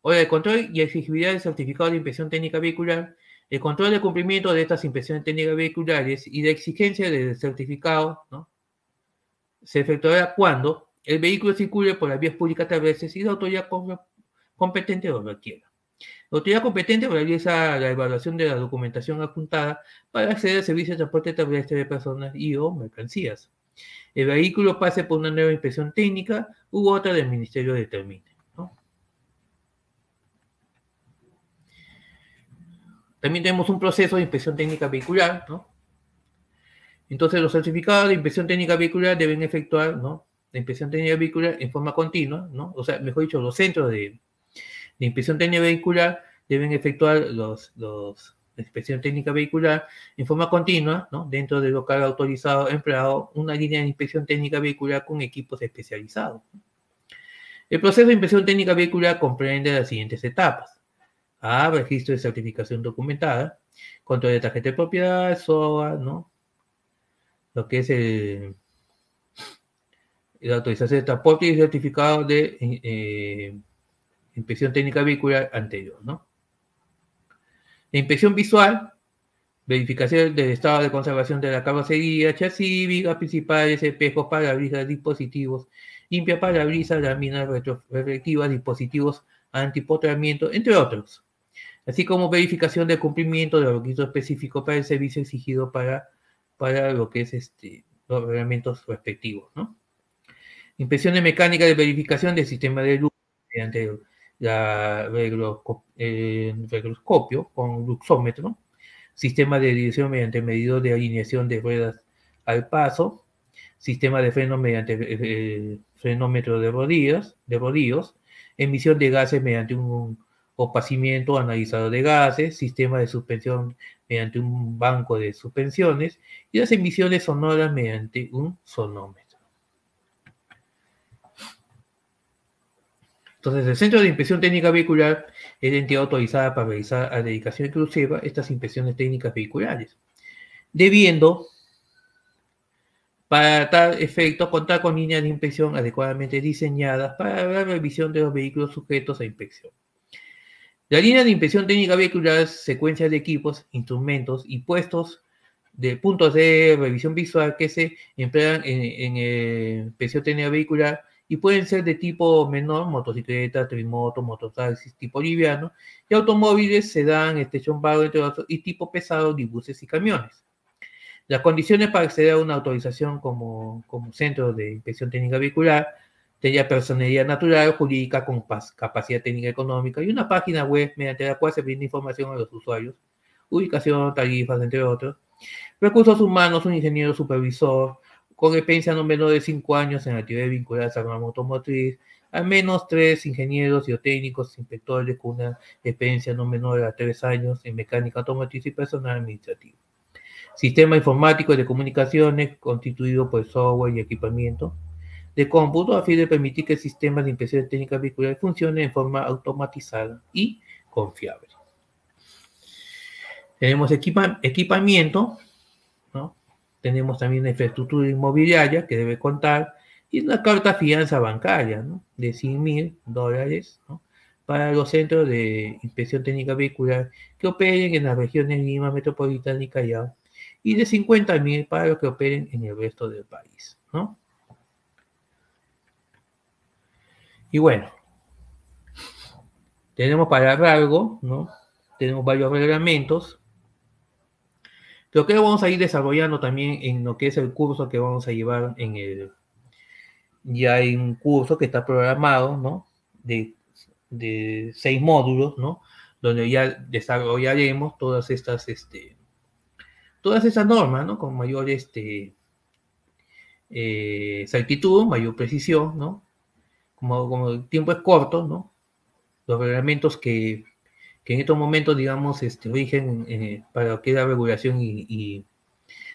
Ahora, el control y exigibilidad del certificado de inspección técnica vehicular, el control de cumplimiento de estas inspecciones técnicas vehiculares y la exigencia del certificado. Se efectuará cuando el vehículo circule por las vías públicas terrestres y la autoridad competente lo requiera. La autoridad competente realiza la evaluación de la documentación adjuntada para acceder al servicio de transporte terrestre de personas y o mercancías. El vehículo pase por una nueva inspección técnica u otra del ministerio determine. También tenemos un proceso de inspección técnica vehicular, ¿no? Entonces los certificados de inspección técnica vehicular deben efectuar, ¿no? La inspección técnica vehicular en forma continua, ¿no? O sea, mejor dicho, los centros de, inspección técnica vehicular deben efectuar los, la inspección técnica vehicular en forma continua, ¿no? Dentro del local autorizado empleado, una línea de inspección técnica vehicular con equipos especializados. El proceso de inspección técnica vehicular comprende las siguientes etapas. A, registro de certificación documentada, control de tarjeta de propiedad, SOA, ¿no? Lo que es el, la autorización de transporte y certificado de eh, inspección técnica vehicular anterior, ¿no? La inspección visual, verificación del estado de conservación de la carrocería, chasis, vigas principales, espejos, parabrisas, dispositivos, limpia parabrisas, láminas retroreflectivas, dispositivos antipotramiento, entre otros. Así como verificación del cumplimiento de los requisitos específicos para el servicio exigido para, para lo que es este, los reglamentos respectivos, ¿no? Inspecciones mecánicas de verificación del sistema de luz mediante la eh, regroscopio con luxómetro, sistema de dirección mediante medidor de alineación de ruedas al paso, sistema de freno mediante eh, frenómetro de rodillas, de rodillos, emisión de gases mediante un opacimiento analizador de gases, sistema de suspensión mediante un banco de suspensiones y las emisiones sonoras mediante un sonómetro. Entonces, el Centro de Inspección Técnica Vehicular es la entidad autorizada para realizar a dedicación exclusiva estas inspecciones técnicas vehiculares, debiendo, para tal efecto, contar con líneas de inspección adecuadamente diseñadas para la revisión de los vehículos sujetos a inspección. La línea de inspección técnica vehicular es secuencia de equipos, instrumentos y puestos de puntos de revisión visual que se emplean en, en eh, inspección técnica vehicular y pueden ser de tipo menor, motocicleta, trimoto, mototaxis, tipo liviano, y automóviles, sedán, station wagon, entre otros, y tipo pesado, y buses y camiones. Las condiciones para acceder a una autorización como, como centro de inspección técnica vehicular, tenía personalidad natural, jurídica con capacidad técnica económica y una página web mediante la cual se brinda información a los usuarios, ubicación, tarifas, entre otros, recursos humanos, un ingeniero supervisor, con experiencia no menor de 5 años en actividades vinculadas a la automotriz, al menos tres ingenieros y técnicos inspectores con una experiencia no menor a 3 años en mecánica automotriz y personal administrativo. Sistema informático de comunicaciones constituido por software y equipamiento de cómputo a fin de permitir que el sistema de inspección técnica vehicular funcione en forma automatizada y confiable. Tenemos equipamiento tenemos también la infraestructura inmobiliaria que debe contar y una carta fianza bancaria de 100 mil dólares para los centros de inspección técnica vehicular que operen en las regiones Lima Metropolitana y Callao y de 50 mil para los que operen en el resto del país. Y bueno, tenemos para algo, ¿no? Tenemos varios reglamentos lo que vamos a ir desarrollando también en lo que es el curso que vamos a llevar en el... Ya hay un curso que está programado, ¿no? De, seis módulos, ¿no? Donde ya desarrollaremos todas estas, este, todas esas normas, ¿no? Con mayor, este, eh, exactitud, mayor precisión, ¿no? Como, como el tiempo es corto, ¿no? Los reglamentos que que en estos momentos, digamos, este, rigen eh, para lo que es la regulación y,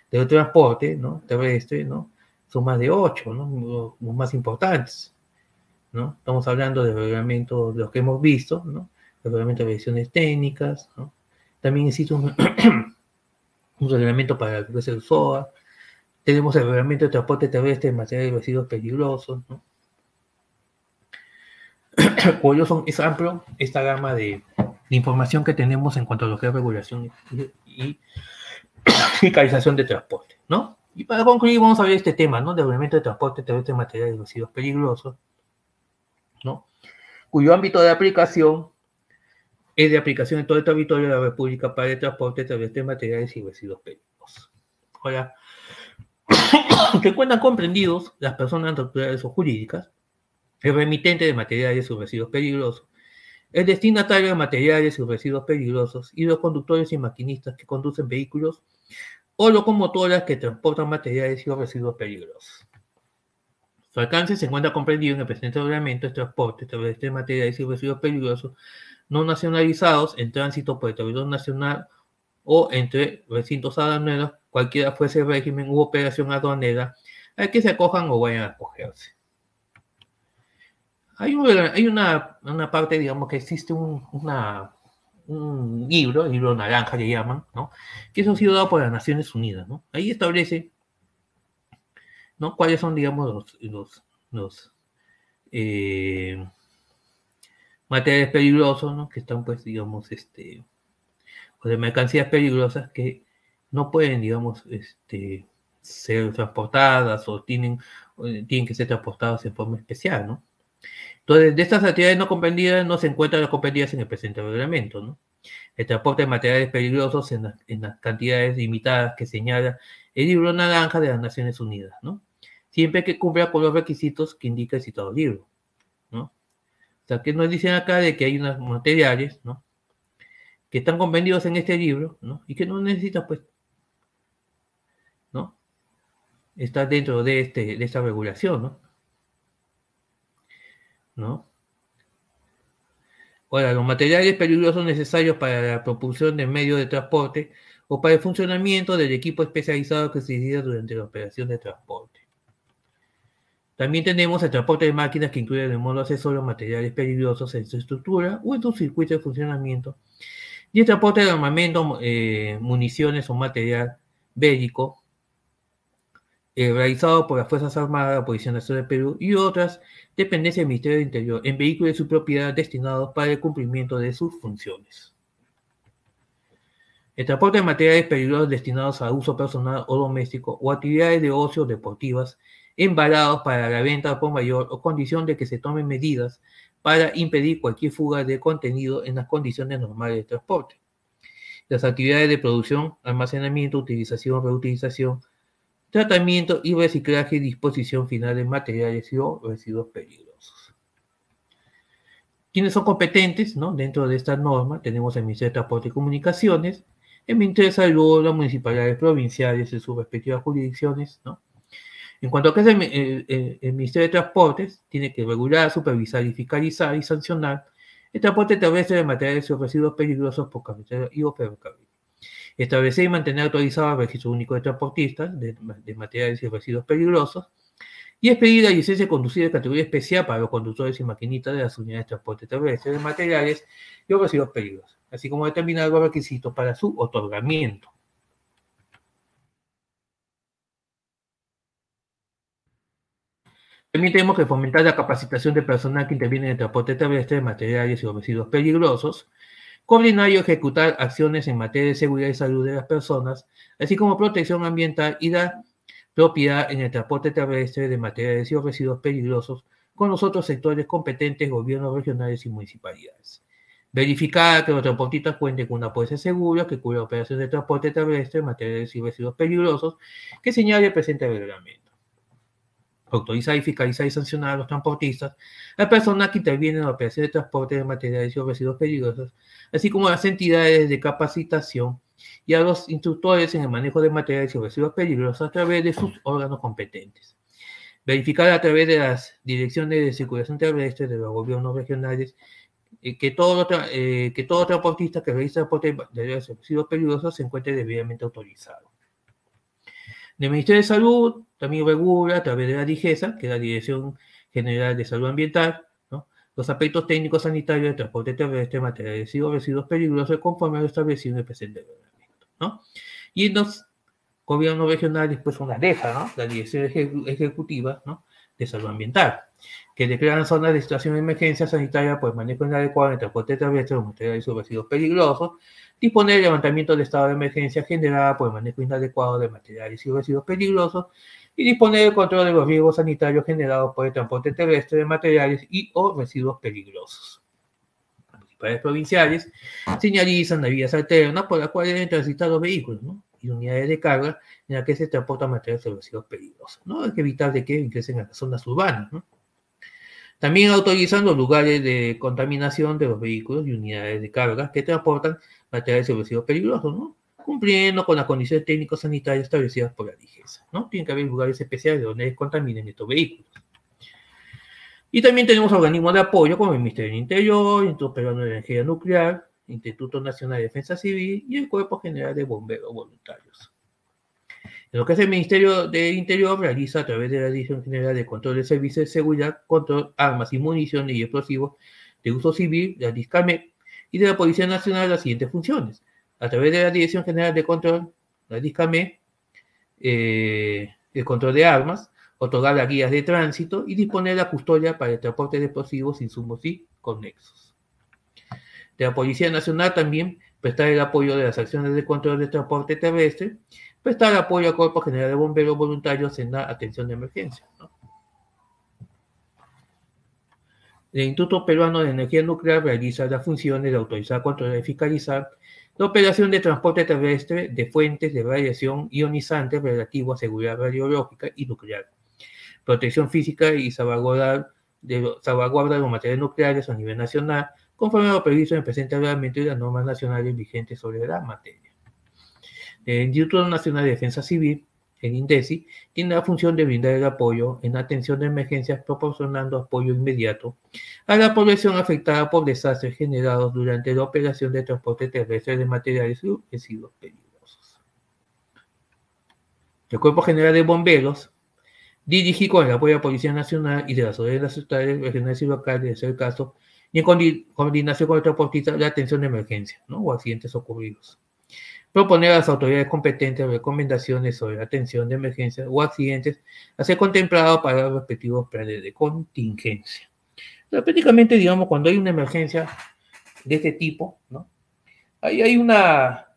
del transporte ¿no? terrestre, ¿no? son más de ocho, ¿no? los, más importantes. ¿no? Estamos hablando de reglamentos, los que hemos visto, ¿no? el reglamento de revisiones técnicas, ¿no? también existe un, un reglamento para el el SOA, tenemos el reglamento de transporte terrestre en materia de residuos peligrosos, ¿no? son, es amplio esta gama de, información que tenemos en cuanto a lo que es regulación y, fiscalización de transporte, ¿no? Y para concluir, vamos a ver este tema, ¿no? De reglamento de transporte terrestre de materiales y residuos peligrosos, ¿no? Cuyo ámbito de aplicación es de aplicación en todo el territorio de la República para el transporte terrestre de materiales y residuos peligrosos. Ahora, que encuentran comprendidos las personas naturales o jurídicas, el remitente de materiales o residuos peligrosos, el destinatario de materiales y residuos peligrosos y los conductores y maquinistas que conducen vehículos o locomotoras que transportan materiales y residuos peligrosos. Su alcance se encuentra comprendido en el presente reglamento de transporte de materiales y residuos peligrosos no nacionalizados en tránsito por el territorio nacional o entre recintos aduaneros, cualquiera fuese el régimen u operación aduanera al que se acojan o vayan a acogerse. Hay, hay una, una, parte, digamos, que existe un, una, un libro, el libro naranja le llaman, ¿no? que eso ha sido dado por las Naciones Unidas. ¿no? Ahí establece ¿no? cuáles son, digamos, los, los, los eh, materiales peligrosos, ¿no? que están, pues, digamos, este, o de mercancías peligrosas que no pueden, digamos, este, ser transportadas o tienen, tienen que ser transportadas en forma especial, ¿no? Entonces, de estas actividades no comprendidas no se encuentran las comprendidas en el presente reglamento, ¿no? El transporte de materiales peligrosos en, las cantidades limitadas que señala el libro naranja de las Naciones Unidas, ¿no? Siempre que cumpla con los requisitos que indica el citado libro. O sea, que nos dicen acá de que hay unos materiales, ¿no? Que están comprendidos en este libro. Y que no necesitan, pues, ¿no? Está dentro de, este, de esta regulación, ¿no? ¿No? Ahora, los materiales peligrosos necesarios para la propulsión de medios de transporte o para el funcionamiento del equipo especializado que se utiliza durante la operación de transporte. También tenemos el transporte de máquinas que incluye en modo accesorio materiales peligrosos en su estructura o en su circuito de funcionamiento. Y el transporte de armamento, eh, municiones o material bélico eh, realizado por las Fuerzas Armadas, la Policía Nacional de Perú y otras dependencias del Ministerio del Interior en vehículos de su propiedad destinados para el cumplimiento de sus funciones. El transporte de materiales peligrosos destinados a uso personal o doméstico o actividades de ocio deportivas embalados para la venta por mayor o condición de que se tomen medidas para impedir cualquier fuga de contenido en las condiciones normales de transporte. Las actividades de producción, almacenamiento, utilización, reutilización, tratamiento y reciclaje y disposición final de materiales y residuos peligrosos. ¿Quiénes son competentes ¿no? dentro de esta norma? Tenemos el Ministerio de Transporte y Comunicaciones, el Ministerio de Salud, las municipalidades provinciales en sus respectivas jurisdicciones. ¿no? En cuanto a que es el, Ministerio de Transportes, tiene que regular, supervisar y fiscalizar y sancionar el transporte terrestre de materiales y residuos peligrosos por carretera y o ferrocarril establecer y mantener autorizado el registro único de transportistas de, materiales y residuos peligrosos, y expedir la licencia de conducir de categoría especial para los conductores y maquinistas de las unidades de transporte terrestre de materiales y residuos peligrosos, así como determinar los requisitos para su otorgamiento. También tenemos que fomentar la capacitación de personal que interviene en el transporte terrestre de materiales y residuos peligrosos, coordinar y ejecutar acciones en materia de seguridad y salud de las personas, así como protección ambiental y la propiedad en el transporte terrestre de materiales y residuos peligrosos con los otros sectores competentes, gobiernos regionales y municipalidades. Verificar que los transportistas cuenten con una póliza segura que cubra operaciones de transporte terrestre, materiales y residuos peligrosos que señale el presente reglamento autorizar y fiscalizar y sancionar a los transportistas, a personas que intervienen en la operación de transporte de materiales y residuos peligrosos, así como a las entidades de capacitación y a los instructores en el manejo de materiales y residuos peligrosos a través de sus órganos competentes. Verificar a través de las direcciones de circulación terrestre de los gobiernos regionales eh, que, todo, eh, que transportista realiza transporte de residuos peligrosos se encuentre debidamente autorizado. El Ministerio de Salud también regula a través de la DIGESA, que es la Dirección General de Salud Ambiental, los aspectos técnicos sanitarios de transporte terrestre, materiales y residuos peligrosos conforme a lo establecido en el presente reglamento. ¿no? Y en los gobiernos regionales, pues una DEFA, ¿no? la Dirección Ejecutiva de Salud Ambiental, que declaran zonas de situación de emergencia sanitaria por el manejo inadecuado del transporte terrestre de materiales y residuos peligrosos, disponer el levantamiento de estado de emergencia generada por el manejo inadecuado de materiales y residuos peligrosos y disponer el control de los riesgos sanitarios generados por el transporte terrestre de materiales y o residuos peligrosos. Las municipalidades provinciales señalizan las vías alternas por las cuales deben transitar los vehículos y unidades de carga en las que se transportan materiales y residuos peligrosos. ¿no? Hay que evitar de que ingresen a las zonas urbanas. También autorizan los lugares de contaminación de los vehículos y unidades de carga que transportan materiales explosivos peligrosos, ¿no? Cumpliendo con las condiciones técnicas sanitarias establecidas por la DIGESA, ¿no? Tienen que haber lugares especiales donde descontaminen estos vehículos. Y también tenemos organismos de apoyo como el Ministerio del Interior, Instituto Peruano de Energía Nuclear, Instituto Nacional de Defensa Civil y el Cuerpo General de Bomberos Voluntarios. En lo que es el Ministerio del Interior, realiza a través de la Dirección General de Control de Servicios de Seguridad, Control, Armas y Municiones y Explosivos de Uso Civil, la DISCAME, y de la Policía Nacional las siguientes funciones. A través de la Dirección General de Control, la DISCAME, eh, el control de armas, otorgar las guías de tránsito y disponer la custodia para el transporte de explosivos, insumos y conexos. De la Policía Nacional también prestar el apoyo de las acciones de control de transporte terrestre, prestar apoyo al Cuerpo General de Bomberos Voluntarios en la atención de emergencia. El Instituto Peruano de Energía Nuclear realiza las funciones de autorizar, controlar y fiscalizar la operación de transporte terrestre de fuentes de radiación ionizante relativo a seguridad radiológica y nuclear, protección física y salvaguarda de, los materiales nucleares a nivel nacional, conforme a lo previsto en el presente reglamento y las normas nacionales vigentes sobre la materia. El Instituto Nacional de Defensa Civil, el INDECI, tiene la función de brindar el apoyo en atención de emergencias, proporcionando apoyo inmediato a la población afectada por desastres generados durante la operación de transporte terrestre de materiales y residuos peligrosos. El Cuerpo General de Bomberos dirige con el apoyo de la Policía Nacional y de las autoridades regionales y locales, de ser caso, y en coordinación con el transportista, la atención de emergencia ¿no? o accidentes ocurridos proponer a las autoridades competentes recomendaciones sobre atención de emergencias o accidentes a ser contemplado para los respectivos planes de contingencia. prácticamente, digamos, cuando hay una emergencia de este tipo, ¿no? Ahí hay una,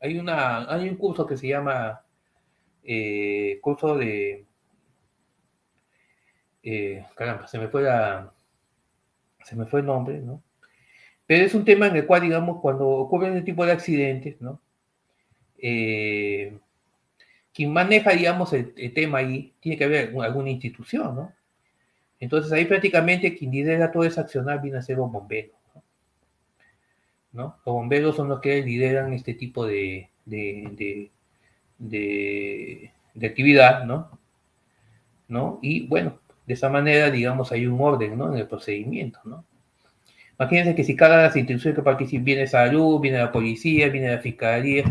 hay una, hay un curso que se llama eh, curso de, eh, caramba, se me fue la, se me fue el nombre, ¿no? Pero es un tema en el cual, digamos, cuando ocurre este tipo de accidentes, ¿no? Eh, quien maneja, digamos, el, tema ahí, tiene que haber alguna institución, ¿no? Entonces ahí prácticamente quien lidera todo ese accionar viene a ser los bomberos, ¿no? Los bomberos son los que lideran este tipo de, de, de, de actividad, ¿no? ¿no? Y bueno, de esa manera, digamos, hay un orden, ¿no? En el procedimiento, ¿no? Imagínense que si cada las instituciones que participan, viene salud, viene la policía, viene la fiscalía,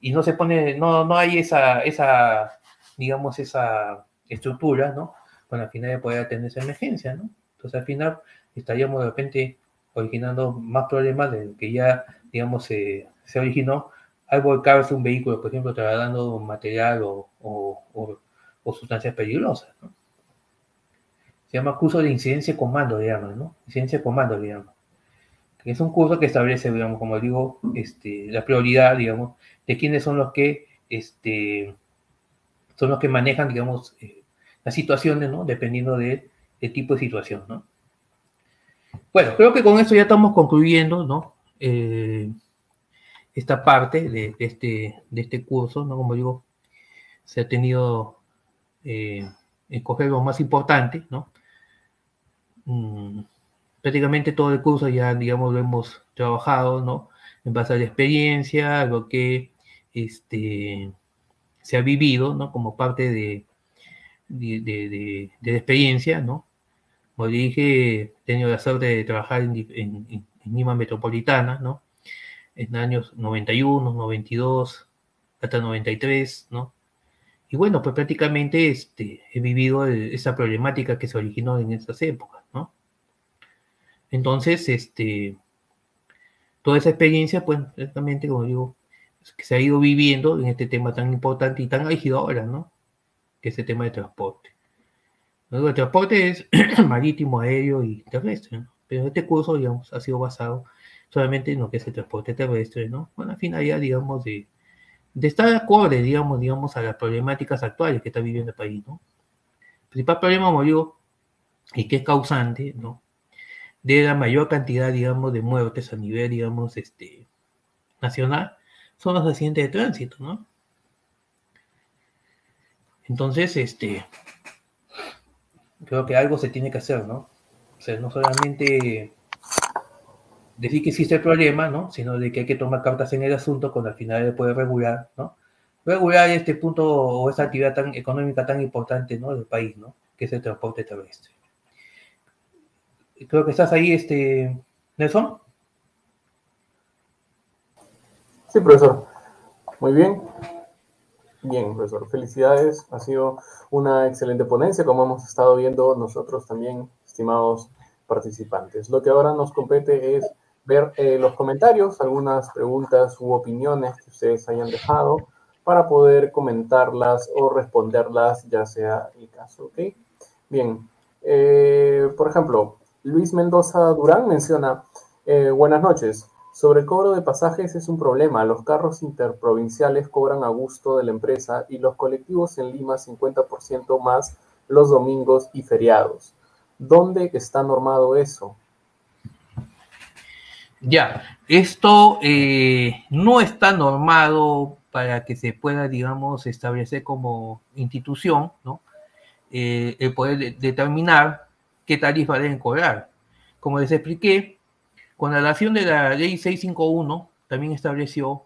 y no se pone, no, no hay esa, esa, digamos, esa estructura, ¿no? Para al final de poder atender esa emergencia, ¿no? Entonces al final estaríamos de repente originando más problemas de que ya, digamos, se, se originó al volcarse un vehículo, por ejemplo, trasladando material o, o, sustancias peligrosas, ¿no? Se llama curso de incidencia comando, digamos, ¿no? Incidencia comando, digamos. Que es un curso que establece, digamos, como digo, este, la prioridad, digamos, de quiénes son los que este, son los que manejan, digamos, eh, las situaciones, ¿no? Dependiendo del tipo de situación, ¿no? Bueno, creo que con esto ya estamos concluyendo, ¿no? Eh, esta parte de, este, de este curso, ¿no? Como digo, se ha tenido eh, escoger lo más importante, ¿no? Mm, prácticamente todo el curso ya, digamos, lo hemos trabajado, ¿no? En base a la experiencia, lo que este, se ha vivido, ¿no? Como parte de, de, la experiencia, ¿no? Como dije, he tenido la suerte de trabajar en, en, Lima Metropolitana, ¿no? En años 91, 92, hasta 93, ¿no? Y bueno, pues prácticamente este, he vivido esa problemática que se originó en esas épocas. Entonces, este, toda esa experiencia, pues, prácticamente, como digo, que se ha ido viviendo en este tema tan importante y tan álgido ahora, ¿no? Que es el tema de transporte. el transporte es marítimo, aéreo y terrestre, ¿no? Pero este curso, digamos, ha sido basado solamente en lo que es el transporte terrestre, ¿no? Con la finalidad, digamos, de, de estar acorde, digamos, digamos, a las problemáticas actuales que está viviendo el país, ¿no? El principal problema, como digo, y que es causante, ¿no? De la mayor cantidad, digamos, de muertes a nivel, digamos, este, nacional, son los accidentes de tránsito, ¿no? Entonces, este, creo que algo se tiene que hacer, ¿no? O sea, no solamente decir que existe el problema, ¿no? Sino de que hay que tomar cartas en el asunto cuando al final se puede regular, ¿no? Regular este punto o esta actividad tan económica tan importante, ¿no? Del país, ¿no? Que es el transporte terrestre. Creo que estás ahí, este, Nelson. Sí, profesor. Muy bien. Bien, profesor. Felicidades. Ha sido una excelente ponencia, como hemos estado viendo nosotros también, estimados participantes. Lo que ahora nos compete es ver eh, los comentarios, algunas preguntas u opiniones que ustedes hayan dejado para poder comentarlas o responderlas, ya sea el caso. ¿ok? Bien, eh, por ejemplo, Luis Mendoza Durán menciona, eh, buenas noches, sobre el cobro de pasajes es un problema. Los carros interprovinciales cobran a gusto de la empresa y los colectivos en Lima 50% más los domingos y feriados. ¿Dónde está normado eso? Ya, esto eh, no está normado para que se pueda, digamos, establecer como institución, ¿no? Eh, el poder determinar qué tarifa deben cobrar. Como les expliqué, con la relación de la ley 651, también estableció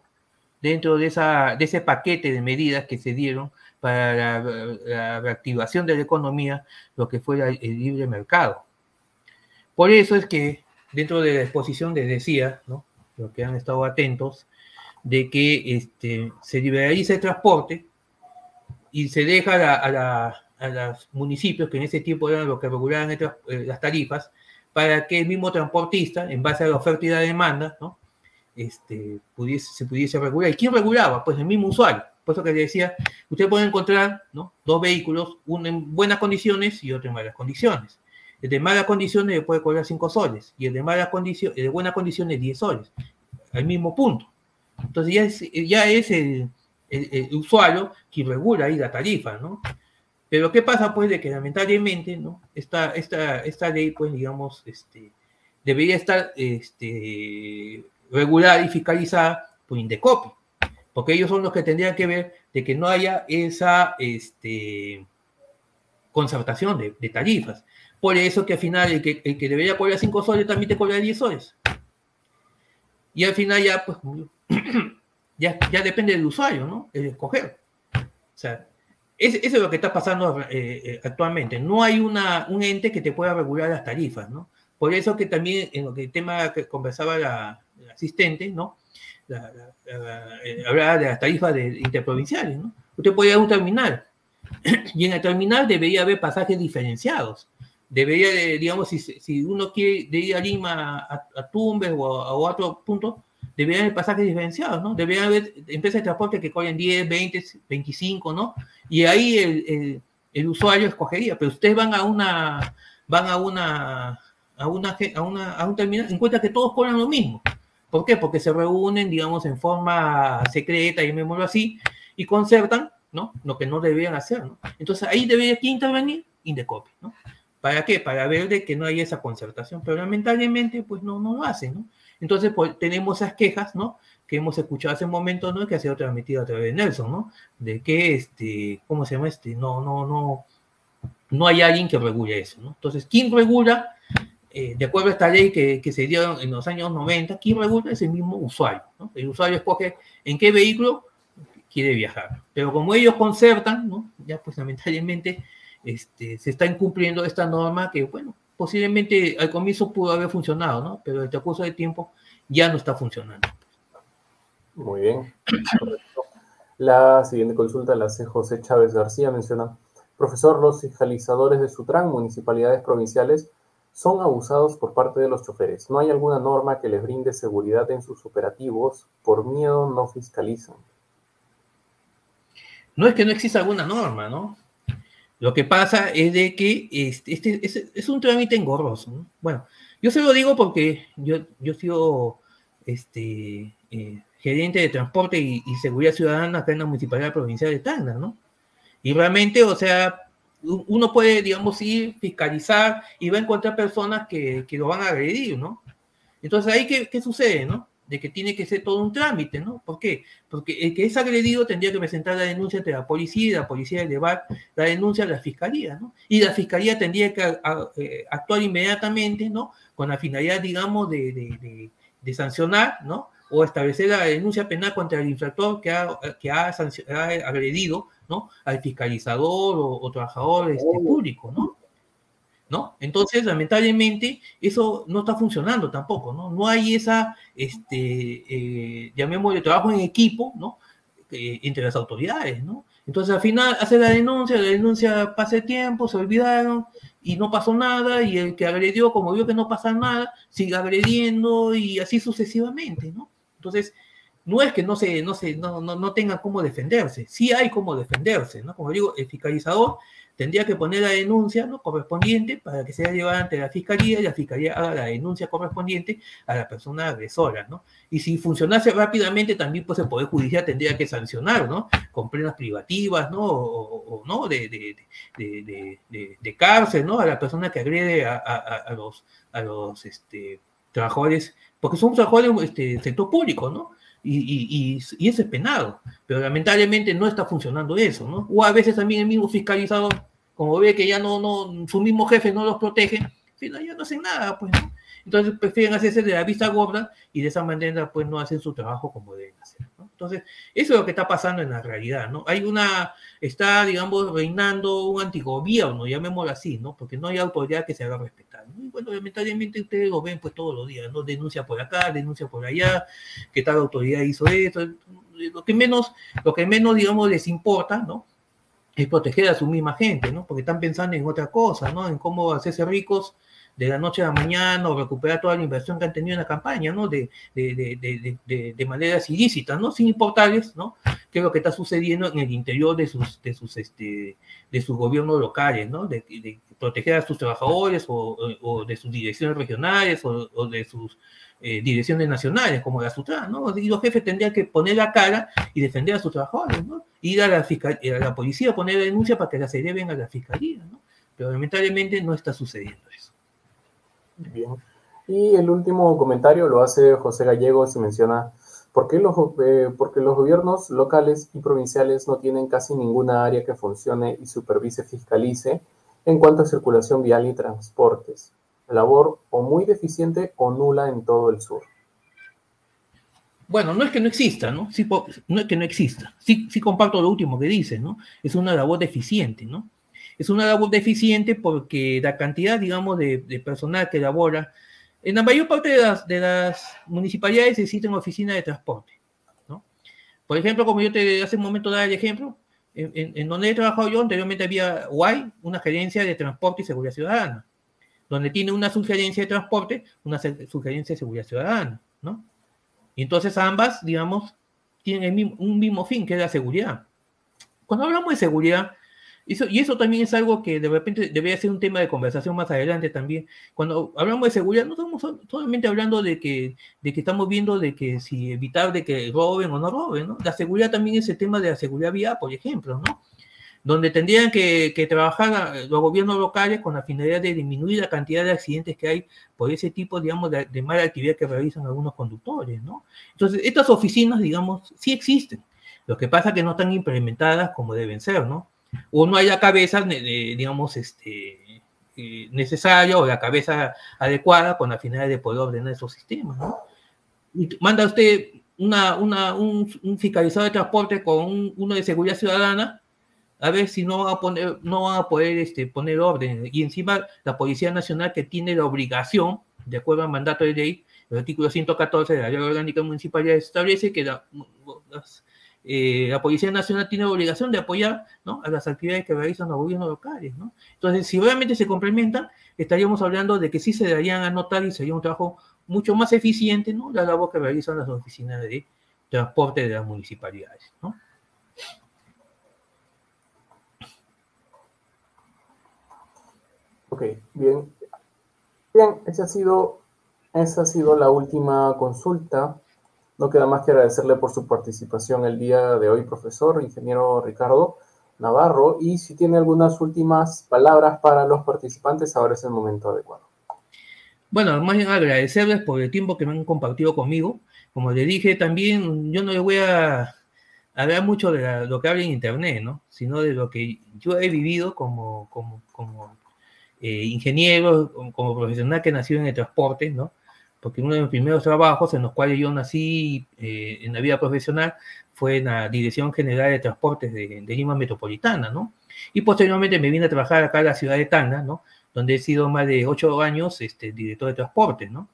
dentro de, esa, de ese paquete de medidas que se dieron para la, reactivación de la economía, lo que fue el libre mercado. Por eso es que dentro de la exposición les decía, ¿no? los que han estado atentos, de que este, se liberaliza el transporte y se deja a, los municipios, que en ese tiempo eran los que regulaban eh, las tarifas, para que el mismo transportista, en base a la oferta y la demanda, ¿no? este, pudiese, se pudiese regular. ¿Y quién regulaba? Pues el mismo usuario. Por eso que le decía, usted puede encontrar ¿no? dos vehículos, uno en buenas condiciones y otro en malas condiciones. El de malas condiciones le puede cobrar 5 soles y el de, malas condiciones, de buenas condiciones 10 soles, al mismo punto. Entonces ya es, ya es el, el, el usuario quien regula ahí la tarifa, ¿no? Pero ¿qué pasa? Pues de que lamentablemente, ¿no? Esta, esta, esta ley, pues digamos, este, debería estar este, regulada y fiscalizada por Indecopi, porque ellos son los que tendrían que ver de que no haya esa este, concertación de, tarifas. Por eso que al final el que, el que debería cobrar 5 soles también te cobra 10 soles. Y al final ya, pues, ya, ya depende del usuario, ¿no? El escoger. O sea, eso es lo que está pasando eh, eh, actualmente. No hay una, un ente que te pueda regular las tarifas, ¿no? Por eso que también en lo que el tema que conversaba la, asistente, ¿no? Eh, hablaba de las tarifas de, interprovinciales, ¿no? Usted puede ir a un terminal y en el terminal debería haber pasajes diferenciados. Debería, digamos, si, si uno quiere ir a Lima, a, Tumbes o a, a otro punto, deberían haber pasajes diferenciados, ¿no? Deberían haber empresas de transporte que cobren 10, 20, 25, ¿no? Y ahí el, el, usuario escogería, pero ustedes van a una, van a una, a una, a una, a un terminal, encuentran que todos cobran lo mismo. ¿Por qué? Porque se reúnen, digamos, en forma secreta, y me muevo así, y concertan, ¿no? Lo que no deberían hacer, ¿no? Entonces ahí debería intervenir Indecopy, ¿no? ¿Para qué? Para ver de que no haya esa concertación, pero lamentablemente, pues no, no lo hacen, ¿no? Entonces, pues, tenemos esas quejas, ¿no? Que hemos escuchado hace un momento, ¿no? Que ha sido transmitido a través de Nelson, ¿no? De que, este, ¿cómo se llama este? No, no, no, no hay alguien que regule eso, ¿no? Entonces, ¿quién regula? Eh, de acuerdo a esta ley que, que, se dio en los años 90, ¿quién regula? Es el mismo usuario, ¿no? El usuario escoge en qué vehículo quiere viajar. Pero como ellos concertan, ¿no? Ya pues lamentablemente este, se está incumpliendo esta norma que, bueno, posiblemente al comienzo pudo haber funcionado, ¿no? Pero el curso de tiempo ya no está funcionando. Muy bien. La siguiente consulta la hace José Chávez García. Menciona, profesor, los fiscalizadores de Sutran, municipalidades provinciales, son abusados por parte de los choferes. ¿No hay alguna norma que les brinde seguridad en sus operativos? Por miedo no fiscalizan. No es que no exista alguna norma, ¿no? Lo que pasa es de que este, este es, un trámite engorroso. Bueno, yo se lo digo porque yo, yo sido este, eh, gerente de transporte y, seguridad ciudadana acá en la Municipalidad Provincial de Tacna, ¿no? Y realmente, o sea, uno puede, digamos, ir, fiscalizar y va a encontrar personas que, que lo van a agredir, ¿no? Entonces, ahí, ¿qué, qué sucede, no? De que tiene que ser todo un trámite, ¿no? ¿Por qué? Porque el que es agredido tendría que presentar la denuncia ante la policía y la policía elevar la denuncia a la fiscalía, ¿no? Y la fiscalía tendría que eh, actuar inmediatamente, ¿no? Con la finalidad, digamos, de, de sancionar, ¿no? o establecer la denuncia penal contra el infractor que ha, que ha, agredido ¿no? al fiscalizador o, trabajador este, público, ¿no? ¿No? Entonces, lamentablemente, eso no está funcionando tampoco, ¿no? No hay esa, este, eh, llamémosle trabajo en equipo, ¿no? Eh, entre las autoridades, ¿no? Entonces, al final, hace la denuncia, la denuncia pasa tiempo, se olvidaron y no pasó nada, y el que agredió, como vio que no pasa nada, sigue agrediendo y así sucesivamente, ¿no? Entonces, no es que no se, no se, no, no, no tengan cómo defenderse, sí hay cómo defenderse, ¿no? Como digo, el fiscalizador tendría que poner la denuncia ¿no? correspondiente para que sea llevada ante la fiscalía y la fiscalía haga la denuncia correspondiente a la persona agresora, ¿no? Y si funcionase rápidamente, también pues el Poder Judicial tendría que sancionar, ¿no? Con plenas privativas, ¿no? O, ¿no? De, de, de, de, cárcel, ¿no? A la persona que agrede a, a, a los, a los este, trabajadores porque somos trabajadores este, sector público, ¿no? Y, y, eso es penado, pero lamentablemente no está funcionando eso, ¿no? O a veces también el mismo fiscalizador, como ve que ya no, no, su mismo jefe no los protege, ya no hacen nada, pues. Entonces prefieren hacerse de la vista gorda y de esa manera, pues, no hacen su trabajo como deben hacer, ¿no? Entonces, eso es lo que está pasando en la realidad, ¿no? Hay una, está, digamos, reinando un antigobierno, llamémoslo así, ¿no? Porque no hay autoridad que se haga respetar. ¿no? Y bueno, lamentablemente ustedes lo ven pues todos los días, ¿no? Denuncia por acá, denuncia por allá, que tal autoridad hizo esto. Lo que menos, lo que menos, digamos, les importa, ¿no? Es proteger a su misma gente, ¿no? Porque están pensando en otra cosa, ¿no? En cómo hacerse ricos de la noche a la mañana o recuperar toda la inversión que han tenido en la campaña, ¿no? De, de, de, de, de maneras ilícitas, ¿no? Sin importarles, ¿no? qué es lo que está sucediendo en el interior de sus, de sus, este, de sus gobiernos locales, ¿no? De, proteger a sus trabajadores o, de sus direcciones regionales o, de sus eh, direcciones nacionales, como la SUTRA, ¿no? Y los jefes tendrían que poner la cara y defender a sus trabajadores, ¿no? Ir a la, a la policía poner la denuncia para que la se lleven a la fiscalía, ¿no? Pero lamentablemente no está sucediendo eso. Bien. Y el último comentario lo hace José Gallegos y menciona ¿Por qué los, eh, porque los gobiernos locales y provinciales no tienen casi ninguna área que funcione y supervise, fiscalice en cuanto a circulación vial y transportes. Labor o muy deficiente o nula en todo el sur. Bueno, no es que no exista, ¿no? No es que no exista. Sí, sí comparto lo último que dice, ¿no? Es una labor deficiente, ¿no? Es una labor deficiente porque la cantidad, digamos, de, de personal que labora en la mayor parte de las, de las municipalidades existen oficinas de transporte. ¿no? Por ejemplo, como yo te hace un momento daba el ejemplo, en, donde he trabajado yo anteriormente había UAI, una gerencia de transporte y seguridad ciudadana, donde tiene una sugerencia de transporte, una sugerencia de seguridad ciudadana. ¿no? Y entonces ambas, digamos, tienen un mismo fin, que es la seguridad. Cuando hablamos de seguridad, y eso también es algo que de repente debería ser un tema de conversación más adelante también. Cuando hablamos de seguridad, no estamos solamente hablando de que, de que estamos viendo de que si evitar de que roben o no roben, ¿no? La seguridad también es el tema de la seguridad vial, por ejemplo, ¿no? Donde tendrían que, trabajar los gobiernos locales con la finalidad de disminuir la cantidad de accidentes que hay por ese tipo, digamos, de, de mala actividad que realizan algunos conductores, ¿no? Entonces, estas oficinas, digamos, sí existen. Lo que pasa es que no están implementadas como deben ser, ¿no? o no hay la cabeza, digamos, este, eh, necesaria o la cabeza adecuada con la finalidad de poder ordenar esos sistemas. ¿no? Y manda usted una, una, un, fiscalizador de transporte con uno de seguridad ciudadana, a ver si no van a, poner, no van a poder este, poner orden. Y encima la Policía Nacional que tiene la obligación, de acuerdo al mandato de ley, el artículo 114 de la Ley Orgánica Municipal establece que la, eh, la Policía Nacional tiene la obligación de apoyar a las actividades que realizan los gobiernos locales. ¿no? Entonces, si realmente se complementan, estaríamos hablando de que sí se darían a notar y sería un trabajo mucho más eficiente ¿no? la labor que realizan las oficinas de transporte de las municipalidades. ¿no? Ok, bien. Bien, esa ha sido, esa ha sido la última consulta no queda más que agradecerle por su participación el día de hoy, profesor, ingeniero Ricardo Navarro, y si tiene algunas últimas palabras para los participantes, ahora es el momento adecuado. Bueno, más bien agradecerles por el tiempo que me han compartido conmigo. como le dije también, yo no le voy a hablar mucho de lo que habla en Internet, ¿no? Sino de lo que yo he vivido como, como, como eh, ingeniero, como profesional que nació en el transporte, ¿no? Porque uno de mis primeros trabajos en los cuales yo nací eh, en la vida profesional fue en la Dirección General de Transportes de, de, Lima Metropolitana, ¿no? Y posteriormente me vine a trabajar acá en la ciudad de Tacna, ¿no? Donde he sido más de ocho años este, director de transportes, ¿no?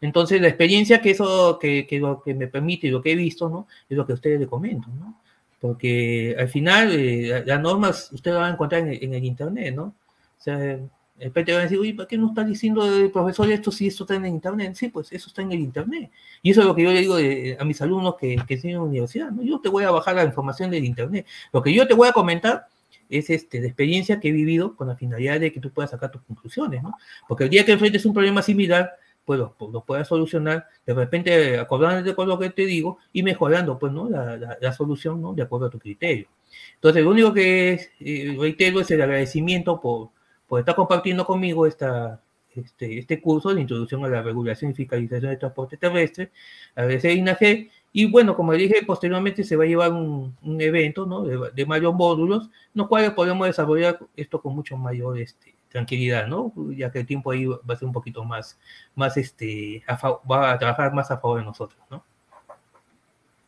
Entonces, la experiencia que eso, que, que, lo que me permite y lo que he visto, ¿no? Es lo que a ustedes les comento, ¿no? Porque al final, eh, las normas ustedes van a encontrar en, en, el Internet, ¿no? O sea, de repente van a decir, uy, ¿por qué no está diciendo el profesor esto si esto está en el Internet? Sí, pues eso está en el Internet. Y eso es lo que yo le digo de, a mis alumnos que, que enseñan en la universidad, ¿no? Yo te voy a bajar la información del Internet. Lo que yo te voy a comentar es este, de experiencia que he vivido con la finalidad de que tú puedas sacar tus conclusiones, ¿no? Porque el día que enfrentes un problema similar, pues lo, lo puedas solucionar, de repente acordándote con lo que te digo y mejorando, pues, ¿no? La, la, la solución, ¿no? De acuerdo a tu criterio. Entonces, lo único que eh, reitero es el agradecimiento por, por estar compartiendo conmigo esta, este, este curso de introducción a la regulación y fiscalización del transporte terrestre, a INAG, y bueno, como dije, posteriormente se va a llevar un, evento, ¿no? De, de mayor módulos, los cuales podemos desarrollar esto con mucho mayor, este, tranquilidad, ¿no? Ya que el tiempo ahí va a ser un poquito más, más este, va a trabajar más a favor de nosotros, ¿no?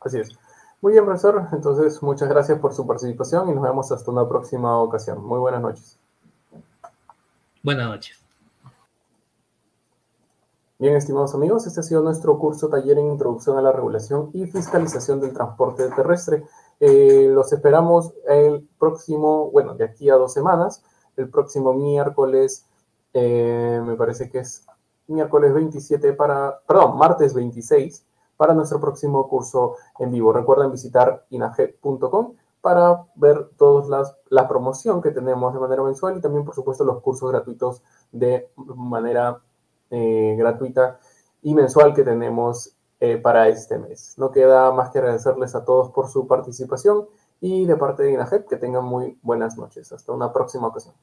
Así es. Muy bien, profesor. Entonces, muchas gracias por su participación y nos vemos hasta una próxima ocasión. Muy buenas noches. Buenas noches. Bien, estimados amigos, este ha sido nuestro curso taller en Introducción a la Regulación y Fiscalización del Transporte Terrestre. Eh, los esperamos el próximo, bueno, de aquí a dos semanas el próximo miércoles, eh, me parece que es miércoles 27 para, perdón, martes 26 para nuestro próximo curso en vivo. Recuerden visitar inajet.com para ver toda las, la promoción que tenemos de manera mensual y también, por supuesto, los cursos gratuitos de manera eh, gratuita y mensual que tenemos eh, para este mes. No queda más que agradecerles a todos por su participación y de parte de INAGEP que tengan muy buenas noches. Hasta una próxima ocasión.